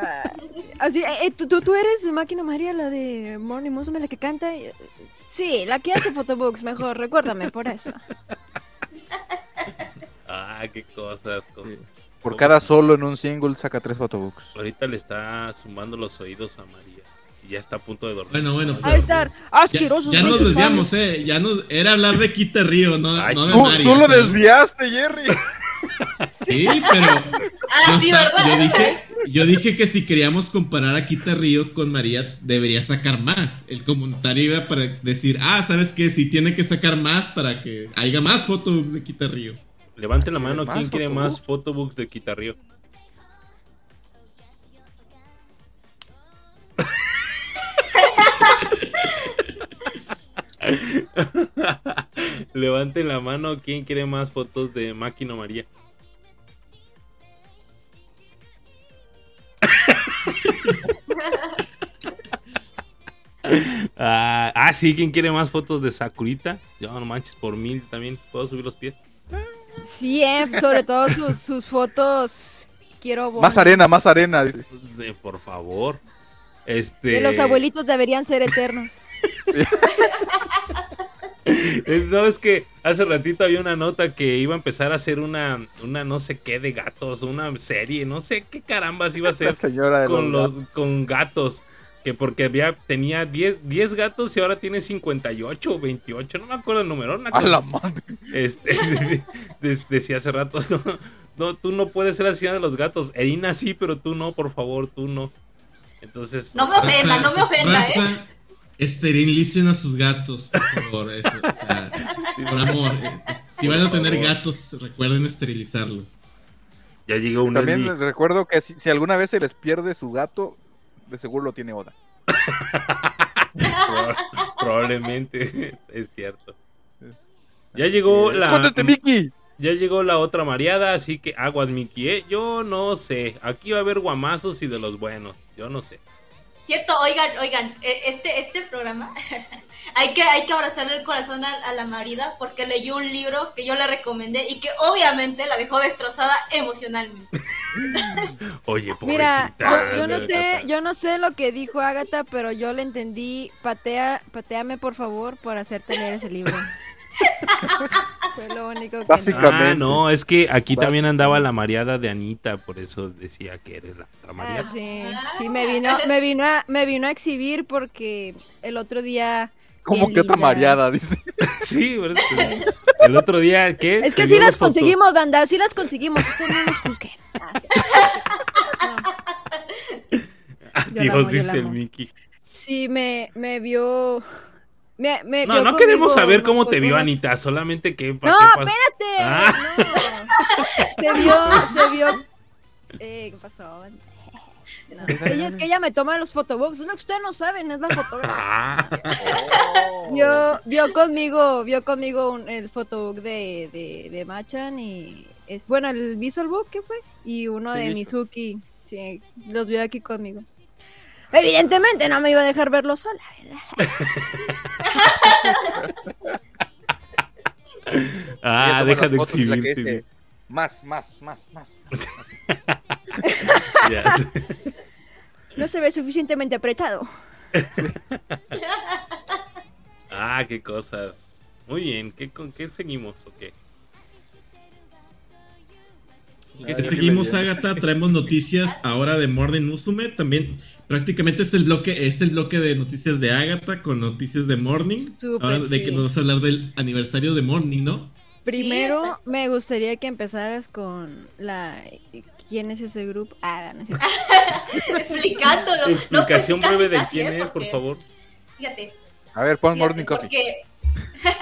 Ah, sí. Así, eh, eh, ¿tú, tú, tú eres Máquina María, la de Morning Musume, la que canta. Sí, la que hace photobooks, mejor, recuérdame por eso. Ah, qué cosas. con- Sí. Por cada solo en un single saca tres photobooks. Ahorita le está sumando los oídos a María. Ya está a punto de dormir. Bueno, bueno, A estar Ya, asquerosos. ya nos desviamos, eh. Ya nos, era hablar de Quita Río, no, Ay, no de Tú, María. tú lo ¿sabes? desviaste, Jerry. Sí, pero. Ah, yo, sí, yo dije, yo dije que si queríamos comparar a Quita Río con María, debería sacar más. El comentario iba para decir, ah, ¿sabes qué? Si tiene que sacar más para que haya más fotos de Quita Río. Levanten la mano. ¿Más ¿Quién quiere photobooks? más photobooks de Quitarrío? Levanten la mano. ¿Quién quiere más fotos de Máquina María? ah, ah, sí, ¿quién quiere más fotos de Sakurita? Yo no manches, por mil también. ¿Puedo subir los pies? Sí, eh, sobre todo sus, sus fotos. Quiero Más arena, más arena. dice. Sí, por favor. Este. Que los abuelitos deberían ser eternos. No, es que hace ratito había una nota que iba a empezar a hacer una, una no sé qué de gatos, una serie, no sé qué carambas iba a hacer señora con, los los, con gatos. Que porque había, tenía 10, 10 gatos y ahora tiene 58 o 28, no me acuerdo el número. una A cosa la madre. Este, de- decía hace rato, no, no, tú no puedes ser así de los gatos. Erina sí, pero tú no, por favor, tú no. Entonces, No me ofenda, no me ofenda, ¿eh? Raza, esterilicen a sus gatos, por favor. eso, o sea, por amor. eh, Si van a tener gatos, recuerden esterilizarlos. ya llegó un También les recuerdo que si, si alguna vez se les pierde su gato, de seguro lo tiene Oda. Proba- Probablemente, es cierto. Ya llegó la. ¡Escóndete, Mickey! Ya llegó la otra mareada, así que aguas, Mickey, ¿eh? Yo no sé. Aquí va a haber guamazos y de los buenos. Yo no sé. Cierto, oigan, oigan, eh, este, este programa hay que, hay que abrazarle el corazón a, a la marida porque leyó un libro que yo le recomendé y que obviamente la dejó destrozada emocionalmente. Oye, Mira, pobrecita. yo, yo no sé, yo no sé lo que dijo Agatha, pero yo le entendí. Patea, pateame por favor por hacerte leer ese libro. Fue lo único que. Básicamente. Ah, no, es que aquí también andaba la mareada de Anita, por eso decía que eres la otra Ah, mareada. sí, sí, me vino, me vino a, me vino a exhibir porque el otro día. Como bien que otra mareada, dice. Sí, ¿verdad? El otro día, ¿qué? Es que sí las fotos. conseguimos, banda, sí las conseguimos. Ustedes no nos. Ah, la amo, yo dice la el. Mickey. Sí, me, me vio. Me, me No, no queremos saber cómo te vio. Anita, solamente que... No, ¿qué pas- espérate. Ah. no. Se vio, se vio. Eh, ¿Qué pasó? No. Ella es que ella me toma los photobooks. No, ustedes no saben, es la fotógrafa. Ah, Vio, vio conmigo, vio conmigo un- el photobook de, de, de Machan y es bueno el visual book que fue y uno de. Mizuki. Sí, los vio aquí conmigo. Evidentemente no me iba a dejar verlo sola, ¿verdad? ah deja de exhibirte. dice, Más, más, más, más. No se ve suficientemente apretado. Ah, qué cosas. Muy bien, ¿qué, ¿con qué seguimos o qué? ¿Qué Ay, Seguimos. Agatha. Traemos noticias ahora de Morning Musume. También, prácticamente, este es el bloque, este es el bloque de noticias de Agatha con noticias de Morning. Ahora de sí. que nos vas a hablar del aniversario de Morning, ¿no? Primero me gustaría que empezaras con la ¿quién es ese grupo? Ah, no es cierto. Explicándolo. No, pues, Explicación breve de casi, quién ¿eh? es, por favor. Fíjate, A ver, pon Fíjate, Morning Coffee. porque-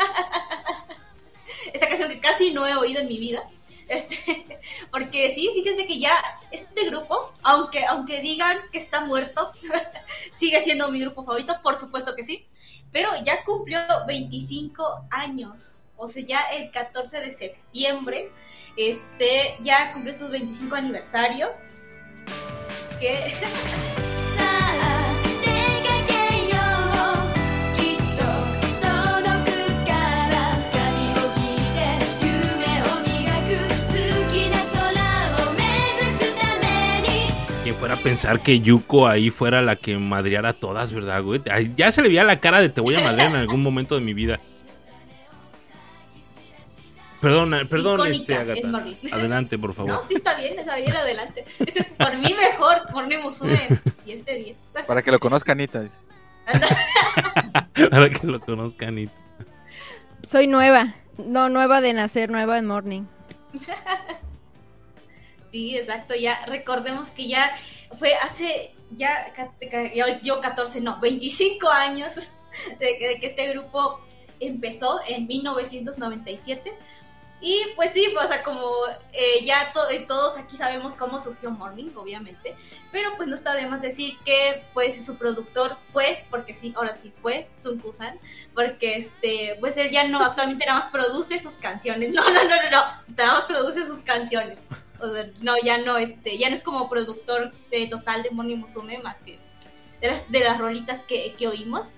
Esa canción que casi no he oído en mi vida. Este, porque sí, fíjense que ya este grupo, aunque, aunque digan que está muerto, sigue siendo mi grupo favorito, por supuesto que sí. Pero ya cumplió 25 años. O sea, ya el 14 de septiembre, este, ya cumplió su 25 aniversario. fuera a pensar que Yuko ahí fuera la que madreara a todas, ¿verdad, güey? Ya se le veía la cara de te voy a madrear en algún momento de mi vida. Perdón, perdón, Icónica este, Agatha. Adelante, por favor. No, sí está bien, está bien, adelante. Por mí mejor, por mí Musume 10 de 10. Para que lo conozca Anita. Para que lo conozcan y... Soy nueva. No, nueva de nacer, nueva en morning. Sí, exacto, ya recordemos que ya fue hace, ya, yo, yo 14, no, 25 años de, que- este grupo empezó en 1997 Y pues sí, o sea, como eh, ya eh, todos aquí sabemos cómo surgió Morning, obviamente, pero pues no está de más decir que pues su productor fue, porque sí, ahora sí fue Sun Kusan, porque este, pues él ya no, actualmente nada más produce sus canciones, no, no, no, no, no, nada más produce sus canciones, no, ya no, este, ya no es como productor de total de Morning Musume, más que de las, de las rolitas que, que oímos.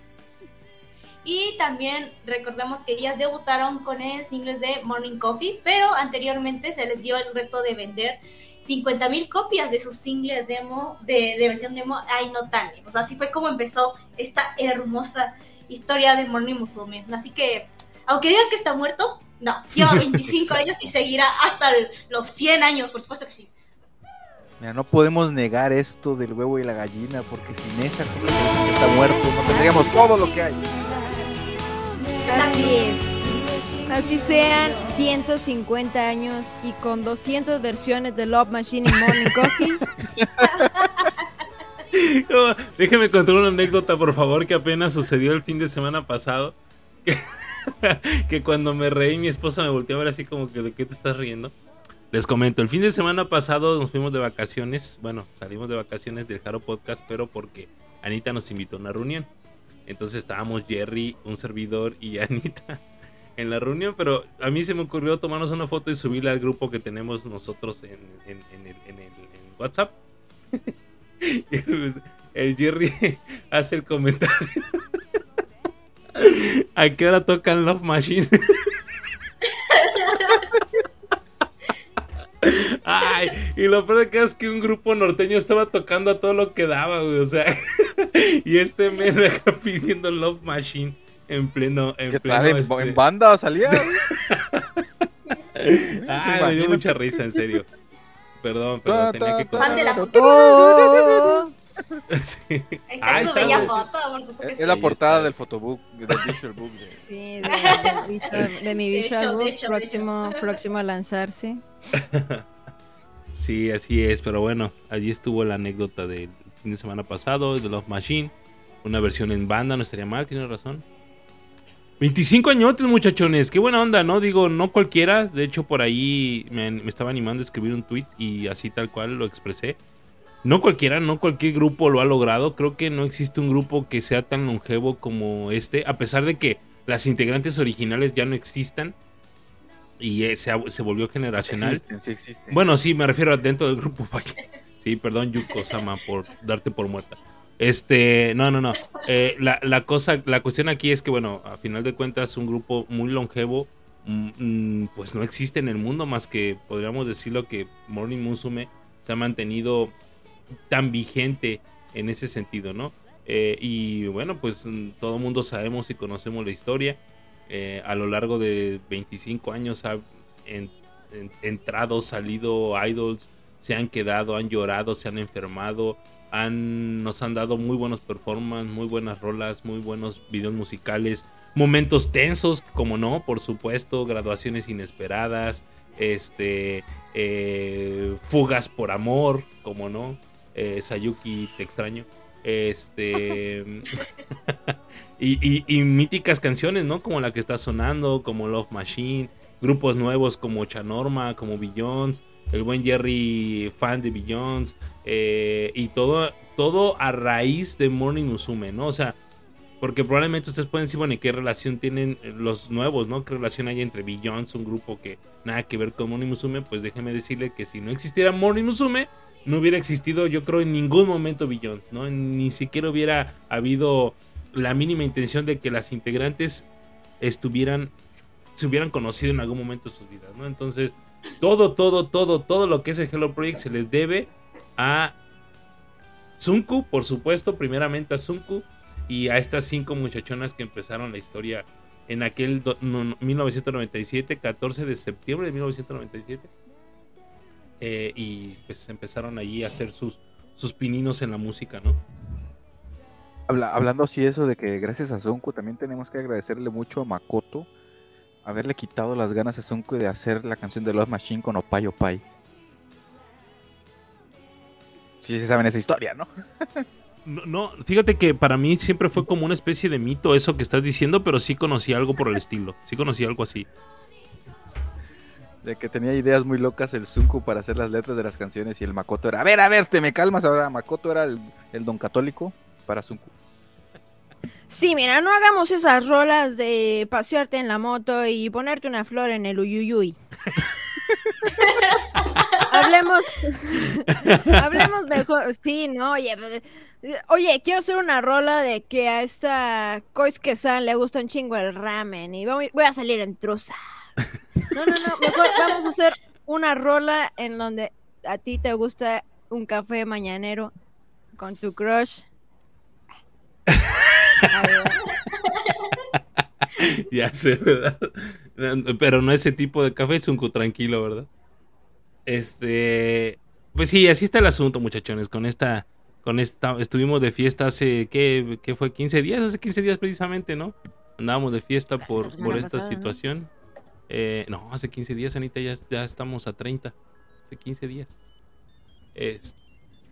Y también recordemos que ellas debutaron con el single de Morning Coffee, pero anteriormente se les dio el reto de vender 50.000 copias de su single demo, de, de versión demo Ai no Tane. O sea, así fue como empezó esta hermosa historia de Morning Musume. Así que, aunque digan que está muerto, no, lleva 25 años y seguirá hasta el- los 100 años, por supuesto que sí. Mira, no podemos negar esto del huevo y la gallina, porque sin esa que está muerto, no tendríamos todo lo que hay. Así es. Así sean 150 años y con 200 versiones de Love Machine y Morning Coffee. No, Déjeme contar una anécdota, por favor, que apenas sucedió el fin de semana pasado. Que, cuando me reí, mi esposa me volteó a ver así como que, ¿de qué te estás riendo? Les comento, el fin de semana pasado nos fuimos de vacaciones. Bueno, salimos de vacaciones del Jaro Podcast, pero porque Anita nos invitó a una reunión. Entonces estábamos Jerry, un servidor y Anita en la reunión, pero a mí se me ocurrió tomarnos una foto y subirla al grupo que tenemos nosotros en, WhatsApp. el Jerry hace el comentario. ¿A qué hora tocan Love Machine? Ay, y lo peor de que es que un grupo norteño estaba tocando a todo lo que daba, güey. O sea, y este me acá pidiendo Love Machine en pleno. En ¿Qué pleno este- en banda salía? Ay, me dio mucha risa, en serio. Perdón, perdón, tenía que Fan de la Sí. Ahí está Ahí su está, bella foto, que Es sí. la portada está. del photobook, del visual book. de- sí, de, de visual- de mi De visual hecho, book hecho, próximo, próximo a lanzarse. Sí, así es, pero bueno, allí estuvo la anécdota del fin de semana pasado de Love Machine. Una versión en banda, no estaría mal, tienes razón. 25 añotes, muchachones, qué buena onda, ¿no? Digo, no cualquiera. De hecho, por ahí me, me estaba animando a escribir un tweet y así tal cual lo expresé. No cualquiera, no cualquier grupo lo ha logrado. Creo que no existe un grupo que sea tan longevo como este, a pesar de que las integrantes originales ya no existan y eh, se, se volvió generacional. Existen, sí existen. Bueno, sí, me refiero a dentro del grupo. vaya. Sí, perdón, Yuko Sama, por darte por muerta. Este, no, no, no. Eh, la, la cosa, la cuestión aquí es que, bueno, a final de cuentas, un grupo muy longevo, mm, mm, pues no existe en el mundo más que podríamos decirlo que Morning Musume se ha mantenido tan vigente en ese sentido, ¿no? Eh, y bueno, pues mm, todo el mundo sabemos y conocemos la historia. Eh, a lo largo de 25 años ha en- en- entrado, salido idols, se han quedado, han llorado, se han enfermado, han, nos han dado muy buenos performances, muy buenas rolas, muy buenos videos musicales, momentos tensos, como no, por supuesto, graduaciones inesperadas, este, eh, fugas por amor, como no, eh, Sayuki, te extraño. Este. y, míticas canciones, ¿no? Como la que está sonando, como Love Machine. Grupos nuevos como Chanorma, como Billions. El buen Jerry, fan de Billions. eh, y todo, todo a raíz de Morning Musume, ¿no? O sea, porque probablemente ustedes pueden decir, bueno, ¿y qué relación tienen los nuevos, no? ¿Qué relación hay entre Billions, un grupo que nada que ver con Morning Musume? Pues déjeme decirle que si no existiera Morning Musume, no hubiera existido, yo creo, en ningún momento Billions, ¿no? Ni siquiera hubiera habido la mínima intención de que las integrantes estuvieran, se hubieran conocido en algún momento de sus vidas, ¿no? Entonces, todo, todo, todo, todo lo que es el Hello Project se les debe a Sunku, por supuesto, primeramente a Sunku y a estas cinco muchachonas que empezaron la historia en aquel do- no- no, 1997, 14 de septiembre de 1997. Eh, y pues empezaron allí a hacer sus, sus pininos en la música, ¿no? Habla- hablando así eso de que gracias a Sonko también tenemos que agradecerle mucho a Makoto haberle quitado las ganas a Sonko de hacer la canción de Love Machine con Opay Opay. Sí, se saben esa historia, ¿no? No, no, fíjate que para mí siempre fue como una especie de mito eso que estás diciendo, pero sí conocí algo por el estilo. Sí conocí algo así. De que tenía ideas muy locas el Zunku para hacer las letras de las canciones y el Makoto era, a ver, a ver, te me calmas ahora. Makoto era el, don católico para Zunku. Sí, mira, no hagamos esas rolas de pasearte en la moto y ponerte una flor en el uyuyuy. hablemos, hablemos mejor. Sí, no, oye, oye, quiero hacer una rola de que a esta Koisuke San le gusta un chingo el ramen y voy, voy a salir en truza. No, no, no, mejor vamos a hacer una rola en donde a ti te gusta un café mañanero con tu crush. Ya sé, ¿verdad? Pero no ese tipo de café, es un cu tranquilo, ¿verdad? Este, pues sí, así está el asunto, muchachones, con esta con esta estuvimos de fiesta hace ¿qué, qué fue 15 días, hace 15 días precisamente, ¿no? Andábamos de fiesta por por esta pasada, ¿no? Eh, no, hace 15 días, Anita, ya, ya estamos a 30. Hace 15 días. Es-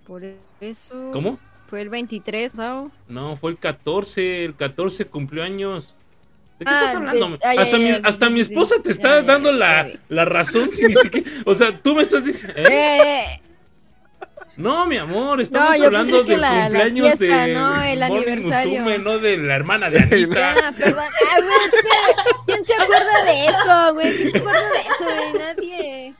Por eso. ¿Cómo? Fue el 23, ¿no? No, fue el 14, el 14 cumplió años. ¿De qué Ah, estás hablando? de- ya, hasta ya, mi, sí, hasta mi esposa te está dando la, la razón sin ni siquiera... O sea, tú me estás diciendo... ¿eh? Eh, No, mi amor, estamos hablando del la- la cumpleaños fiesta, de ¿no? El aniversario. Musume, no de la hermana de Anita. ah, perdón. Ah, güey, es que, ¿Quién se acuerda de eso, güey? ¿Quién se acuerda de eso, güey? Nadie.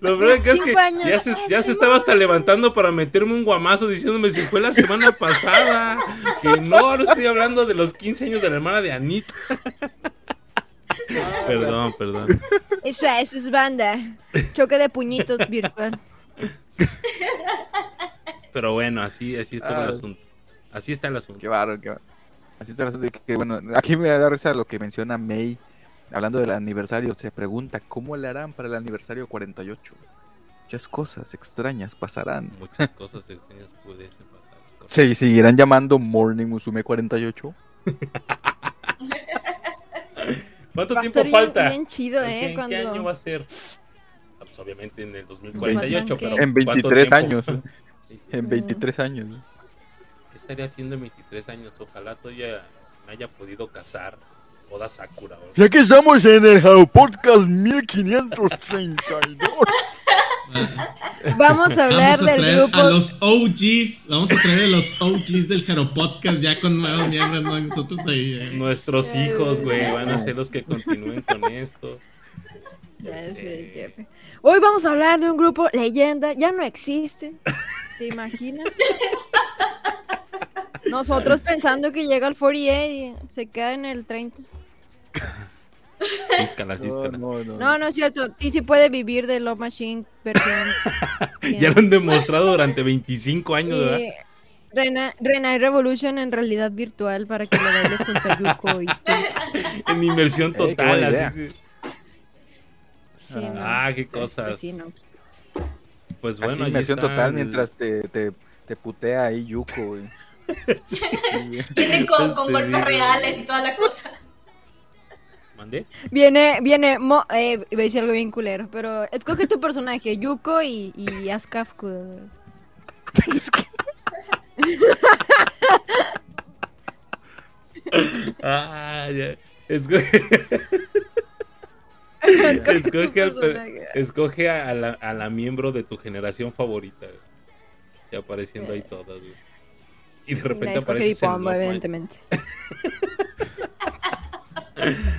Lo verdad que es que años. ya se, ya se Simón. estaba hasta levantando para meterme un guamazo diciéndome si fue la semana pasada. Que no, no estoy hablando de los 15 años de la hermana de Anita. Perdón, perdón. Eso, eso es banda. Choque de puñitos virtual. Pero bueno, así, así está Ah. el asunto. Así está el asunto. Qué bárbaro, qué bárbaro. Así está el asunto que, bueno, aquí me da risa lo que menciona May, hablando del aniversario, se pregunta, ¿cómo le harán para el aniversario 48? Muchas cosas extrañas pasarán. Muchas cosas extrañas pudiesen pasar. ¿Se seguirán llamando Morning Musume 48? ¿Cuánto Va tiempo bien- falta? bien chido, ¿En ¿eh? qué- ¿En qué Cuando- año va a ser? Obviamente en el 2048, pero En ¿cuánto 23 tiempo? años. En 23 años. ¿Qué estaría haciendo en 23 años? Ojalá todavía me haya podido casar. Oda Sakura. ¿verdad? Ya que estamos en el How Podcast 1532. Vamos a hablar Vamos a del traer grupo. a los OGs. Vamos a traer a los OGs del Jaro Podcast ya con nuevos miembros, ¿no? Nosotros ahí. eh. Nuestros hijos, güey, van a ser los que continúen con esto. Ya sé, jefe. Hoy vamos a hablar de un grupo leyenda, ya no existe. ¿Te imaginas? Nosotros pensando que llega al 48 y se queda en el 30. Císcala, císcala. no, no. No, no es cierto. Sí, sí puede vivir de Love Machine versión. Ya lo han demostrado durante 25 años, ¿verdad? Y Rena, Rena Revolution en realidad virtual para que lo bailes con Tayuko y En inversión total, así. No. Ah, qué cosas. sí, no. Pues bueno, inmersión total el- mientras te, te, te putea ahí Yuko, güey. Viene con, con golpes reales y toda la cosa. ¿Mandé? Viene, viene, Mo, eh, iba a decir algo bien culero, pero escoge tu personaje, Yuko y, y Askafku. Ah, ya. Escoge, Escoge escoge, al a, la, a la miembro de tu generación favorita. güey. Y apareciendo ahí todas, güey. Y de repente aparece evidentemente.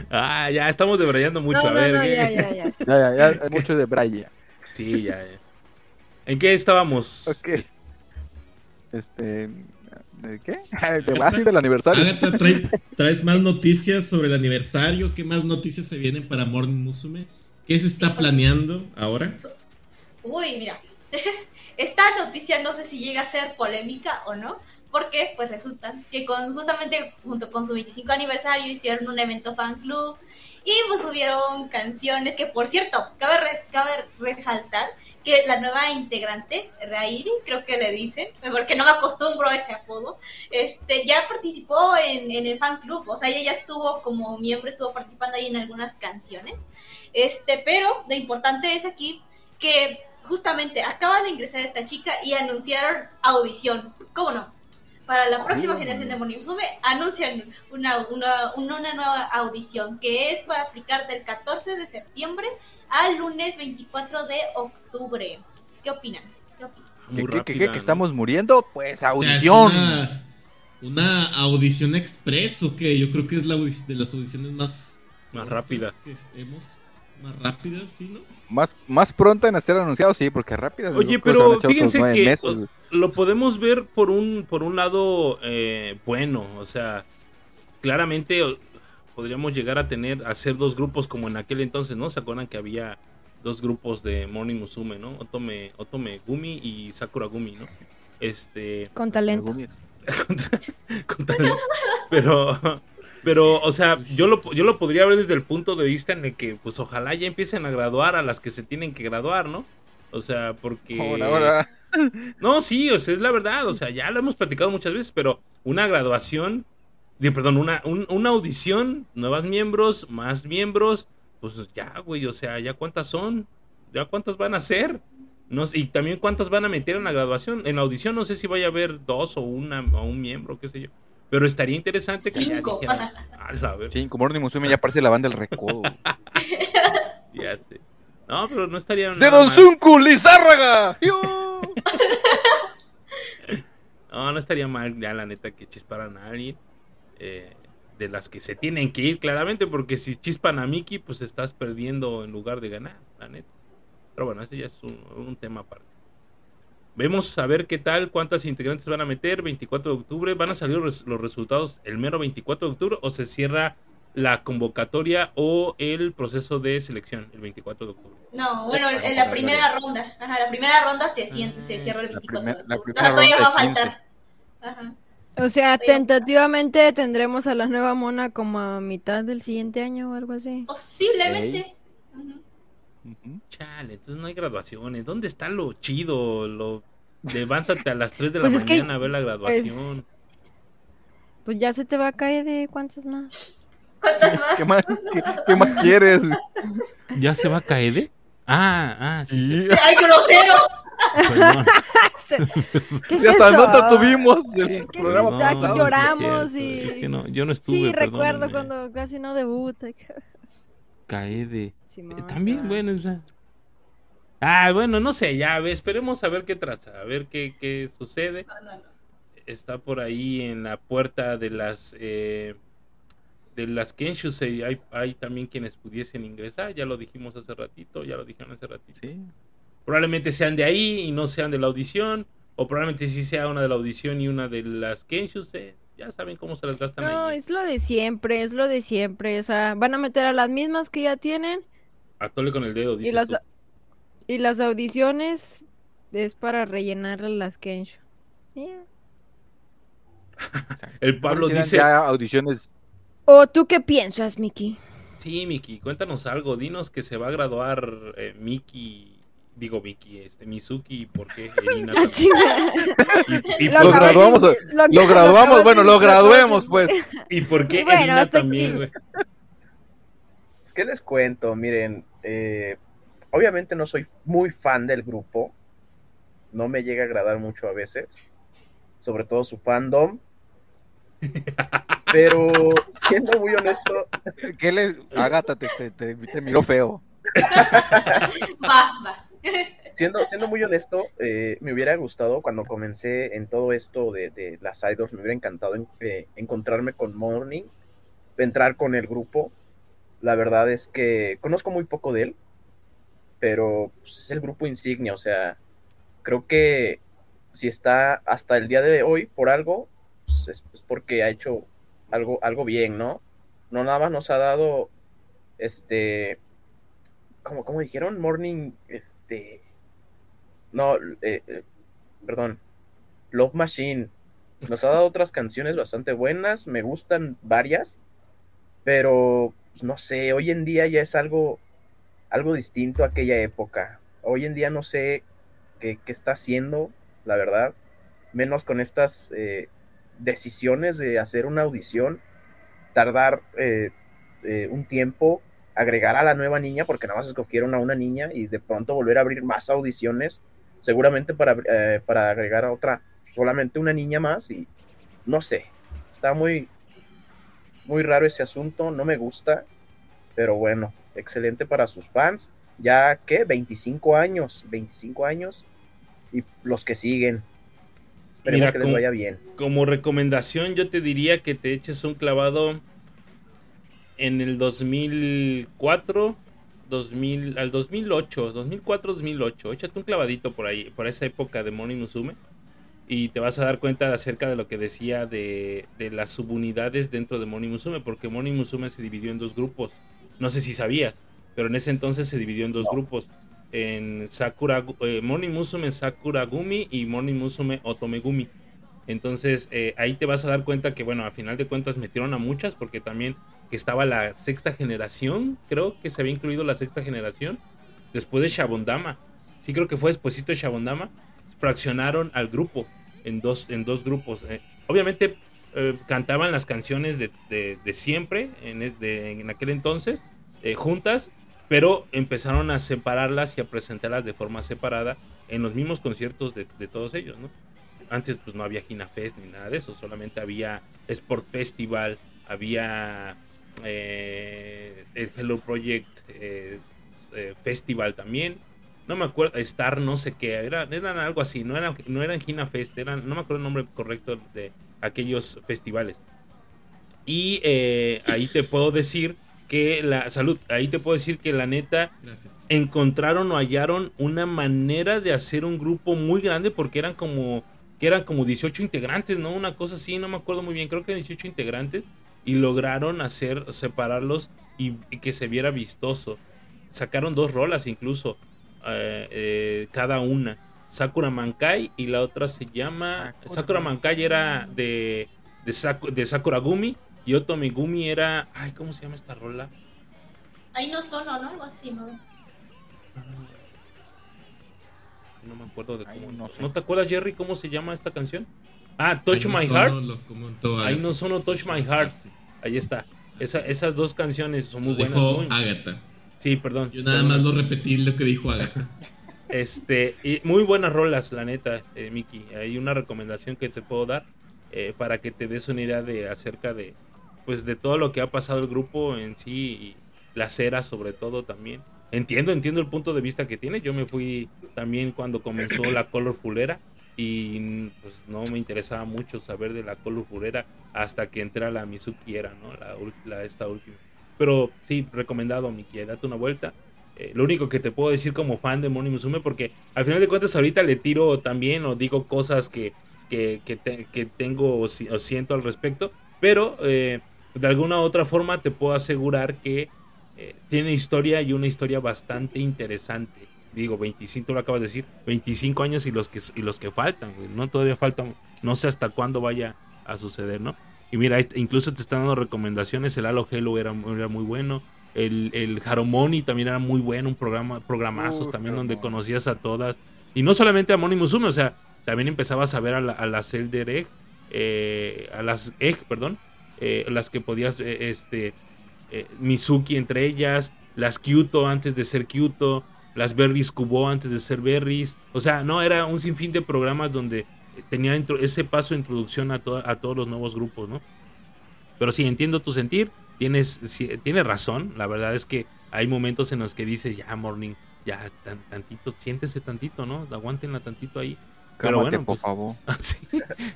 Ah, ya estamos debrayando mucho. No, a ver, no, ya, ya, ya. Ya, ya, ya, mucho de Braille. Sí, ya, ya. ¿En qué estábamos? Ok. Este. ¿De qué? ¿Te vas ir del aniversario? Agatha, ¿traes, traes más noticias sobre el aniversario? ¿Qué más noticias se vienen para Morning Musume? ¿Qué se está planeando ahora? Uy, mira. Esta noticia no sé si llega a ser polémica o no, porque pues resulta que con, justamente junto con su 25 aniversario hicieron un evento fan club y pues subieron canciones que por cierto, cabe, res- cabe resaltar que la nueva integrante, Rairi, creo que le dicen, porque no me acostumbro a ese apodo, este, ya participó en, en el fan club, o sea, ella ya estuvo como miembro, estuvo participando ahí en algunas canciones, este, pero lo importante es aquí que justamente acaba de ingresar esta chica y anunciaron audición. ¿Cómo no? Para la próxima generación de Morning Musume, anuncian una, una, una, una nueva audición que es para aplicar del 14 de septiembre al lunes 24 de octubre. ¿Qué opinan? ¿Qué opinan? ¿Qué, Muy qué, qué, rápida, qué, ¿no? que estamos muriendo? Pues O sea, audición. una, una audición express, o que yo creo que es la de las audiciones más Más rápida. que hemos más rápidas, ¿sí, no? Más, más pronto en ser anunciado, sí, porque rápido. Oye, pero fíjense que meses. lo podemos ver por un, por un lado eh, bueno, o sea, claramente podríamos llegar a tener, a hacer dos grupos como en aquel entonces, ¿no? ¿Se acuerdan que había dos grupos de Morning Musume, ¿no? Otome, Otome Gumi y Sakura Gumi, ¿no? Este, Con talento. Con talento. pero pero o sea yo lo yo lo podría ver desde el punto de vista en el que pues ojalá ya empiecen a graduar a las que se tienen que graduar no o sea porque Ahora, ahora. no sí o sea es la verdad o sea ya lo hemos platicado muchas veces pero una graduación de, perdón una un- una audición nuevas miembros más miembros pues ya güey o sea ya cuántas son ya cuántas van a ser no sé, y también cuántas van a meter en la graduación. En la audición no sé si vaya a haber dos o una o un miembro, qué sé yo. Pero estaría interesante que ya Cinco. dijeran, "Ala, a ver, Cinco, Morning Musume ya parece la banda del recodo. ya sé". No, pero no estaría ¡De Don mal. Zunku Lizárraga! No, no estaría mal ya la neta que chisparan a alguien. eh, de las que se tienen que ir claramente, porque si chispan a Mickey, pues estás perdiendo en lugar de ganar, la neta. Pero bueno, ese ya es un, un tema aparte. Vemos a ver qué tal, cuántas integrantes van a meter. 24 de octubre, ¿van a salir los, los resultados el mero 24 de octubre o se cierra la convocatoria o el proceso de selección el 24 de octubre? No, bueno, en la primera ronda. Ajá, la primera ronda se, se cierra el La 24 primer- de la octubre. primera Todavía va a faltar. Ajá. O sea, tentativamente tendremos a la nueva mona como a mitad del siguiente año o algo así. Posiblemente. Ujú. Chale, entonces no hay graduaciones. ¿Dónde está lo chido? Lo... Levántate a las 3 de la Pues es que- mañana a ver la graduación. Pues ya se te va a caer de cuántas más. ¿Cuántas más? ¿Qué más, qué, qué más quieres? ¿Ya se va a caer? Ah, ah, sí, Sí, ¡Ay, grosero! perdón. ¿Qué es ya hasta eso? nota tuvimos el ¿Qué es programa esto? Aquí lloramos y- es que no, yo no estuve. Sí, recuerdo cuando casi no debuta. Caede. Simón, Eh, También, bueno, o sea. Ah, bueno, no sé, ya ve, esperemos a ver qué traza, a ver qué, qué sucede. No, no, no. Está por ahí en la puerta de las eh, de las Kenshusei, hay, hay también quienes pudiesen ingresar, ya lo dijimos hace ratito, ya lo dijeron hace ratito. Sí. Probablemente sean de ahí y no sean de la audición, o probablemente sí sea una de la audición y una de las Kenshusei. Ya saben cómo se las gastan No, ahí. es lo de siempre, es lo de siempre. O sea, van a meter a las mismas que ya tienen Atole con el dedo, y dices las, tú. Y las audiciones es para rellenar las Kensho. El Pablo dice, Ya audiciones. ¿O tú qué piensas, Miki? Sí, Miki, cuéntanos algo. Dinos que se va a graduar eh, Miki, digo Miki, este Mizuki, ¿por qué? Irina Ah, y, y Lo por, graduamos, Lo bueno, lo graduemos, pues. ¿Y por qué Y bueno, hasta también, güey? ¿Qué les cuento? Miren, eh, obviamente no soy muy fan del grupo. No me llega a agradar mucho a veces. Sobre todo su fandom. Pero siendo muy honesto, ¿Qué le. Agata te, te, te- te miró feo. Siendo, siendo muy honesto, eh, me hubiera gustado cuando comencé en todo esto de, de las idols, me hubiera encantado en- eh, encontrarme con Morning, entrar con el grupo. La verdad es que conozco muy poco de él, pero pues, es el grupo insignia, o sea, creo que si está hasta el día de hoy por algo, pues, es, porque ha hecho algo, algo bien, ¿no? No nada más nos ha dado, este, como, como dijeron, Morning, este, no, eh, eh, perdón, Love Machine. Nos ha dado otras canciones bastante buenas, me gustan varias, pero pues, no sé, hoy en día ya es algo, algo distinto a aquella época. Hoy en día no sé qué, está haciendo, la verdad, menos con estas eh, decisiones de hacer una audición, tardar eh, eh, un tiempo, agregar a la nueva niña, porque nada más escogieron a una niña y de pronto volver a abrir más audiciones, seguramente para, para agregar a otra, solamente una niña más y no sé, está muy, muy raro ese asunto, no me gusta, pero bueno, excelente para sus fans. Ya que 25 años, 25 años y los que siguen. Esperemos Mira, que les como- vaya bien. Como recomendación, yo te diría que te eches un clavado en el 2004, 2000, al 2008, 2004, 2008. Échate un clavadito por ahí, por esa época de Moni Musume. Y te vas a dar cuenta acerca de lo que decía de, de las subunidades dentro de Moni Musume, porque Moni Musume se dividió en dos grupos. No sé si sabías, pero en ese entonces se dividió en dos grupos. En Sakura, eh, Moni Musume Sakura Gumi y Moni Musume Otomegumi. Entonces eh, ahí te vas a dar cuenta que, bueno, a final de cuentas metieron a muchas porque también que estaba la sexta generación, creo que se había incluido la sexta generación, después de Shabondama. Sí creo que fue despuésito de Shabondama. Fraccionaron al grupo en dos, en dos grupos. Eh, obviamente eh, cantaban las canciones de, de- siempre, en, e- en aquel entonces, eh, juntas, pero empezaron a separarlas y a presentarlas de forma separada en los mismos conciertos de, todos ellos, ¿no? Antes pues no había Gina Fest ni nada de eso, solamente había Sport Festival, había eh, el Hello Project Festival también. No me acuerdo, Star no sé qué, era, eran algo así, no eran, no eran Gina Fest, eran, no me acuerdo el nombre correcto de aquellos festivales. Y eh, ahí te puedo decir que la salud, ahí te puedo decir que la neta Gracias. encontraron o hallaron una manera de hacer un grupo muy grande porque eran como que eran como 18 integrantes, ¿no? Una cosa así, no me acuerdo muy bien, creo que 18 integrantes y lograron hacer separarlos y, y que se viera vistoso. Sacaron dos rolas incluso eh, eh, cada una. Sakura Mankai y la otra se llama Sakura Sakura Mankai era de de, Saku- de Sakura Gumi y Otome Gumi era ay, ¿cómo se llama esta rola? Ahí no sono, ¿no? Algo así, ¿no? No me acuerdo de Ay, cómo. no ¿No, sé. te acuerdas, Jerry, cómo se llama esta canción? Ah, Touch no My solo Heart. Ahí no sonó Touch My Heart. Ahí está. Esa- esas dos canciones son muy buenas. dijo muy- Agatha. Sí, perdón. Yo nada Perdón. más lo repetí lo que dijo Agatha. Este, y muy buenas rolas, la neta, eh, Miki. Hay una recomendación que te puedo dar eh, para que te des una idea de acerca de, pues, de todo lo que ha pasado el grupo en sí y las eras sobre todo también. Entiendo, entiendo el punto de vista que tienes. Yo me fui también cuando comenzó la Colorful Era y pues no me interesaba mucho saber de la Colorful Era hasta que entré a la Mizuki Era, ¿no? La, la- esta última. Pero sí, recomendado, Miki, date una vuelta. Eh, lo único que te puedo decir como fan de Moni Musume, porque al final de cuentas ahorita le tiro también o digo cosas que, que, que, te- que tengo o, si- o siento al respecto, pero eh, de alguna u otra forma te puedo asegurar que eh, tiene historia y una historia bastante interesante. Digo, 25, tú lo acabas de decir, 25 años y los que, y los que faltan, ¿no? Todavía faltan, no sé hasta cuándo vaya a suceder, ¿no? Y mira, incluso te están dando recomendaciones, el Halo Hello era, era muy bueno, el, el Haromoni también era muy bueno, un programa, programazos también donde conocías a todas. Y no solamente a Moni Musume, o sea, también empezabas a ver a, la- a las Elder Egg, eh, a las Egg, perdón, eh, las que podías, eh, este, eh, Mizuki entre ellas, las Kyuto antes de ser Kyuto, las Berries Kubo antes de ser Berries. O sea, no, era un sinfín de programas donde tenía intro- ese paso de introducción a, to- a todos los nuevos grupos, ¿no? Pero sí, entiendo tu sentir, tienes, sí, tienes razón, la verdad es que hay momentos en los que dices, ya, Morning, ya, tan- tantito, siéntese tantito, ¿no? Aguántenla tantito ahí. Pero bueno, por pues, favor. sí,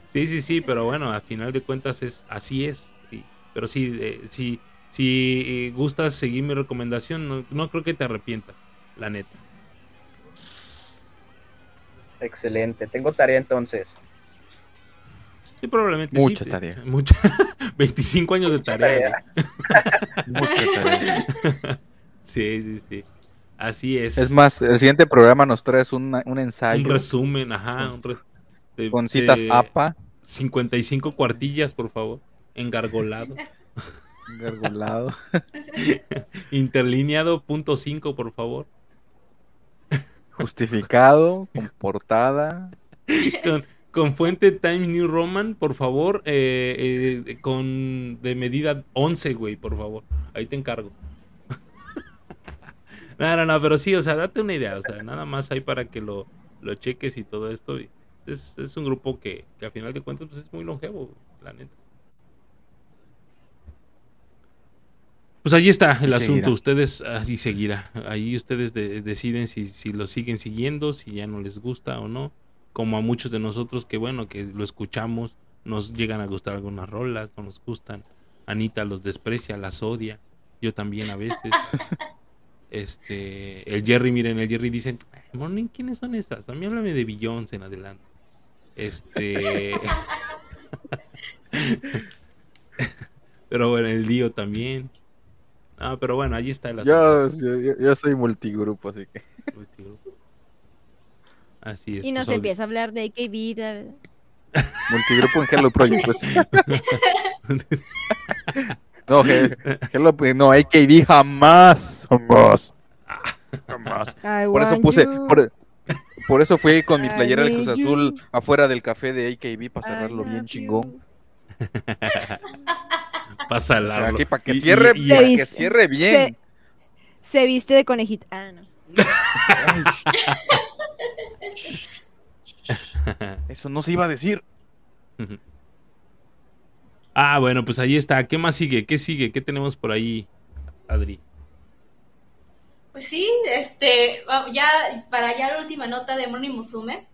sí, sí, sí, pero bueno, al final de cuentas es así es. sí. Pero sí, eh, sí, si eh, gustas seguir mi recomendación, no, no creo que te arrepientas, la neta. Excelente. Tengo tarea entonces. Sí, probablemente Mucha sí. tarea. Mucha, 25 años de tarea. Mucha tarea. Sí, sí, sí. Así es. Es más, el siguiente programa nos traes una- un ensayo un resumen, ajá. un re- de- con citas de APA, 55 cuartillas, por favor. Engargolado. gargulado. Interlineado punto 5, por favor. Justificado, con portada. con, con fuente Times New Roman, por favor, eh, eh, con de medida 11, güey, por favor. Ahí te encargo. no, no, no, pero sí, o sea, date una idea, o sea, nada más ahí para que lo, lo cheques y todo esto. es, es un grupo que, que a final de cuentas pues, es muy longevo, la neta. Pues ahí está el Y asunto. seguirá. Ustedes, así seguirá. Ahí ustedes de- deciden si, si lo siguen siguiendo, si ya no les gusta o no. Como a muchos de nosotros que, bueno, que lo escuchamos, nos llegan a gustar algunas rolas, no nos gustan. Anita los desprecia, las odia. Yo también a veces. Este, el Jerry, miren, el Jerry dice, "Ay, Morning, ¿quiénes son esas? A mí háblame de Beyoncé en adelante. Este. pero bueno, el lío también. Ah, pero bueno, ahí está el Yo, yo, yo- yo soy multigrupo, así que. multigrupo. Así es. Y nos pues, empieza a hablar de AKB. de- Multigrupo en Hello Project, pues. no, He- Hello, no, AKB jamás. Jamás. Jamás. I Por eso puse. you. Por, por eso fui con mi playera del Cruz Azul you. afuera del café de AKB para cerrarlo bien love chingón. Pasa largo. Aquí para que y- cierre, y- para que cierre bien. Se viste de conejita. Ah, no. Eso no se iba a decir. Ah, bueno, pues ahí está. ¿Qué más sigue? ¿Qué sigue? ¿Qué tenemos por ahí, Adri? Pues sí, este, ya para ya la última nota de Morning Musume,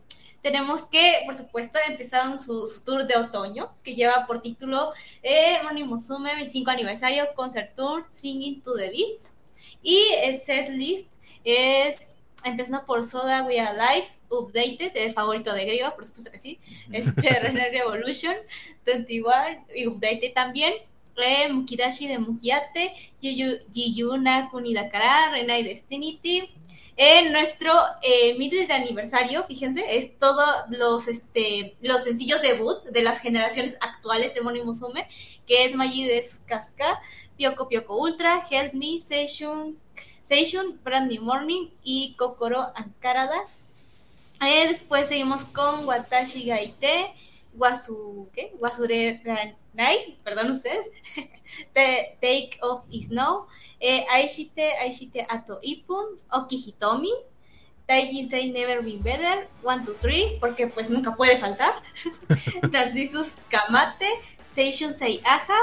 tenemos que, por supuesto, empezaron su, su tour de otoño, que lleva por título eh, Morning Musume 25 aniversario Concert Tour Singing to the Beat. Y el set list es empezando por Soda We Are Alive, Updated, el favorito de Griego, por supuesto que sí. Este, Renner Revolution, 21 y Updated también. Eh, Mukidashi de Mukiate, Jiyuna Kunidakara, Renai Destinity. En nuestro eh, de aniversario, fíjense, es todos los, este, los sencillos debut de las generaciones actuales de Moni Musume, que es Magi de Pyoko Pyoko Ultra, Help Me, Seishun, Seishun, Brand New Morning y Kokoro Ankarada. Eh, después seguimos con Watashi Gaite, Wasu, ¿qué? Wasure Ranai, perdón ustedes, Te- Take Off Is Now, eh, Aishite, Aishite Ato Ipun, Okihitomi, Taijin Say Never Been Better, One, Two, Three, porque pues nunca puede faltar, Narcissus Kamate, Seishun Sei Aja,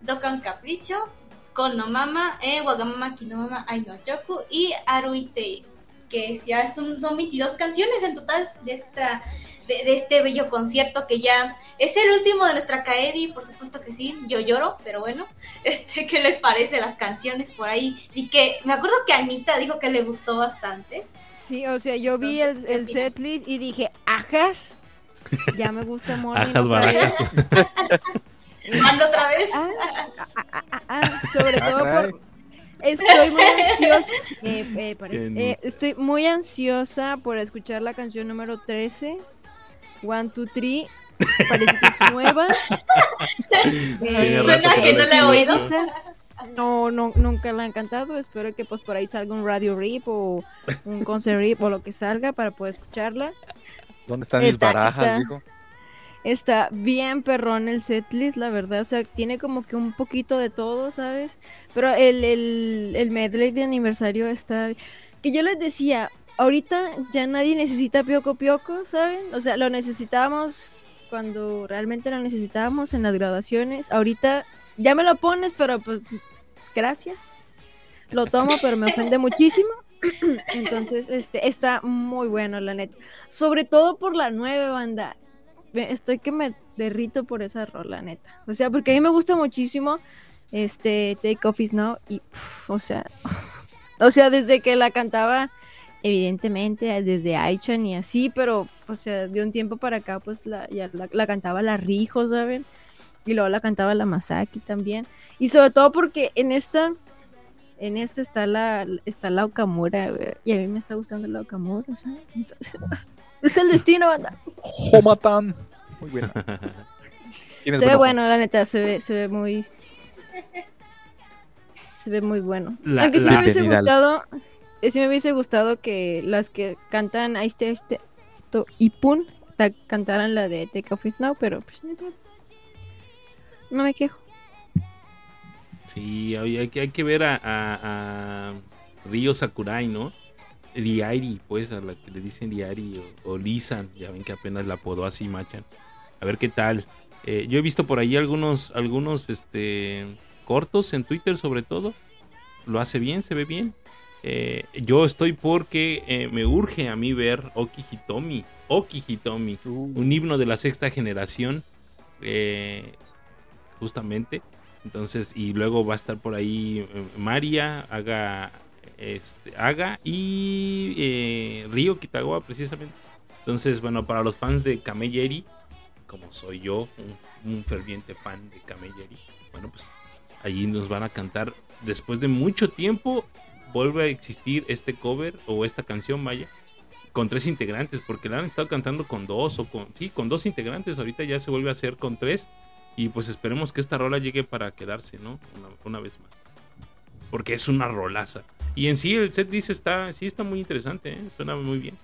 Dokan Capricho, Kono Mama, eh, Wagamama Kinomama Ai no Choku. Y Aruitei, que ya son, son 22 canciones en total de esta de, de este bello concierto que ya es el último de nuestra Kaedi, por supuesto que sí, yo lloro, pero bueno, este, ¿qué les parece las canciones por ahí? Y que me acuerdo que Anita dijo que le gustó bastante. Sí, o sea, yo vi Entonces, el, setlist y dije, ajas. Ya me gusta Morning. Ajas otra vez. barajas. Mando otra vez. Ah, ah, ah, ah, ah, sobre todo por... Estoy muy ansiosa. eh, eh, parece- eh, estoy muy ansiosa por escuchar la canción número 13. One, two, three. Parece que es nueva. Eh, Suena que no la he oído. No, no, nunca la han cantado. Espero que pues por ahí salga un radio rip o un concert rip o lo que salga para poder escucharla. ¿Dónde están mis Está- barajas, está-? Está bien perrón el setlist, la verdad. O sea, tiene como que un poquito de todo, ¿sabes? Pero el, el, el medley de aniversario está... Que yo les decía, ahorita ya nadie necesita Pioco Pioco, ¿saben? O sea, lo necesitábamos cuando realmente lo necesitábamos en las graduaciones. Ahorita ya me lo pones, pero pues gracias. Lo tomo, pero me ofende muchísimo. Entonces, este, está muy bueno, la neta. Sobre todo por la nueva banda. Estoy que me derrito por esa rola, neta. O sea, porque a mí me gusta muchísimo este Take Off Is Now y, o sea, o sea, desde que la cantaba, evidentemente, desde Aichan y así, pero, o sea, de un tiempo para acá, pues la, ya la, la cantaba la Rijo, ¿saben? Y luego la cantaba la Masaki también. Y sobre todo porque en esta, en esta está la, está la Okamura, güey, y a mí me está gustando la Okamura, ¿sabes? Entonces, es el destino, banda. Homatan. Muy buena. Se ve bueno, la neta, se ve, se ve muy. Se ve muy bueno. La- Aunque sí la- me hubiese gustado. Eh, Sí me hubiese gustado que las que cantan a este, este Ipun ta- cantaran la de Take Off It Now, pero pues no me quejo. Sí, hay, hay hay que ver a, a, Ryo Sakurai, ¿no? Riari, pues, a la que le dicen Riari o, o Lisan. Ya ven que apenas la apodó así, machan. A ver qué tal. Eh, yo he visto por ahí algunos, algunos este, cortos en Twitter sobre todo. Lo hace bien, se ve bien. Eh, yo estoy porque eh, me urge a mí ver Oki Hitomi. Oki Hitomi, un himno de la sexta generación. eh, justamente. Entonces, y luego va a estar por ahí María, Haga, este, Haga y eh, Río Kitagawa, precisamente. Entonces, bueno, para los fans de Kameyeri, como soy yo, un, un ferviente fan de Kameyeri, bueno, pues allí nos van a cantar. Después de mucho tiempo, vuelve a existir este cover o esta canción, vaya, con tres integrantes, porque la han estado cantando con dos o con, sí, con dos integrantes. Ahorita ya se vuelve a hacer con tres. Y pues esperemos que esta rola llegue para quedarse, ¿no? Una, vez más. Porque es una rolaza. Y en sí el set dice está, sí está muy interesante, ¿eh? suena muy bien.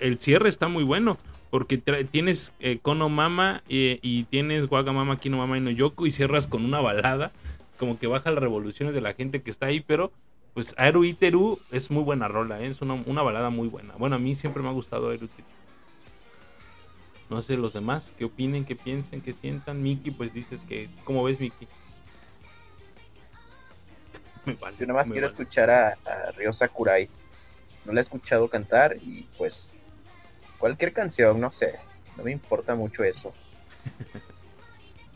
El cierre está muy bueno. Porque tienes eh, Kono Mama eh, y tienes Wagamama Kino Mama y no Yoko y cierras con una balada. Como que baja las revoluciones de la gente que está ahí, pero pues Aeru Iteru es muy buena rola, ¿eh? es una, una balada muy buena. Bueno, a mí siempre me ha gustado Aeru Iteru. No sé los demás, qué opinen, qué piensen, qué sientan. Miki, pues dices que. ¿Cómo ves, Miki? Vale, Yo nada más quiero vale. escuchar a, a Ryo Sakurai. No la he escuchado cantar y pues cualquier canción, no sé. No me importa mucho eso.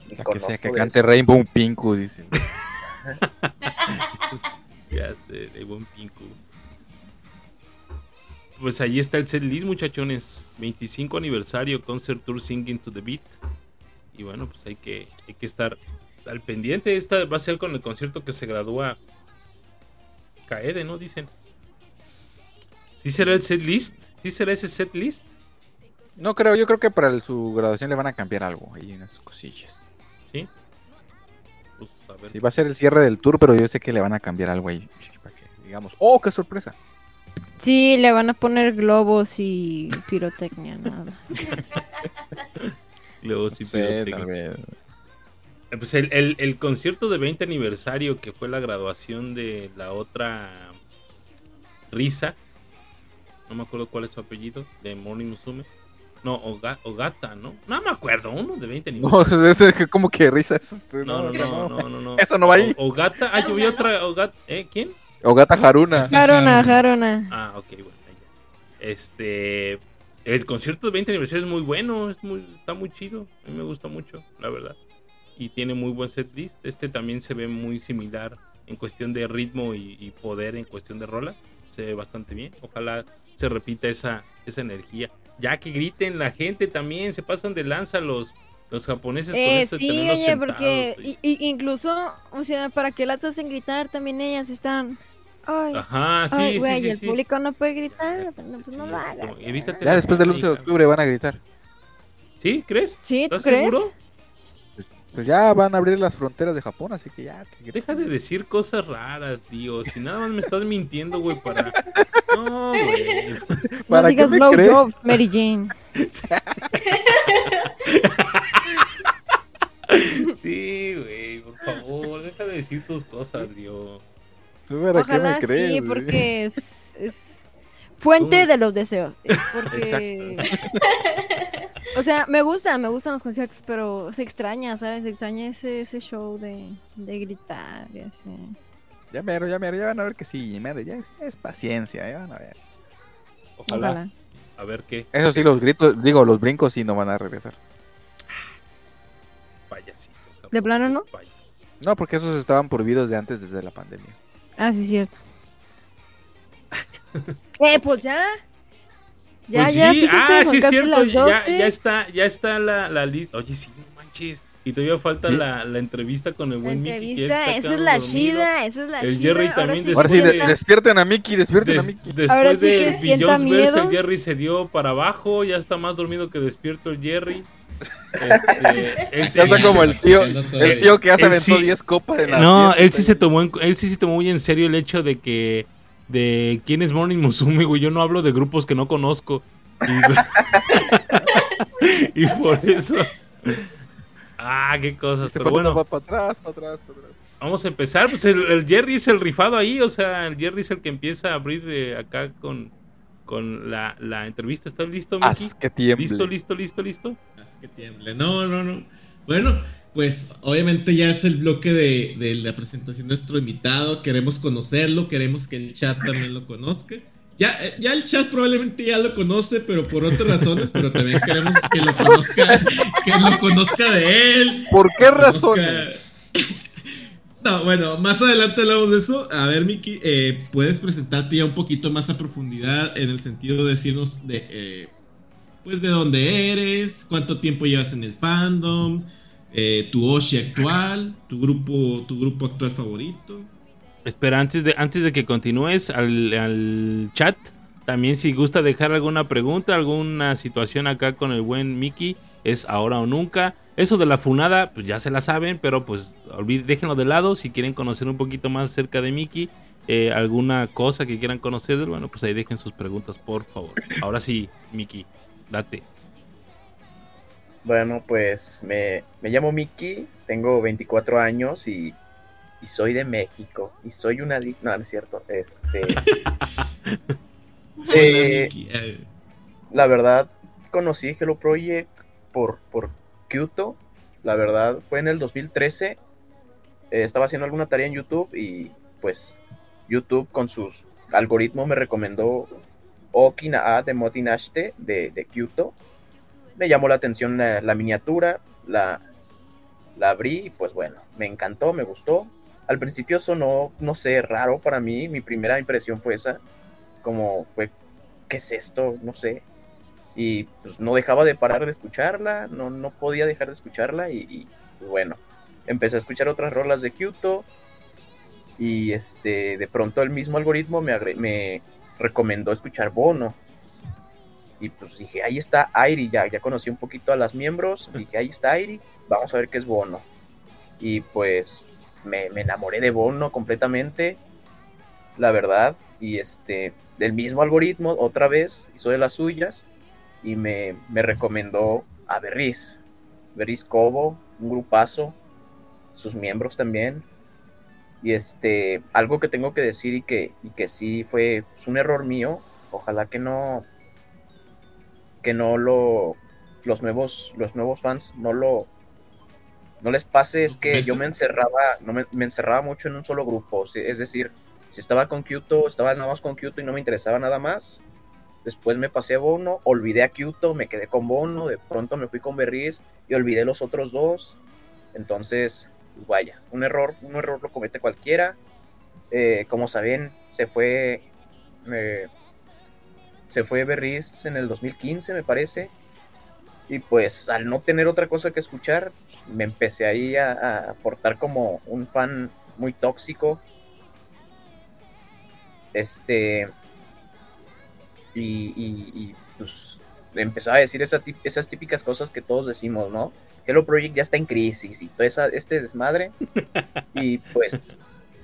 Que sea que cante eso. Rainbow Pinku, dice. Sé, de buen pinku. Pues ahí está el setlist, muchachones. 25 aniversario, Concert Tour Singing to the Beat. Y bueno, pues hay que, hay que estar al pendiente. Esta va a ser con el concierto que se gradúa Kaede, ¿no? Dicen. ¿Sí será el setlist? ¿Sí será ese setlist? No creo, yo creo que para el- su graduación le van a cambiar algo ahí unas cosillas. ¿Sí? A ver. Sí, va a ser el cierre del tour, pero yo sé que le van a cambiar algo ahí. Para que digamos, ¡oh, qué sorpresa! Sí, le van a poner globos y pirotecnia, nada. Sí, Sí, pirotecnia. Eh, Pues el, el- el concierto de 20 aniversario que fue la graduación de la otra Risa. No me acuerdo cuál es su apellido. De Morning Musume. No, Oga- Ogata, ¿no? No me acuerdo. Uno de 20 No, aniversario. es que como que risa eso. No, no, no, no, no, no. Eso no va ahí. O- Ogata. Ah, yo vi otra Ogata. ¿Eh? ¿Quién? Ogata Haruna. Jarona, Jarona. Ah, ok, bueno. Este. El concierto de 20 aniversario es muy bueno. Es muy, está muy chido. A mí me gusta mucho, la verdad. Y tiene muy buen set list. Este también se ve muy similar en cuestión de ritmo y, y poder en cuestión de rola. Se ve bastante bien. Ojalá se repita esa, esa energía. Ya que griten la gente también. Se pasan de lanza los, los japoneses con Eh, eso de sí, tenerlos oye, sentados, porque y- y- incluso, o sea, para que las hacen gritar, también ellas están. Ay, Ajá, sí, ay, sí, sí, el sí. público no puede gritar, pues no, pues no lo Ya después del gente, 11 de octubre van a gritar. ¿Sí? ¿Crees? ¿Sí? ¿Tú ¿Estás crees? seguro? Pues ya van a abrir las fronteras de Japón, así que ya. que. Deja de decir cosas raras, tío. Si nada más me estás mintiendo, güey, para. No, güey. No ¿Para qué digas me blow crees? job, Mary Jane. Sí, güey, por favor, deja de decir tus cosas, tío. ¿Tú para qué me Ojalá crees? sí, porque es, es fuente de los deseos. Es Porque, o sea, me gusta, me gustan los conciertos, pero se extraña, ¿sabes? Se extraña ese, ese show de, de gritar y así. Ya mero, ya mero, ya van a ver que sí, mero, ya es, es paciencia, ya van a ver. Ojalá. Ojalá. A ver qué. Eso sí, los gritos, digo, los brincos sí no van a regresar. Payasitos. ¿De plano no? Payas. No, porque esos estaban prohibidos de antes desde la pandemia. Ah, sí, cierto. eh, pues ya. Ya, Pues ya, sí, ah, sí, es cierto. Ya, 12. ya está, ya está la, la lista. Oye, sí, no manches. Y todavía falta la, la entrevista con el La buen Mickey. que entrevista, está esa es la dormido. chida, esa es la El. Jerry ahora también sí Ahora sí, de- Después de- despierten a Mickey, despierten a Mickey. después Ahora sí de que sienta Billions miedo. el Jerry se dio para abajo. Ya está más dormido que despierto el Jerry. Este, él- Ya está como el tío, el tío que ya se Él aventó sí- 10 copas en la No, fiesta, él sí se tomó en- él sí se tomó muy en serio el hecho de que de quién es Morning Musume, güey. Yo no hablo de grupos que no conozco. Y, y por eso. Ah, qué cosas. Pero bueno, para atrás, para atrás, para atrás. vamos a empezar. Pues el, el Jerry es el rifado ahí. O sea, el Jerry es el que empieza a abrir eh, acá con, con la, la entrevista. ¿Estás listo, Miki? Haz que tiemble. Listo, listo, listo, listo. Haz que tiemble. No, no, no. Bueno, pues obviamente ya es el bloque de, de la presentación de nuestro invitado. Queremos conocerlo, queremos que el chat también lo conozca. Ya, eh, ya el chat probablemente ya lo conoce, pero por otras razones, pero también queremos que lo conozca, que lo conozca de él. ¿Por qué razones? No, bueno, más adelante hablamos de eso. A ver, Miki, eh, puedes presentarte ya un poquito más a profundidad en el sentido de decirnos de, eh, pues, de dónde eres, cuánto tiempo llevas en el fandom, eh, tu Oshi actual, tu grupo, tu grupo actual favorito. Espera, antes de, antes de que continúes al, al chat, también si gusta dejar alguna pregunta, alguna situación acá con el buen Mickey, es ahora o nunca. Eso de la funada, pues ya se la saben, pero pues déjenlo de lado. Si quieren conocer un poquito más acerca de Mickey, eh, alguna cosa que quieran conocer, bueno, pues ahí dejen sus preguntas, por favor. Ahora sí, Mickey, date. Bueno, pues me, me llamo Miki, tengo 24 años y, y soy de México. Y soy una... No, no es cierto. Este, Eh, la verdad, conocí Hello Project por, por Kyoto. La verdad, fue en el 2013. Eh, estaba haciendo alguna tarea en YouTube y pues YouTube con sus algoritmos me recomendó Okina A de Motinashite de, de Kyoto. Me llamó la atención la, miniatura, la, la abrí y pues bueno, me encantó, me gustó. Al principio sonó, no sé, raro para mí. Mi primera impresión fue esa. Como fue, ¿qué es esto? No sé y pues no dejaba de parar de escucharla, no, no podía dejar de escucharla y, pues, bueno, empecé a escuchar otras rolas de Kyoto y este de pronto el mismo algoritmo me, me recomendó escuchar Bono y pues dije, ahí está Airi, ya, ya conocí un poquito a las miembros, dije, ahí está Airi, vamos a ver qué es Bono y pues me, me enamoré de Bono completamente, la verdad, y este del mismo algoritmo otra vez hizo de las suyas y me, me recomendó a Berriz. Berriz Cobo, un grupazo, sus miembros también. Y este, algo que tengo que decir y que, y que sí fue pues, un error mío, ojalá que no, que no lo, los nuevos, los nuevos fans no lo, no les pase, es que yo me encerraba, no me, me encerraba mucho en un solo grupo, es decir, si estaba con Kyoto, estaba nada más con Kyoto y no me interesaba nada más, Después me pasé a Bono, olvidé a Kyoto, me quedé con Bono, de pronto me fui con Berriz y olvidé los otros dos. Entonces, pues vaya, un error, un error lo comete cualquiera. Eh, como saben, se fue eh, se fue Berriz en el 2015, me parece. Y pues al no tener otra cosa que escuchar, me empecé ahí a, a portar como un fan muy tóxico. Este, y, y- y, pues empezaba a decir esa esas típicas cosas que todos decimos, ¿no? Hello Project ya está en crisis y todo esa, este desmadre. Y pues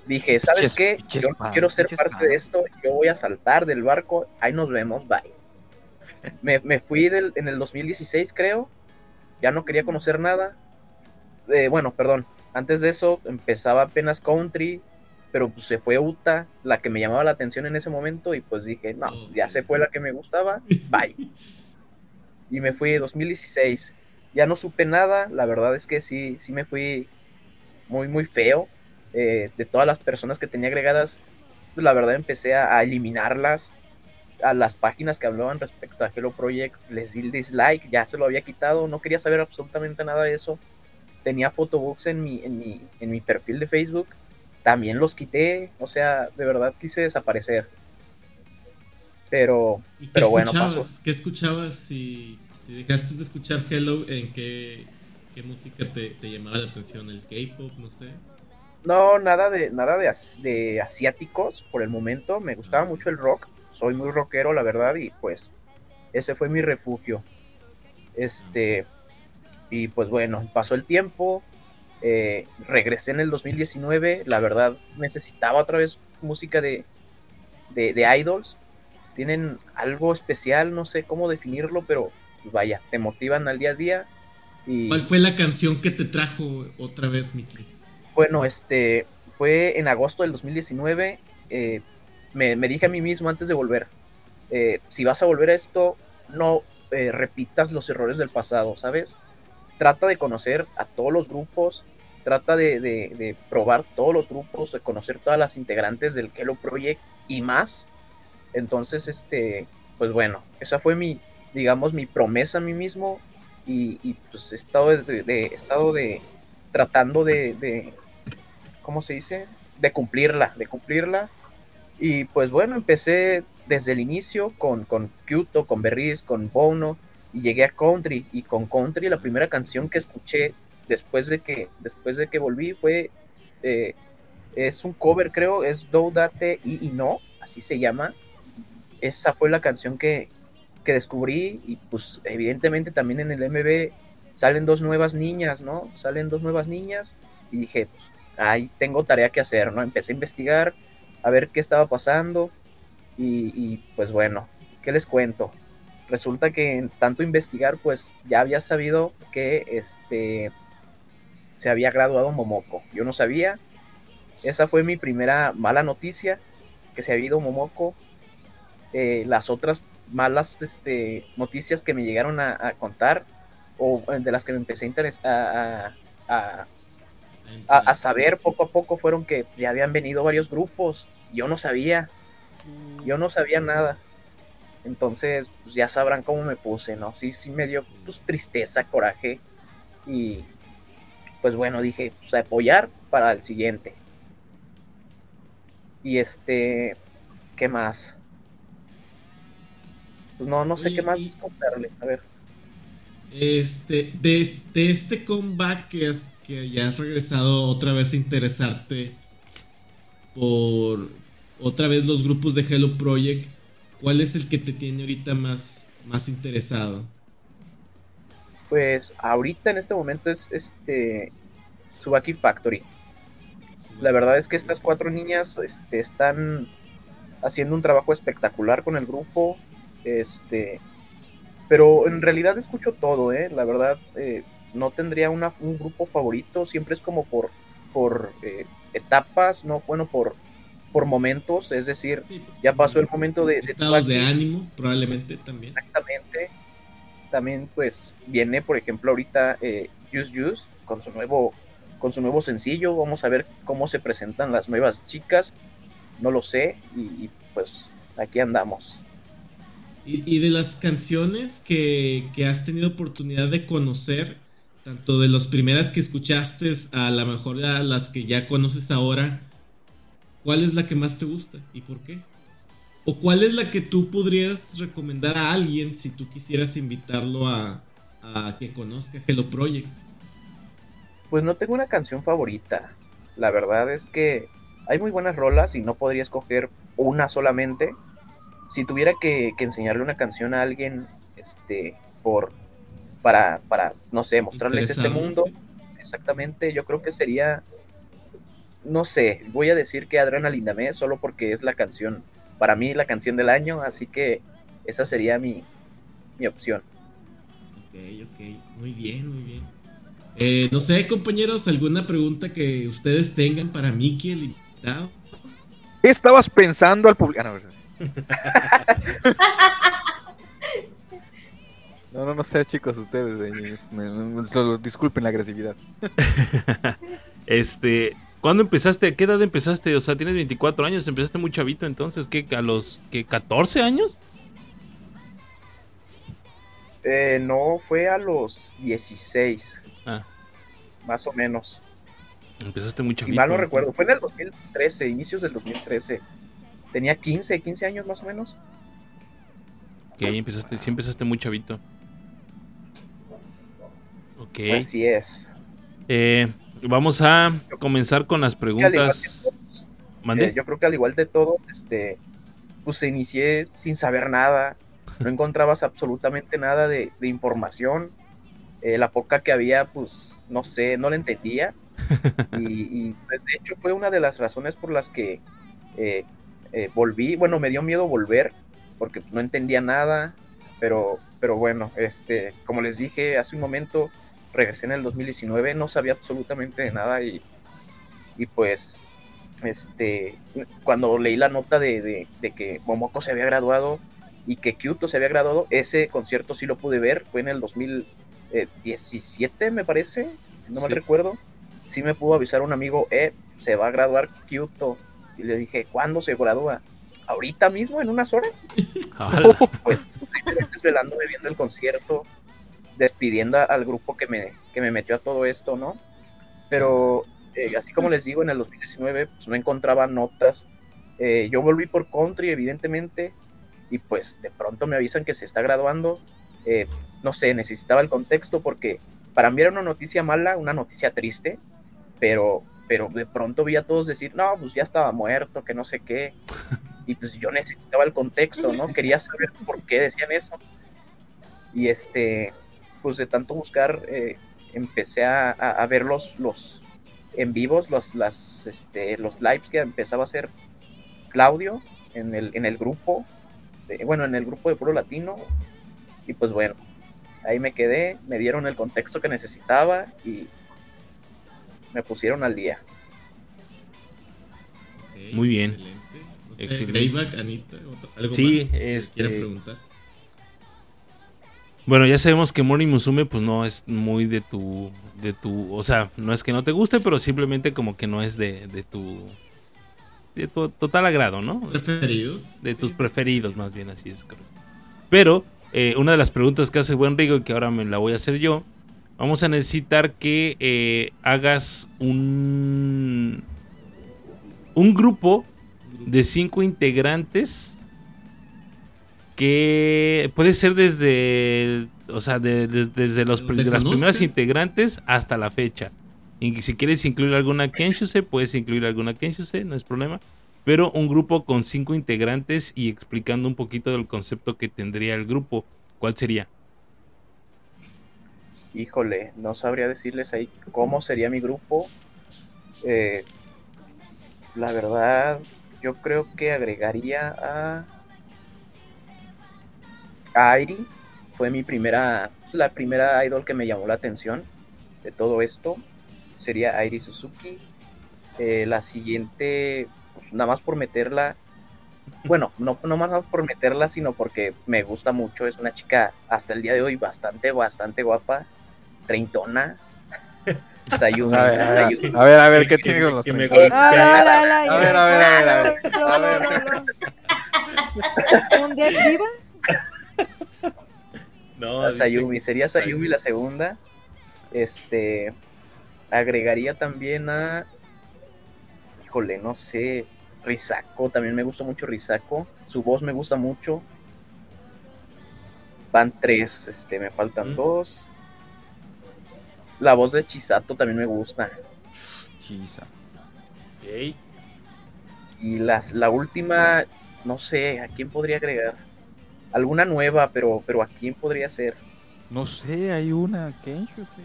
dije, ¿sabes qué? Yo no quiero ser parte de esto, yo voy a saltar del barco, ahí nos vemos, bye. Me, me fui del, en el 2016, creo, ya no quería conocer nada. Eh, bueno, perdón, antes de eso empezaba apenas country, pero pues se fue Uta, la que me llamaba la atención en ese momento, y pues dije, no, ya se fue la que me gustaba, bye. Y me fui 2016. Ya no supe nada, la verdad es que sí, sí me fui muy, muy feo. Eh, de todas las personas que tenía agregadas, la verdad empecé a, a eliminarlas. A las páginas que hablaban respecto a Hello Project, les di el dislike, ya se lo había quitado, no quería saber absolutamente nada de eso. Tenía photobooks en mi, en mi, en mi perfil de Facebook, también los quité, o sea, de verdad quise desaparecer. Pero, ¿Y qué pero bueno, escuchabas? pasó. ¿Qué escuchabas si, si dejaste de escuchar Hello? ¿En qué, qué música te, te llamaba la atención? ¿El K-pop? No sé. No, nada de nada de, de asiáticos por el momento. Me gustaba mucho el rock. Soy muy rockero, la verdad, y pues ese fue mi refugio. Este y pues bueno, pasó el tiempo. eh, regresé en el 2019. La verdad, necesitaba otra vez música de, de, de idols. Tienen algo especial, no sé cómo definirlo, pero vaya, te motivan al día a día. Y ¿Cuál fue la canción que te trajo otra vez, Miki? Bueno, este fue en agosto del 2019. eh, me, me dije a mí mismo antes de volver: eh, si vas a volver a esto, no eh, repitas los errores del pasado, ¿sabes? trata de conocer a todos los grupos, trata de, de, probar todos los grupos, de conocer todas las integrantes del Hello Project y más. Entonces, este, pues bueno, esa fue mi, digamos, mi promesa a mí mismo y, y pues he estado de, he estado de tratando de, ¿cómo se dice? De cumplirla, de cumplirla. Y pues bueno, empecé desde el inicio con, con Kyoto, con Berries, con Bono y llegué a Country y con Country la primera canción que escuché después de que, después de que volví fue, eh, es un cover creo, es Do Date y, y No, así se llama. Esa fue la canción que, que descubrí y pues evidentemente también en el MB salen dos nuevas niñas, ¿no? Salen dos nuevas niñas y dije, pues ahí tengo tarea que hacer, ¿no? Empecé a investigar, a ver qué estaba pasando y, y, pues bueno, ¿qué les cuento? Resulta que en tanto investigar, pues ya había sabido que este se había graduado Momoko. Yo no sabía. Esa fue mi primera mala noticia, que se había ido Momoko. Eh, las otras malas este, noticias que me llegaron a, a contar, o eh, de las que me empecé a, a, a- a- saber poco a poco, fueron que ya habían venido varios grupos. Yo no sabía. Yo no sabía nada. Entonces, pues ya sabrán cómo me puse, ¿no? Sí, sí me dio pues, tristeza, coraje. Y pues bueno, dije, pues apoyar para el siguiente. Y este, ¿qué más? Pues no, no sé qué más contarles. A ver. Este, de, de este comeback que, has, que ya has regresado otra vez a interesarte por otra vez los grupos de Hello Project, ¿cuál es el que te tiene ahorita más, más interesado? Pues ahorita en este momento es este Subaki Factory. La verdad es que estas cuatro niñas este, están haciendo un trabajo espectacular con el grupo. Este, pero en realidad escucho todo, ¿eh? La verdad, eh, no tendría una, un grupo favorito. Siempre es como por, por eh, etapas, no, bueno, por, por momentos. Es decir, Sí, ya pasó el momento de, de estados de ánimo, probablemente también. Exactamente. También, pues, viene, por ejemplo, ahorita eh, Use Use con su nuevo con su nuevo sencillo. Vamos a ver cómo se presentan las nuevas chicas. No lo sé. Y, y, pues aquí andamos. Y, y de las canciones que, que has tenido oportunidad de conocer, tanto de las primeras que escuchaste a la mejor a las que ya conoces ahora, ¿cuál es la que más te gusta y por qué? ¿O cuál es la que tú podrías recomendar a alguien si tú quisieras invitarlo a, a que conozca Hello Project? Pues no tengo una canción favorita. La verdad es que hay muy buenas rolas y no podría escoger una solamente. Si tuviera que, que enseñarle una canción a alguien, este, por para, para, no sé, mostrarles este mundo, sí. exactamente, yo creo que sería, no sé, voy a decir que Adrenalina Me, solo porque es la canción, para mí la canción del año, así que esa sería mi, mi opción. Ok, ok, muy bien, muy bien. Eh, no sé, compañeros, ¿alguna pregunta que ustedes tengan para Miki, el invitado? ¿Qué estabas pensando al publicar? no, no, no, no sé, chicos, ustedes. eh, me- me- solo disculpen la agresividad. Este, ¿cuándo empezaste? ¿A qué edad empezaste? O sea, tienes 24 años, empezaste muy chavito, entonces, ¿qué? ¿A los qué, 14 años? Eh, no, fue a los 16, Ah, más o menos. empezaste muy Si chavito. mal no recuerdo, fue en el 2013, inicios del 2013. Tenía 15, 15 años más o menos. Ok, empezaste, sí empezaste muy chavito. Ok. Así es. Eh, vamos a comenzar con las que preguntas. todos. Eh, yo creo que al igual de todos, este, pues inicié sin saber nada. No encontrabas absolutamente nada de, de información. Eh, la poca que había, pues, no sé, no la entendía. Y, y, pues, de hecho fue una de las razones por las que eh, eh, volví. Bueno, me dio miedo volver porque no entendía nada. Pero, pero bueno, este, como les dije hace un momento, regresé en el 2019, no sabía absolutamente de nada y, y pues este, cuando leí la nota de, de, de, que Momoko se había graduado y que Kyoto se había graduado, ese concierto sí lo pude ver, fue en el eh, 17, me parece, si no mal Sí. recuerdo, sí me pudo avisar un amigo, eh, se va a graduar Kyoto. Y le dije, ¿cuándo se gradúa? ¿Ahorita mismo, en unas horas? Pues estoy desvelándome viendo el concierto, despidiendo a- al grupo que me, que me metió a todo esto, ¿no? Pero eh, así como les digo, en el 2019 pues, no encontraba notas. Eh, yo volví por country, evidentemente, y pues de pronto me avisan que se está graduando. Eh, no sé, necesitaba el contexto porque para mí era una noticia mala, una noticia triste, pero, pero de pronto vi a todos decir, no, pues ya estaba muerto, que no sé qué. Y pues yo necesitaba el contexto, ¿no? Quería saber por qué decían eso. Y este, pues de tanto buscar, eh, empecé a, a- ver los, los en vivos, los, las, este, los lives que empezaba a hacer Claudio en el, en el grupo, de- bueno, en el grupo de Puro Latino. Y pues bueno, ahí me quedé, me dieron el contexto que necesitaba y me pusieron al día. Muy bien. Excelente. No sé, Excelente. Greyback, Anita, algo Sí, más este- quieran preguntar. Bueno, ya sabemos que Mori Musume pues no es muy de tu de tu, o sea, no es que no te guste, pero simplemente como que no es de, de tu de tu total agrado, ¿no? ¿Preferidos? De Sí. tus preferidos, más bien así es, creo. Pero eh, una de las preguntas que hace buen Rigo y que ahora me la voy a hacer yo, vamos a necesitar que eh, hagas un un grupo de cinco integrantes que puede ser desde, o sea, de- de- desde los, de las primeras integrantes hasta la fecha. Y si quieres incluir alguna Kenshuse, puedes incluir alguna Kenshuse, no es problema. Pero un grupo con cinco integrantes y explicando un poquito del concepto que tendría el grupo. ¿Cuál sería? Híjole, no sabría decirles ahí cómo sería mi grupo. Eh, la verdad, yo creo que agregaría a. Airi. Fue mi primera. La primera idol que me llamó la atención de todo esto. Sería Airi Suzuki. Eh, la siguiente, pues, nada más por meterla. Bueno, no, no más por meterla, sino porque me gusta mucho. Es una chica hasta el día de hoy bastante, bastante guapa. Treintona. Sayumi. A ver, a ver, a ver, a ver, ¿qué tiene con los? Ah, la, A ver, a ver, a ver, a A. ¿Un Death Diva? No, A Sayumi, sería Sayumi la segunda. Este agregaría también a híjole, no sé, Risako, también me gusta mucho Risako, su voz me gusta mucho. Van tres, este, me faltan Mm. dos. La voz de Chisato también me gusta. Chisa. Ok. Y las, la última, no sé, ¿a quién podría agregar? Alguna nueva, pero, pero ¿a quién podría ser? No sé, hay una Kenshu, sí.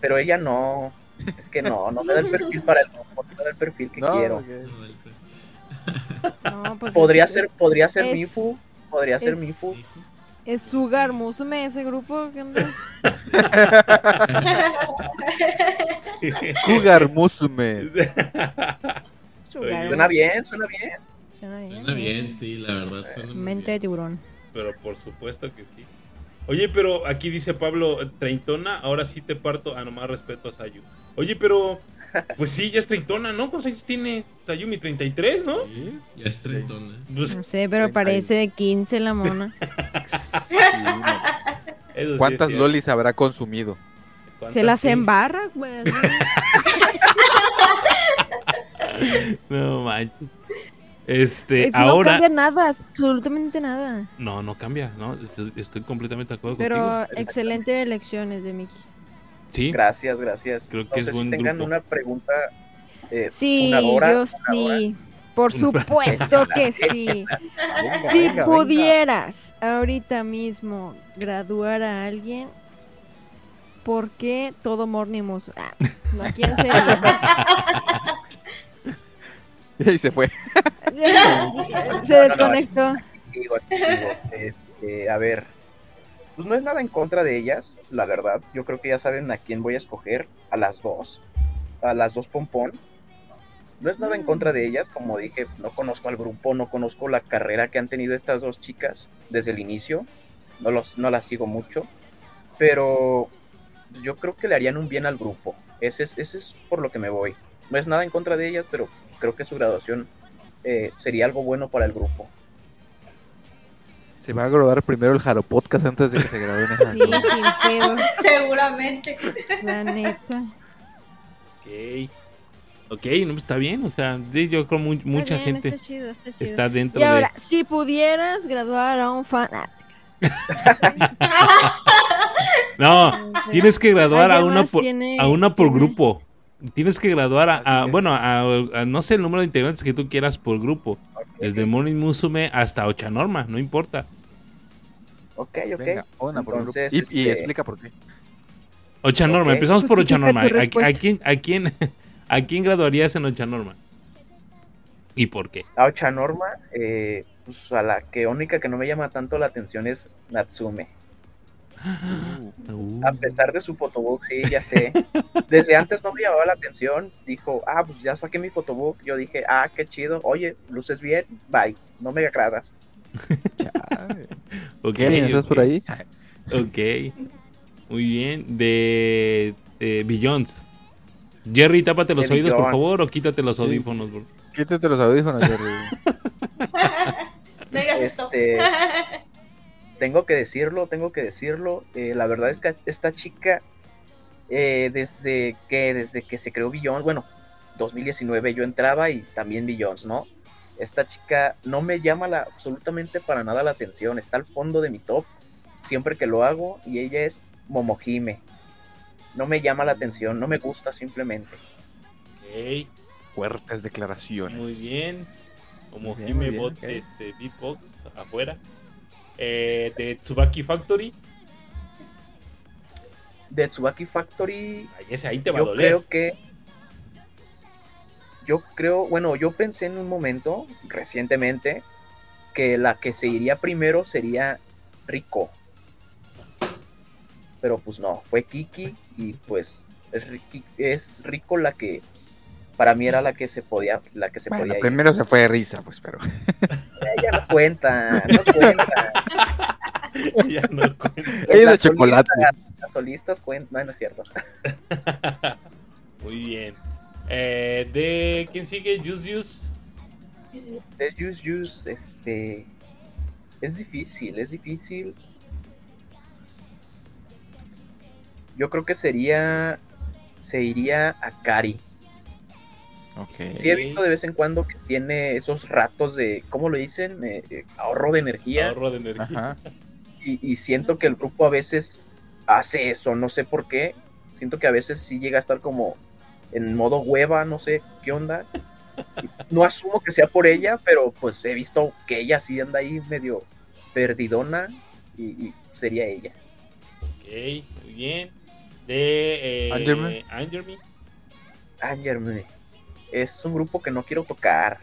Pero ella no. Es que no, no me da el perfil para el no me da el perfil que No, quiero. No, pues Podría es, ser, podría ser es- Mifu, podría ser es- Mifu. Es Sugar Musume ese grupo. ¿qué onda? Cougar Musume. Sugar Suena bien, suena bien. Suena bien. Suena bien, sí, la verdad. Suena muy Mente de tiburón. Pero por supuesto que sí. Oye, pero aquí dice Pablo, treintona, ahora sí te parto. Ah, nomás respeto a Sayu. Oye, pero, pues sí, ya es treintona, ¿no? ¿Cuántos años tiene Sayumi? ¿33, no? Sí, ya es treintona. Pues, No sé, pero parece de 15 la mona. Sí, no. eso sí ¿Cuántas lolis habrá consumido? ¿Cuántas Se las sí? embarra, güey. No manches. Este, Es- No ahora. cambia nada, absolutamente nada. No, no cambia, ¿no? Estoy, completamente de acuerdo Pero contigo. excelentes elecciones de Mickey. Sí, Gracias, gracias. Creo que no es sé si tengan grupo. una pregunta eh, Sí, yo sí. Por supuesto que sí. Venga, Si venga, venga. pudieras ahorita mismo graduar a alguien, ¿por qué todo Morning Musume? Ah, pues, ¿no? ¿a quién sería? Y se fue. Se desconectó. Sigo, aquí sigo. Este, a ver, pues no es nada en contra de ellas, la verdad. Yo creo que ya saben a quién voy a escoger, a las dos, a las dos pompón. No es nada en contra de ellas, como dije, no conozco al grupo, no conozco la carrera que han tenido estas dos chicas desde el inicio, no, los, no las sigo mucho, pero yo creo que le harían un bien al grupo. Ese es, ese es por lo que me voy. No es nada en contra de ellas, pero creo que su graduación eh, sería algo bueno para el grupo. Se va a graduar primero el Jaro Podcast antes de que se gradúen esas Sí, sin pedo, Seguramente. la neta. Ok. Ok, no, pues está bien. O sea, sí, yo creo mu- Está mucha bien, gente Está chido, está chido. está dentro Y ahora, de. si pudieras graduar a un fan. ah, No, tienes que graduar a ¿Alguien una más por, tiene- a una por tiene- grupo. Tienes que graduar a, bueno, a, a no sé el número de integrantes que tú quieras por grupo. Desde Morning Musume hasta Ochanorma, no importa. Ok, ok. Venga, por Y, este, explica por qué. Ochanorma, Ok. empezamos por Ochanorma. ¿A, a quién, a, quién, ¿A quién graduarías en Ochanorma? ¿Y por qué? A Ocha Norma, eh, pues a la que única que no me llama tanto la atención es Natsume. Uh, A pesar de su photobook, sí, ya sé. Desde antes no me llamaba la atención. Dijo, ah, pues ya saqué mi photobook. Yo dije, ah, qué chido. Oye, luces bien, bye. No me agradas. Ok. ¿Estás ok, por ahí? Ok. Muy bien. De, de Billions. Jerry, tápate los De oídos, por favor, o quítate los Sí. audífonos. bro. Quítate los audífonos, Jerry. No digas esto. Tengo que decirlo, tengo que decirlo. eh, la verdad es que esta chica, eh, desde que desde que se creó Billions, bueno, 2019 yo entraba y también Billions, ¿no? Esta chica no me llama la, absolutamente para nada la atención. Está al fondo de mi top siempre que lo hago y ella es Momohime. No me llama la atención, no me gusta simplemente. Ok. Fuertes declaraciones. Muy bien. Como Muy bien, muy Jime bien, Bot ok. este, Beatbox afuera. Eh, de Tsubaki Factory. De Tsubaki Factory, Ay, ese ahí te va a yo doler. creo que yo creo, bueno, yo pensé en un momento recientemente que la que se iría primero sería Rico. Pero pues no, fue Kiki y pues es Rico la que para mí era la que se podía la que se Bueno, podía ir. primero se fue de risa, pues, pero. Ella no cuenta, no cuenta. ya no cuenta. Ella es de chocolate. solistas- Las solistas cuentan, no, no es cierto. Muy bien. Eh, de quién sigue? Juice Juice. Es Yus Yus, este. Es difícil, es difícil. Yo creo que sería. Se iría a Kari. Ok. Sí, he visto de vez en cuando que tiene esos ratos de. ¿Cómo lo dicen? Eh, eh, ahorro de energía. Ahorro de energía. Ajá. Y, y siento que el grupo a veces hace eso, no sé por qué. Siento que a veces sí llega a estar como en modo hueva, no sé qué onda. No asumo que sea por ella, pero pues he visto que ella sí anda ahí medio perdidona y, y sería ella. Ok, muy bien. De eh, Angerman. Angerman. Angerme. Es un grupo que no quiero tocar.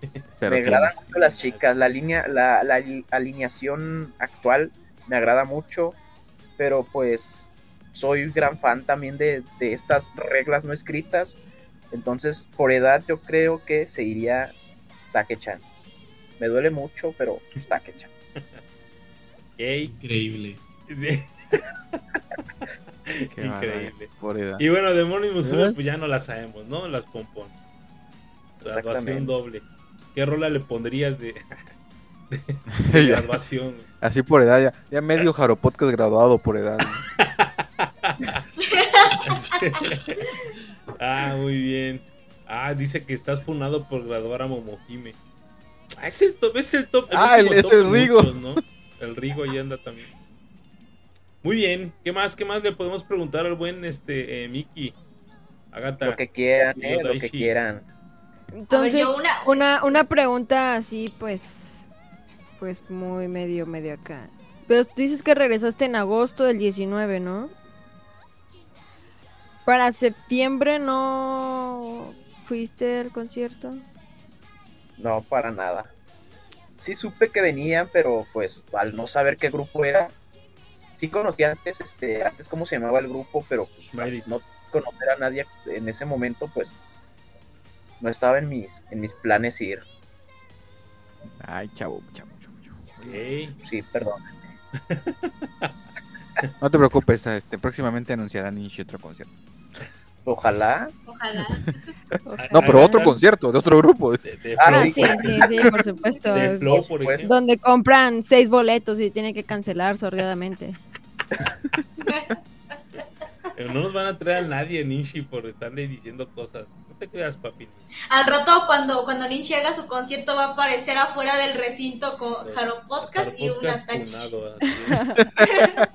Pero me agradan mucho las chicas. La línea, la, la ali- alineación actual me agrada mucho. Pero pues soy gran fan también de, de estas reglas no escritas. Entonces, por edad, yo creo que se iría Take-chan. Me duele mucho, pero pues, Take-chan. Increíble. Qué Increíble. Y bueno, de Morning Musume, pues ya no la sabemos, ¿no? Las pompón. Graduación doble. ¿Qué rola le pondrías de, de graduación? Así por edad, ya, ya medio Jaro Podcast graduado por edad. ah, muy bien. Ah, dice que estás funado por graduar a Momohime. Ah, es el top, es el top. Ah, el- es top el Rigo. muchos, ¿no? El Rigo ahí anda también. Muy bien. ¿Qué más? ¿Qué más le podemos preguntar al buen este eh, Miki? Agata. Lo que quieran, eh, lo que quieran. Entonces, una- una, una pregunta así, pues, pues muy medio, medio acá. Pero tú dices que regresaste en agosto del 19, ¿no? Para septiembre no fuiste al concierto. No, para nada. Sí supe que venían, pero pues al no saber qué grupo era, sí conocía antes, este, antes cómo se llamaba el grupo, pero pues, no conocer a nadie en ese momento, pues no estaba en mis, en mis planes ir. Ay, chavo, chavo, chavo. Sí, perdón. No te preocupes, este, próximamente anunciarán Nishi otro concierto. Ojalá. Ojalá. No, pero otro concierto de otro grupo. De, de Ah, sí, sí, sí, por supuesto. de Flow, Por ejemplo. Donde compran seis boletos y tienen que cancelar sordeadamente. Pero no nos van a traer a nadie, Nishi, por estarle diciendo cosas. No te creas, papi. Al rato, cuando, cuando Ninja haga su concierto, va a aparecer afuera del recinto con Jaro Podcast y una es.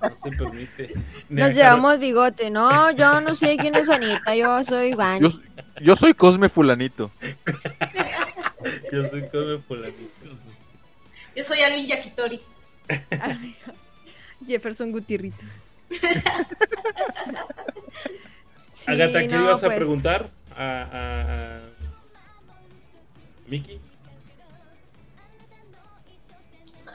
No se permite. A Nos llevamos bigote. No, yo no sé quién es Anita. Yo soy Juan. Yo, yo soy Cosme Fulanito. Yo soy como fulanito. Yo soy Alvin Yakitori. Jefferson Gutierritos. Sí, Agatha, ¿qué no, ibas a pues, preguntar a, a, a... Miki?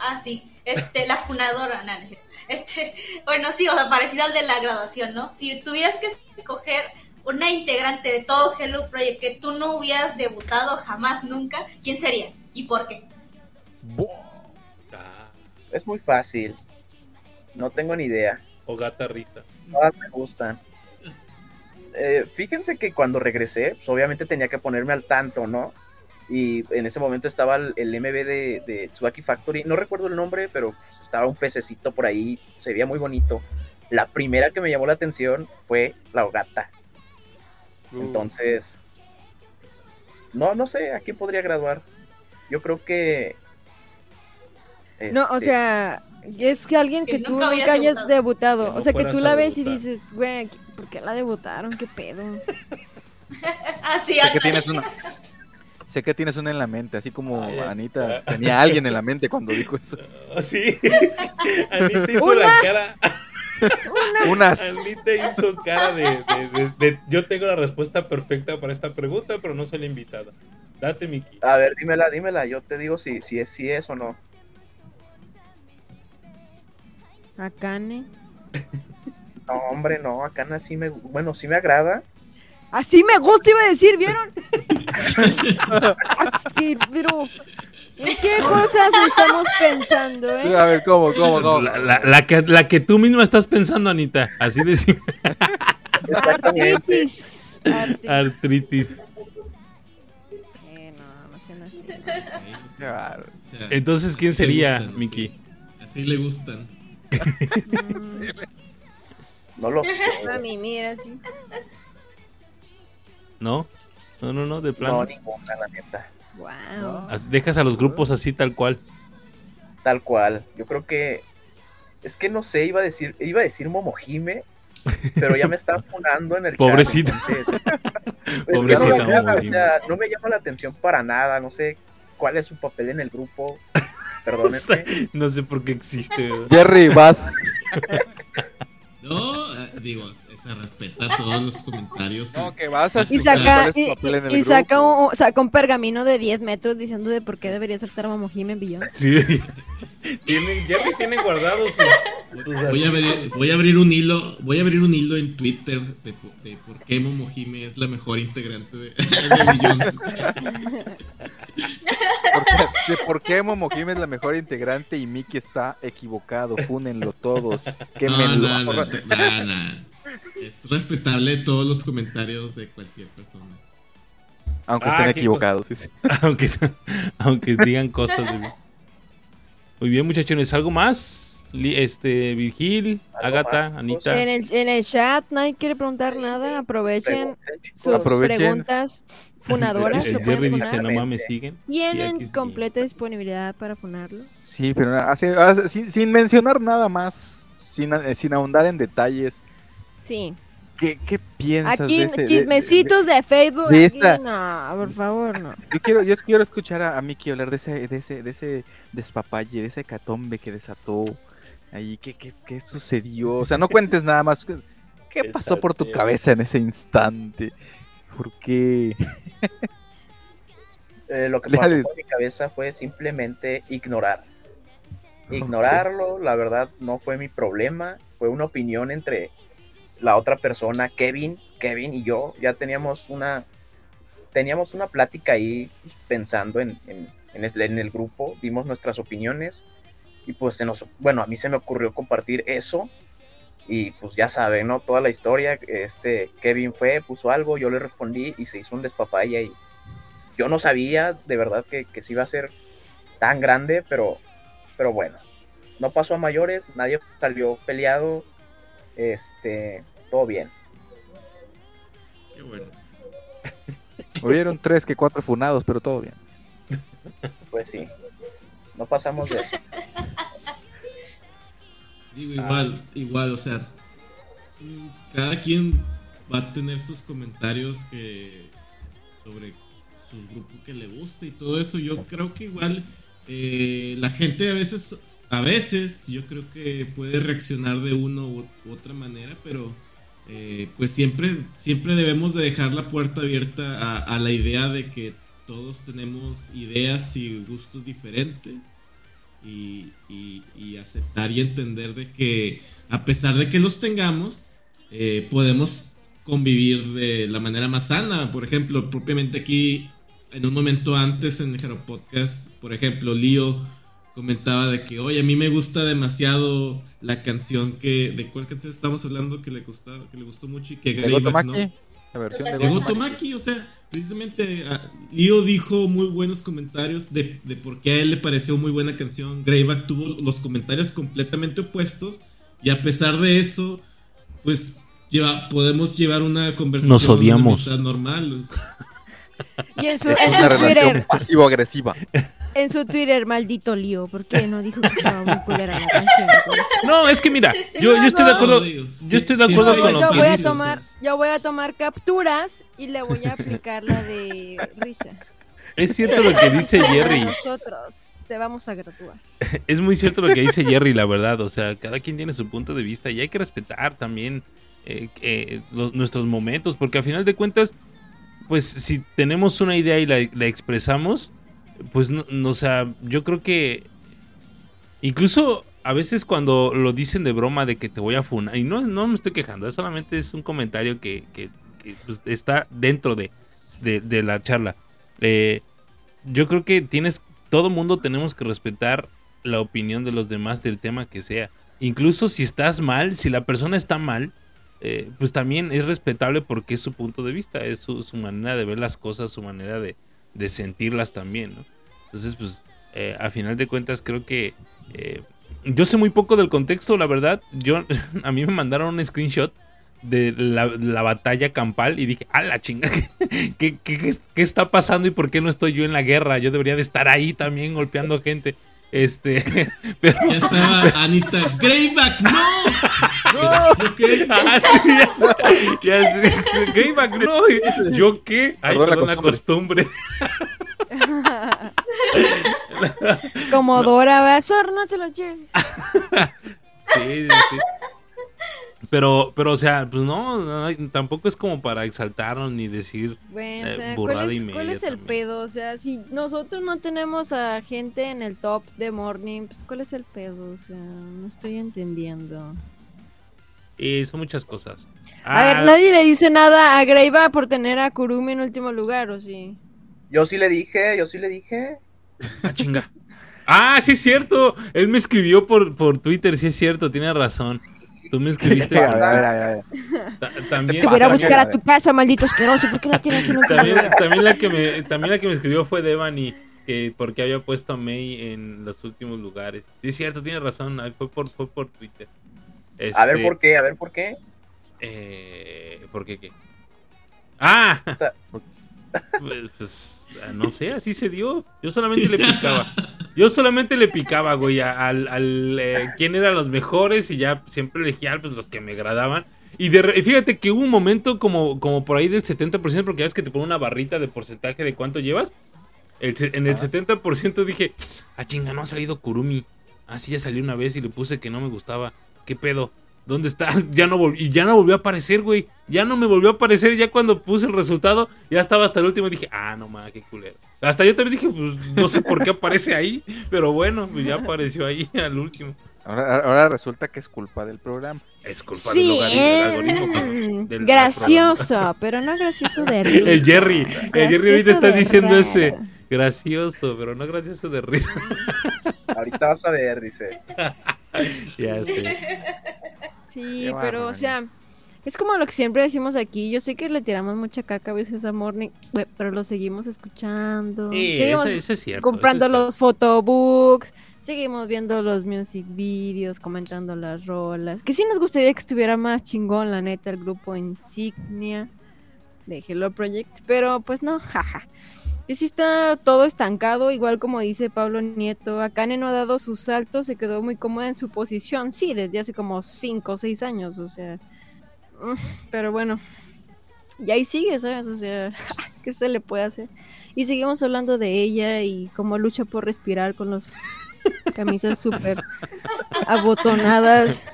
Ah, sí. Este, la funadora, no, no es cierto. Este, bueno, sí, o sea, parecido al de la graduación, ¿no? Si tuvieras que escoger una integrante de todo Hello Project que tú no hubieras debutado jamás, nunca, ¿quién sería? ¿Y por qué? Ah, Es muy fácil. No tengo ni idea. O Gata Rita. Todas me gustan. Eh, fíjense que cuando regresé, pues obviamente tenía que ponerme al tanto, ¿no? Y en ese momento estaba el, el MB de, de Tsubaki Factory, no recuerdo el nombre, pero pues, estaba un pececito por ahí, se veía muy bonito. La primera que me llamó la atención fue la Ogata. Entonces, no, no sé, ¿a quién podría graduar? Yo creo que... No, o este, sea, es que alguien que, Que tú nunca hayas debutado. No o sea, que tú la ves y dices, güey, ¿por qué la debutaron? ¿Qué pedo? Ah, sí, Sé que tienes una. Sé que tienes una en la mente, así como Ay, Anita ah. tenía a alguien en la mente cuando dijo eso. Sí, es que Anita hizo la cara. Unas. Anita hizo cara de, de- de- de- Yo tengo la respuesta perfecta para esta pregunta, pero no soy la invitada. Date, Miki. A ver, dímela, dímela, yo te digo si, si, es, si es o no. Akane. No, hombre, no, acá sí me, bueno, sí me agrada. Así me gusta, iba a decir, ¿vieron? Así, pero. ¿En qué cosas estamos pensando, eh? A ver, ¿cómo, cómo, cómo? La, la- la que, la que tú misma estás pensando, Anita. Así de simple. Exactamente. Artritis. Artritis. Artritis. Eh, no, no sea, Entonces, ¿quién sería, Miki? sí. Así le gustan. No lo sé. a mí, mira, sí. ¿No? No, no, no, de plano. No, ninguna, la neta. Wow. As- Dejas a los grupos así tal cual. Tal cual. Yo creo que. Es que no sé, iba a decir, iba a decir Momojime, pero ya me está funando en el chat, Pobrecita. entonces, es que Pobrecita no, me agrada, o Momojime. sea, no me llama la atención para nada, no sé cuál es su papel en el grupo. Perdónenme. No sé por qué existe. Jerry, vas. No, eh, digo, se respeta todos los comentarios. No, que vas a Y saca, y, y saca, un, saca un pergamino de 10 metros diciendo de por qué debería saltar Momojime en Billón. Sí. Tienen, ya que tienen guardados sus, sus Voy a, abrir, voy a abrir un hilo, voy a abrir un hilo en Twitter de, po- de por qué Momojime es la mejor integrante de, de Billions. ¿Por qué, de por qué Momojime es la mejor integrante y Miki está equivocado? Fúnenlo todos. No, Quémenlo. no, no, te- no, no. Es respetable todos los comentarios de cualquier persona. Aunque Ah, estén qué equivocados. sí, sí. aunque, aunque digan cosas de mí. Muy bien, muchachones. ¿Algo más? Este, Virgil, ¿Algo Agatha, más, Anita. En el, en el chat nadie quiere preguntar nada. Aprovechen sus Aprovechen. preguntas funadoras. El Jerry dice, no mames, siguen. Tienen sí. completa disponibilidad para funarlo. Sí, pero hace- hace- sin, sin mencionar nada más, sin, sin ahondar en detalles, Sí. ¿qué, qué piensas Aquí de ese- de- chismecitos de, Facebook. de aquí No, por favor, no. Yo quiero, yo quiero escuchar a, a Miki hablar de ese, de ese, de ese despapalle, de ese catombe que desató. Ahí, ¿qué, qué, qué sucedió? O sea, no cuentes nada más. ¿Qué- ¿Qué pasó por tu cabeza en ese instante? ¿Por qué? Eh, lo que Dale. pasó por mi cabeza fue simplemente ignorar. Ignorarlo, la verdad, no fue mi problema. Fue una opinión entre la otra persona, Kevin, Kevin y yo. Ya teníamos una, teníamos una plática ahí pues, pensando en, en, en el, grupo. Dimos nuestras opiniones y pues nos, bueno, a mí se me ocurrió compartir eso Y pues ya saben, ¿no? Toda la historia, este Kevin fue, puso algo, yo le respondí y se hizo un despapaya y yo no sabía de verdad que, que se iba a ser tan grande, pero, pero bueno, no pasó a mayores, nadie salió peleado, este, todo bien. Qué bueno. Hubieron tres que cuatro funados, pero todo bien. Pues sí, no pasamos de eso. Digo, igual, igual, o sea, cada quien va a tener sus comentarios que sobre su grupo que le gusta y todo eso. Yo creo que igual eh, la gente a veces, a veces, yo creo que puede reaccionar de una u otra manera, pero eh, pues siempre, siempre debemos de dejar la puerta abierta a, la idea de que todos tenemos ideas y gustos diferentes y aceptar y entender de que a pesar de que los tengamos, eh, podemos convivir de la manera más sana. Por ejemplo, propiamente aquí, en un momento antes en el Podcast, por ejemplo, Lío comentaba de que, oye, a mí me gusta demasiado la canción que, ¿de cuál canción estamos hablando que le gustó, que le gustó mucho y que De Greyback, ¿no? la versión de De Gotomaki. O sea, precisamente ah, Leo dijo muy buenos comentarios de, de por qué a él le pareció muy buena canción. Greyback tuvo los comentarios completamente opuestos y a pesar de eso, pues lleva, podemos llevar una conversación Nos odiamos. normal. o sea. Y en su, Es en una su relación Twitter, pasivo-agresiva. en su Twitter, maldito lío, ¿por qué no dijo que estaba muy culera la canción? No, es que mira, yo, yo estoy de acuerdo. Yo estoy de acuerdo con lo yo que voy a dices, tomar, yo voy a tomar capturas y le voy a aplicar la de risa. Es cierto lo que dice Jerry. Nosotros te vamos a graduar. Es muy cierto lo que dice Jerry, la verdad. O sea, cada quien tiene su punto de vista y hay que respetar también eh, eh, los- nuestros momentos, porque a final de cuentas, pues si tenemos una idea y la, expresamos, pues no, o sea, yo creo que incluso a veces cuando lo dicen de broma de que te voy a funar, y no, no me estoy quejando, solamente es un comentario que, que- pues, está dentro de, de, de la charla. Eh, yo creo que tienes, todo mundo tenemos que respetar la opinión de los demás del tema que sea. Incluso si estás mal, si la persona está mal, eh, pues también es respetable porque es su punto de vista, es su, manera de ver las cosas, su manera de, de sentirlas también, ¿no? Entonces, pues, eh, a final de cuentas creo que eh, yo sé muy poco del contexto, la verdad. Yo a mí me mandaron un screenshot de la, la batalla campal y dije, a la chinga, ¿qué, qué, qué- qué está pasando y por qué no estoy yo en la guerra? Yo debería de estar ahí también golpeando gente. Este, pero Ya estaba Anita Greyback, no. ¿Yo qué? Ah, sí, ya. Ya. Greyback, no. ¿Yo qué? Ay, Perdón la perdón la costumbre. Como Dora Basor, no te lo lleves. Sí, sí. Pero, pero, o sea, pues no, no, tampoco es como para exaltarnos ni decir. Bueno, o Eh, sea, burrada ¿cuál y es, cuál media es el también. pedo? O sea, si nosotros no tenemos a gente en el top de Morning, pues ¿cuál es el pedo? O sea, no estoy entendiendo. eh, son muchas cosas. A Ah, ver, nadie le dice nada a Greiva por tener a Kurumi en último lugar, ¿o sí? Yo sí le dije, yo sí le dije. ah, chinga. Ah, sí es cierto. Él me escribió por, por Twitter, sí es cierto, tiene razón. Tú me escribiste. A ver, a ver, a ver, a ver. ta- también, Te voy a ir a pasa, buscar a mierda? tu casa, maldito asqueroso, ¿por qué la tienes en último también, la que me, también la que me escribió fue Devani, que porque había puesto a May en los últimos lugares. Sí es cierto, tiene razón. Fue por, fue por Twitter. A ver Este, por qué, a ver por qué. Eh, ¿Por qué qué? ¡Ah! sea- Pues, pues, ah, no sé, así se dio. Yo solamente le picaba. Yo solamente le picaba, güey, a- al, al eh, quién eran los mejores y ya siempre elegía pues, los que me agradaban. Y de fíjate que hubo un momento como, como por ahí del 70%, porque ya ves que te pone una barrita de porcentaje de cuánto llevas. El en el 70% dije, ah, chinga, no ha salido Kurumi. Ah, sí, ya salió una vez y le puse que no me gustaba. ¿Qué pedo? ¿Dónde está? Ya no volvió, y ya no volvió a aparecer, güey. Ya no me volvió a aparecer. Ya cuando puse el resultado, ya estaba hasta el último. y Dije, ah, no mames, qué culero. Hasta yo también dije, pues no sé por qué aparece ahí. Pero bueno, pues ya apareció ahí al último. Ahora, ahora resulta que es culpa del programa. Es culpa Sí, del, logaritmo, del algoritmo. eh, del- gracioso, pero no gracioso de risa. El Jerry, el Jerry ahorita está diciendo raro. ese gracioso, pero no gracioso de risa. Ahorita vas a ver, dice. ya sé. Sí, Qué pero, o sea, es como lo que siempre decimos aquí. Yo sé que le tiramos mucha caca a veces a Morning, pero lo seguimos escuchando. Sí, seguimos eso, eso es cierto. comprando eso es los photobooks, seguimos viendo los music videos, comentando las rolas. Que sí nos gustaría que estuviera más chingón, la neta, el grupo Insignia de Hello Project, pero pues no, jaja. Y sí está todo estancado, igual como dice Pablo Nieto. Akane no ha dado sus saltos, se quedó muy cómoda en su posición. Sí, desde hace como 5 o 6 años, o sea. Pero bueno. Y ahí sigue, ¿sabes? O sea, ¿qué se le puede hacer? Y seguimos hablando de ella y cómo lucha por respirar con los camisas súper abotonadas.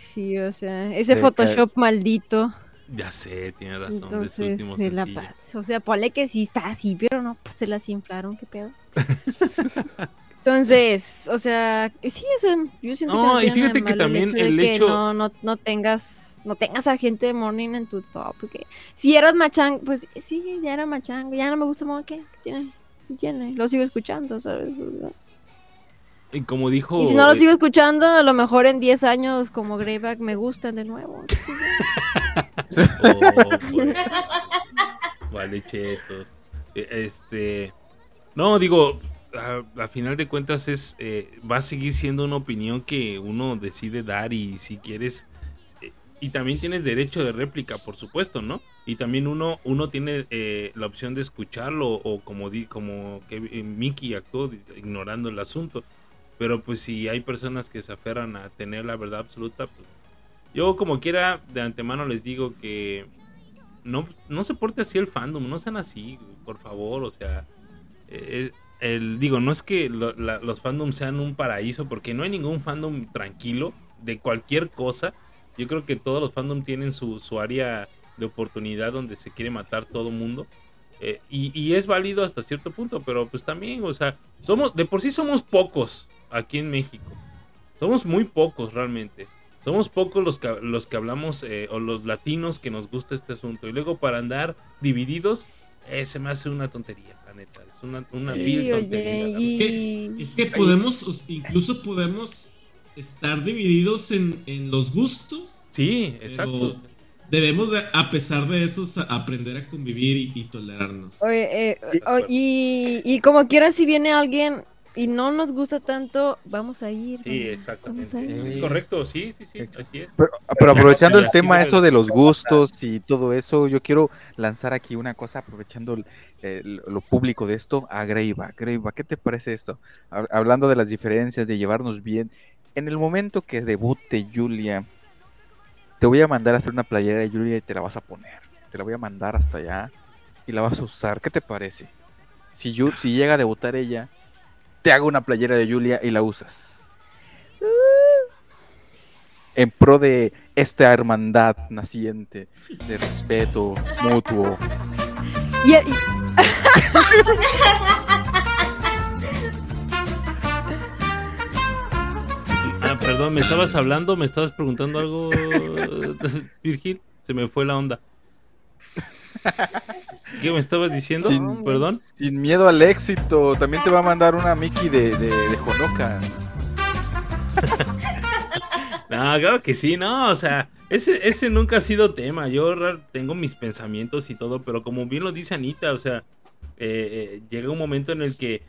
Sí, o sea, ese Photoshop maldito. Ya sé, tiene razón. de su Entonces, último la pa- o sea, ponle que sí está así, pero no, pues se las inflaron, qué pedo. Entonces, o sea, sí, o sea, yo siento No, que y no nada fíjate de que también de el hecho- no, no, no tengas, no tengas a gente de morning en tu top, porque si eras machang, pues sí, ya era machang, ya no me gusta más, ¿qué? ¿Qué tiene? ¿Qué tiene? Lo sigo escuchando, ¿sabes? Y como dijo. Y si no lo sigo escuchando, a lo mejor en 10 años como Greyback me gustan de nuevo. Oh, pues. Vale, cheto. Eh, Este. No, digo, a, a final de cuentas es eh, va a seguir siendo una opinión que uno decide dar y si quieres eh, y también tienes derecho de réplica, por supuesto, ¿no? Y también uno uno tiene eh, la opción de escucharlo o como di, como que eh, Mickey actuó ignorando el asunto. Pero pues si hay personas que se aferran a tener la verdad absoluta, pues yo como quiera de antemano les digo que no, no se porte así el fandom, no sean así, por favor, o sea, eh, el, digo, no es que lo- la- los fandoms sean un paraíso, porque no hay ningún fandom tranquilo de cualquier cosa. Yo creo que todos los fandom tienen su, su área de oportunidad donde se quiere matar todo mundo. Eh, y, y es válido hasta cierto punto, pero pues también, o sea, somos, de por sí somos pocos aquí en México. Somos muy pocos realmente. Somos pocos los que, los que hablamos eh, o los latinos que nos gusta este asunto. Y luego para andar divididos, eh, se me hace una tontería, la neta. Es una, una Sí, vil tontería. y... Es que podemos, incluso podemos estar divididos en, en los gustos. Sí, exacto. Debemos, de- a pesar de eso, aprender a convivir y, y tolerarnos. Oye, eh, o- y, y como quiera, si viene alguien y no nos gusta tanto, vamos a ir. Sí, vamos exactamente. ir. Es correcto, sí, sí, sí, así es. Pero, pero aprovechando el tema eso de- los gustos y todo eso, yo quiero lanzar aquí una cosa, aprovechando el- el- lo público de esto, a Greiva. Greiva, ¿qué te parece esto? Hab- Hablando de las diferencias, de llevarnos bien. En el momento que debute Julia, te voy a mandar a hacer una playera de Julia y te la vas a poner. Te la voy a mandar hasta allá y la vas a usar. ¿Qué te parece? Si, Ju- si llega a debutar ella, te hago una playera de Julia y la usas. En pro de esta hermandad naciente, de respeto mutuo. Y, y- Ah, perdón, ¿me estabas hablando? ¿Me estabas preguntando algo, Virgil? Se me fue la onda. ¿Qué me estabas diciendo? Sin- Perdón. Sin miedo al éxito. También te va a mandar una Mickey de, de, de Honoka. No, claro que sí, no, o sea, ese, ese nunca ha sido tema. Yo tengo mis pensamientos y todo, pero como bien lo dice Anita, o sea, eh, eh, llega un momento en el que,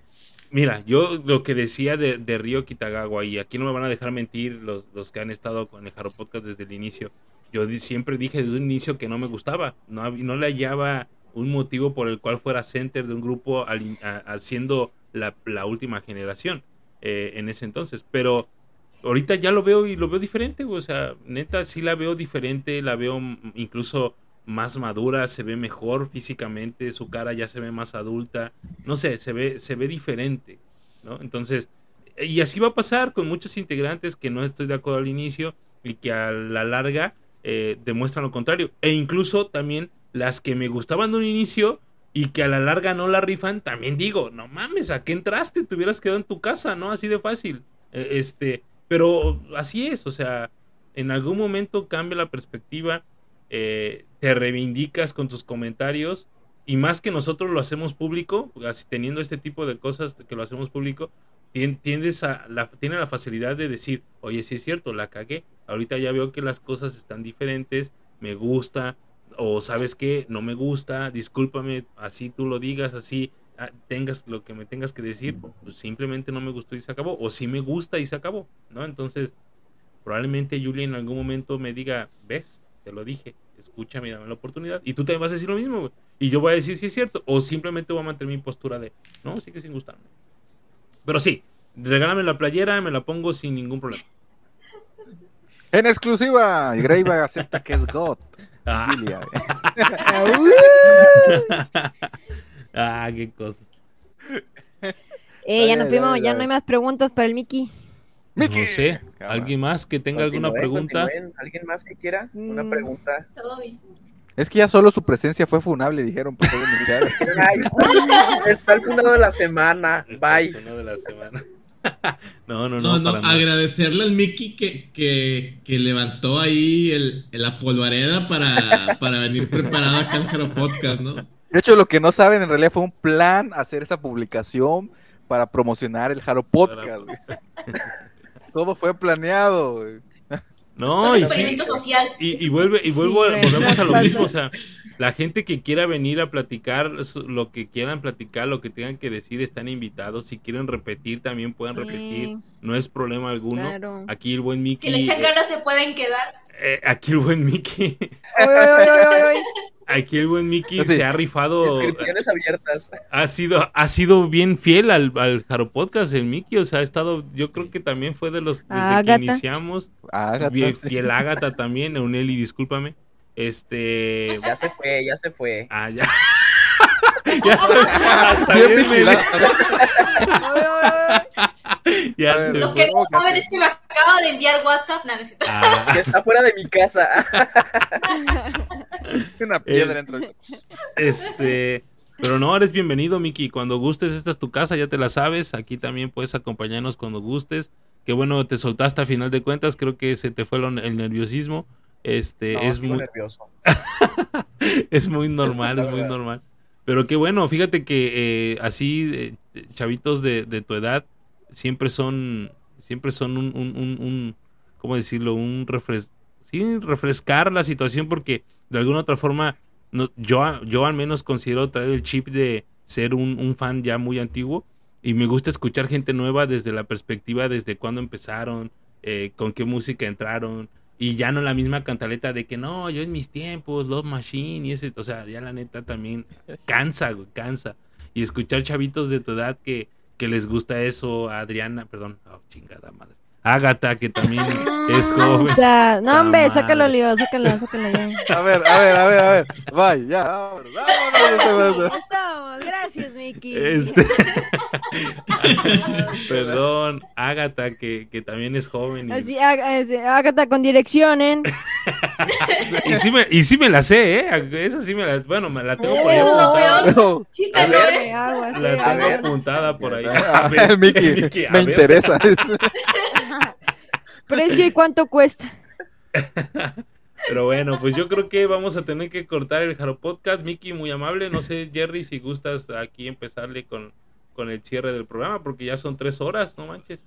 mira, yo lo que decía de, de Río Kitagawa, y aquí no me van a dejar mentir los, los que han estado con el Jaro Podcast desde el inicio, yo siempre dije desde un inicio que no me gustaba, no, no le hallaba un motivo por el cual fuera center de un grupo ali- a- haciendo la, última generación eh, en ese entonces, pero ahorita ya lo veo y lo veo diferente, o sea, neta sí la veo diferente, la veo incluso más madura, se ve mejor físicamente, su cara ya se ve más adulta, no sé, se ve se ve diferente, ¿no? Entonces, y así va a pasar con muchos integrantes que no estoy de acuerdo al inicio y que a la larga eh, demuestran lo contrario, e incluso también las que me gustaban de un inicio y que a la larga no la rifan, también digo, no mames, ¿a qué entraste? Te hubieras quedado en tu casa, ¿no? Así de fácil. Eh, Este, pero así es, o sea, en algún momento cambia la perspectiva, eh, te reivindicas con tus comentarios y más que nosotros lo hacemos público, así, teniendo este tipo de cosas que lo hacemos público, tiene la facilidad de decir, oye, sí es cierto, la cagué. Ahorita ya veo que las cosas están diferentes, me gusta, o sabes qué, no me gusta, discúlpame, así tú lo digas, así ah, tengas lo que me tengas que decir, pues simplemente no me gustó y se acabó, o sí me gusta y se acabó, ¿no? Entonces, probablemente Julia en algún momento me diga, ves, te lo dije, escúchame, dame la oportunidad, y tú también vas a decir lo mismo, güey. y yo voy a decir, sí es cierto, o simplemente voy a mantener mi postura de, no, sigue sin gustarme. Pero sí, regálame la playera, me la pongo sin ningún problema. En exclusiva, Greyback acepta que es God. Ah. Julia. ah, qué cosa. Eh, ya nos fuimos, ya no hay más preguntas para el Mickey. No sé, ¿alguien más que tenga alguna pregunta? continúen. ¿Alguien más que quiera una Mm. pregunta? Todo bien. Es que ya solo su presencia fue funable, dijeron por todo el chat. Ay, está el final de la semana. Bye. Uno de la semana. no, no, No, no, no, agradecerle al Mickey que, que, que levantó ahí el, la polvareda para, para venir preparado acá al Jaro Podcast, ¿no? De hecho, lo que no saben, en realidad fue un plan hacer esa publicación para promocionar el Jaro Podcast. güey. Todo fue planeado. güey. No, Un y, sí, experimento social. y, y vuelve, y vuelvo, Sí, a- güey, volvemos a lo mismo, o sea, la gente que quiera venir a platicar lo que quieran platicar, lo que tengan que decir, están invitados. Si quieren repetir, también pueden Sí. repetir. No es problema alguno. Claro. Aquí el buen Mickey. Si le echan eh, ganas se pueden quedar. eh, aquí el buen Mickey. Oy, oy, oy, oy, oy. Aquí el buen Mickey Sí. se ha rifado. Inscripciones abiertas. ha sido, ha sido bien fiel al, al Jaro Podcast, el Mickey. O sea, ha estado, yo creo que también fue de los desde que iniciamos. Ágata, Bien sí. fiel Ágata también, Euneli, discúlpame. Este. Ya se fue, ya se fue. Ah, ya. ya estoy, hasta Bien bien vigilado. Ya A ver, se Lo fue. que no ¿Cómo que saben es que me acaba de enviar WhatsApp. No, no es cierto. Ah, Que está fuera de mi casa. Una piedra entre el- este. Pero no, eres bienvenido, Miki. Cuando gustes, esta es tu casa, ya te la sabes. Aquí también puedes acompañarnos cuando gustes. Que bueno, te soltaste a final de cuentas. Creo que se te fue lo- el nerviosismo. Este, No, es muy, nervioso. es muy normal, es muy normal. Pero qué bueno, fíjate que eh, así eh, chavitos de, de tu edad siempre son siempre son un, un, un, un- ¿cómo decirlo? Un refres sí, refrescar la situación porque de alguna otra forma no, yo, yo al menos considero traer el chip de ser un, un fan ya muy antiguo y me gusta escuchar gente nueva desde la perspectiva desde cuándo empezaron, eh, con qué música entraron y ya no la misma cantaleta de que no, yo en mis tiempos, Love Machine y ese, o sea, ya la neta también cansa, güey, cansa. Y escuchar chavitos de tu edad que, que les gusta eso, Adriana, perdón, oh, chingada madre. Ágata, que también es joven. Sea, no, hombre, sácalo, Leo, sácalo, sácalo ya. A ver, a ver, a ver, a ver. Bye, ya, vámonos, vámonos. Ya estamos, gracias, Mickey. Este... Perdón, Ágata, que, que también es joven. Y, Así, haga- ese, Ágata con dirección, ¿eh? y sí, me, y sí me la sé, ¿eh? Esa sí me la... Bueno, me la tengo por ahí. No. Chiste A no es. Agua, sí, La tengo apuntada por ahí. Ah, A ver, Mickey, Mickey, a me ver. interesa. Precio y cuánto cuesta. Pero bueno, pues yo creo que vamos a tener que cortar el Jaro Podcast. Mickey, muy amable. No sé, Jerry, si gustas aquí empezarle con, con el cierre del programa, porque ya son tres horas, no manches.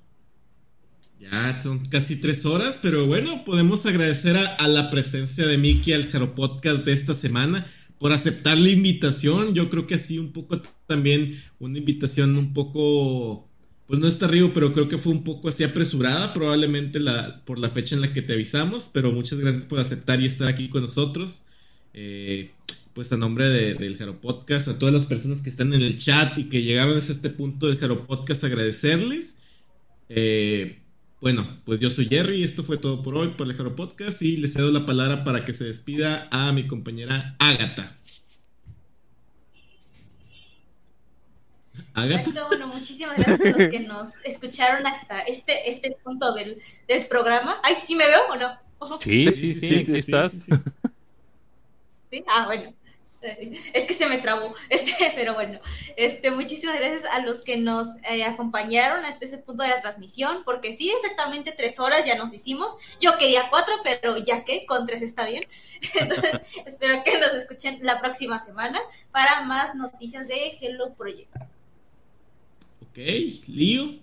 Ya son casi tres horas, pero bueno, podemos agradecer a, a la presencia de Mickey al Jaro Podcast de esta semana por aceptar la invitación. Yo creo que así un poco también una invitación un poco, pues no está arriba, pero creo que fue un poco así apresurada, probablemente la, por la fecha en la que te avisamos, pero muchas gracias por aceptar y estar aquí con nosotros. Eh, pues a nombre de- del Jaro Podcast, a todas las personas que están en el chat y que llegaron hasta este punto del Jaro Podcast, agradecerles. Eh, bueno, pues yo soy Jerry y esto fue todo por hoy por el Jaro Podcast y les cedo la palabra para que se despida a mi compañera Ágata. Exacto, bueno, muchísimas gracias a los que nos escucharon hasta este, este punto del, del programa. Ay, ¿sí me veo o no? Sí, sí, sí, estás. sí, sí. ¿Sí? Ah, bueno. Es que se me trabó. Este, pero bueno, este, muchísimas gracias a los que nos eh, acompañaron hasta ese punto de la transmisión, porque sí, exactamente tres horas ya nos hicimos. Yo quería cuatro, pero ya que con tres está bien. Entonces, espero que nos escuchen la próxima semana para más noticias de Hello Project. Ok, Lío.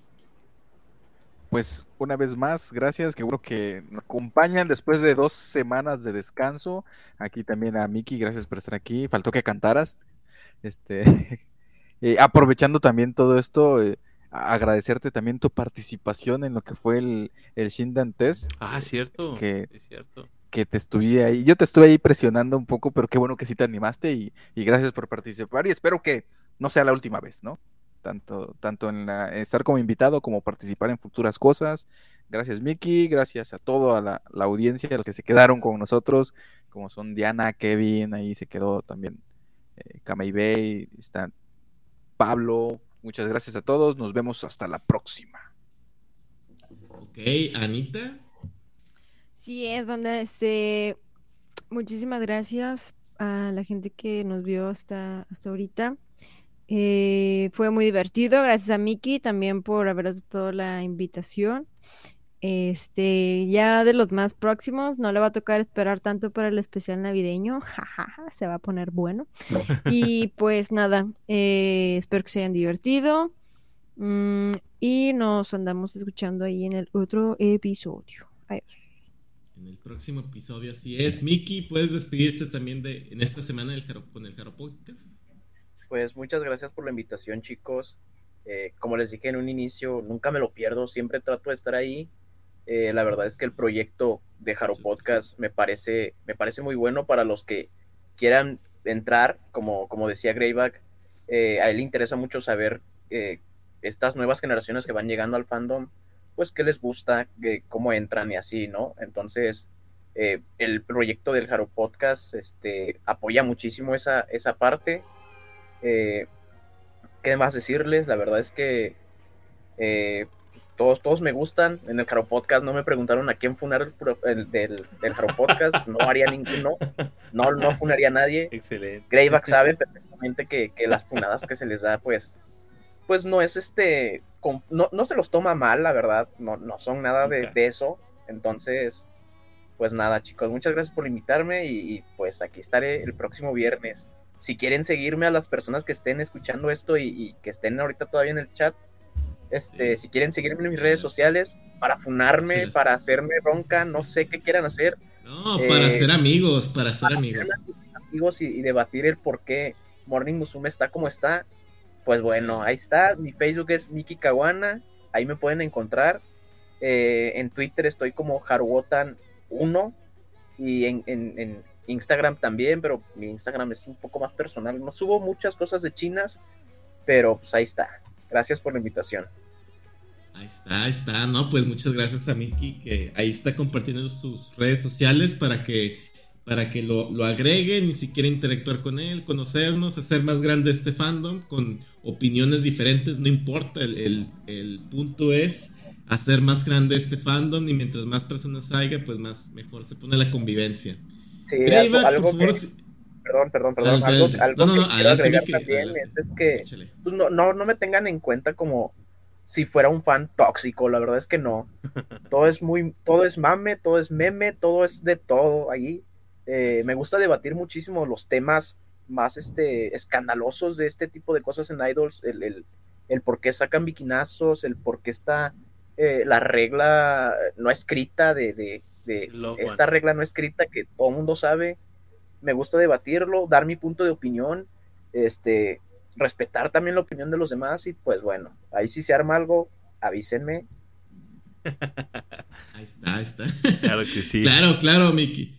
pues una vez más, gracias, que bueno que nos acompañan después de dos semanas de descanso. Aquí también a Miki, gracias por estar aquí. Faltó que cantaras. Este, eh, aprovechando también todo esto, eh, agradecerte también tu participación en lo que fue el, el Shindan Test. Ah, cierto. Que, es cierto. que te estuve ahí, yo te estuve ahí presionando un poco, pero qué bueno que sí te animaste y, y gracias por participar y espero que no sea la última vez, ¿no? Tanto, tanto en, la, estar como invitado como participar en futuras cosas. Gracias Miki, gracias a toda la, la audiencia, a los que se quedaron con nosotros, como son Diana, Kevin, ahí se quedó también eh, Kamei Bay, está Pablo, muchas gracias a todos, nos vemos hasta la próxima. Ok, Anita. Sí, es banda, este, muchísimas gracias a la gente que nos vio hasta, hasta ahorita. Eh, fue muy divertido, gracias a Miki también por haber aceptado la invitación. Este, ya de los más próximos, no le va a tocar esperar tanto para el especial navideño, jajaja, se va a poner bueno. Y pues nada, eh, espero que se hayan divertido. mm, y nos andamos escuchando ahí en el otro episodio. Adiós. En el próximo episodio, así es. Miki, puedes despedirte también de en esta semana del con el Jaro Podcast. Pues muchas gracias por la invitación, chicos. Eh, como les dije en un inicio, nunca me lo pierdo, siempre trato de estar ahí. Eh, la verdad es que el proyecto de Jaro Podcast me parece, me parece muy bueno para los que quieran entrar, como, como decía Greyback. eh, a él le interesa mucho saber eh, estas nuevas generaciones que van llegando al fandom, pues qué les gusta, que- cómo entran y así, ¿no? Entonces, eh, el proyecto del Jaro Podcast este, apoya muchísimo esa, esa parte. Eh, ¿Qué más decirles? La verdad es que eh, todos, todos me gustan. En el Jaro Podcast no me preguntaron a quién funar el, del, del Jaro Podcast. No haría ninguno. No, no funaría a nadie. Excelente. Greyback sabe perfectamente que, que las punadas que se les da, pues, pues no es este, no, no se los toma mal, la verdad, no, no son nada de, eso, entonces, pues nada, chicos, muchas gracias por invitarme y, y, pues aquí estaré el próximo viernes. Si quieren seguirme a las personas que estén escuchando esto y, y que estén ahorita todavía en el chat, este, si quieren seguirme en mis redes sociales para funarme, para hacerme bronca, no sé qué quieran hacer, No, para Eh, ser amigos, para ser amigos. amigos y, y debatir el por qué Morning Musume está como está, pues bueno, ahí está. Mi Facebook es Miki Kawana, ahí me pueden encontrar. Eh, en Twitter estoy como Haruotan1 y en, en- en Instagram también, pero mi Instagram es un poco más personal. No subo muchas cosas de chinas, pero pues ahí está. Gracias por la invitación. Ahí está, ahí está. No, pues muchas gracias a Miki que ahí está compartiendo sus redes sociales para que para que lo, lo agreguen y si quieren interactuar con él, conocernos, hacer más grande este fandom con opiniones diferentes, no importa, el, el- el punto es hacer más grande este fandom y mientras más personas haya, pues más mejor se pone la convivencia. Sí, Greyback, algo, algo que- perdón, perdón, perdón. Adelante, algo adelante. algo No, no, que no, quiero agregar Miki, también adelante. es, es que pues no, no, no me tengan en cuenta como si fuera un fan tóxico, la verdad es que no. Todo es muy, todo es mame, todo es meme, todo es de todo ahí. Eh, me gusta debatir muchísimo los temas más este, escandalosos de este tipo de cosas en Idols, el, el, el por qué sacan biquinazos, el por qué está eh, la regla no escrita de, de, de Love esta One. regla no escrita que todo el mundo sabe. Me gusta debatirlo, dar mi punto de opinión, este, respetar también la opinión de los demás y pues bueno, ahí si se arma algo, avísenme. Ahí está, ahí está. Claro que sí. Claro, claro, Miki.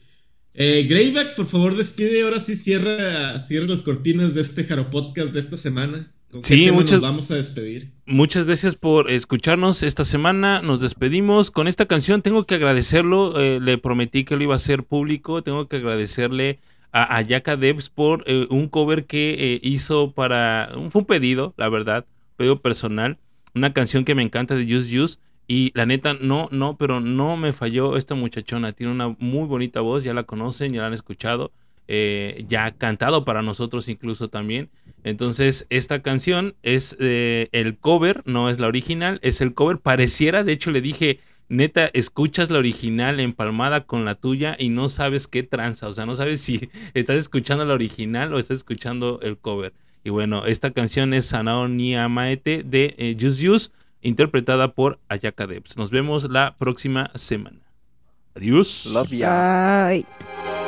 Eh, Greyback, por favor, despide. Ahora sí cierra, cierra las cortinas de este Jaro Podcast de esta semana. ¿Con qué Sí, muchas- nos vamos a despedir? Muchas gracias por escucharnos esta semana. Nos despedimos con esta canción. Tengo que agradecerlo. eh, le prometí que lo iba a hacer público. Tengo que agradecerle a, a Yaka Devs por eh, un cover que eh, hizo para. un- Fue un pedido, la verdad. Pedido personal. Una canción que me encanta de Use Use. Y la neta, no, no, pero no me falló esta muchachona. Tiene una muy bonita voz. Ya la conocen, ya la han escuchado. ya ha cantado para nosotros incluso también. Entonces, esta canción es eh, el cover, no es la original, es el cover. Pareciera, de hecho, le dije, neta, escuchas la original empalmada con la tuya y no sabes qué tranza. O sea, no sabes si estás escuchando la original o estás escuchando el cover. Y bueno, esta canción es Sanao ni Amaete de eh, Just Use. interpretada por Ayaka Debs. Nos vemos la próxima semana. Adiós. Love ya. Bye.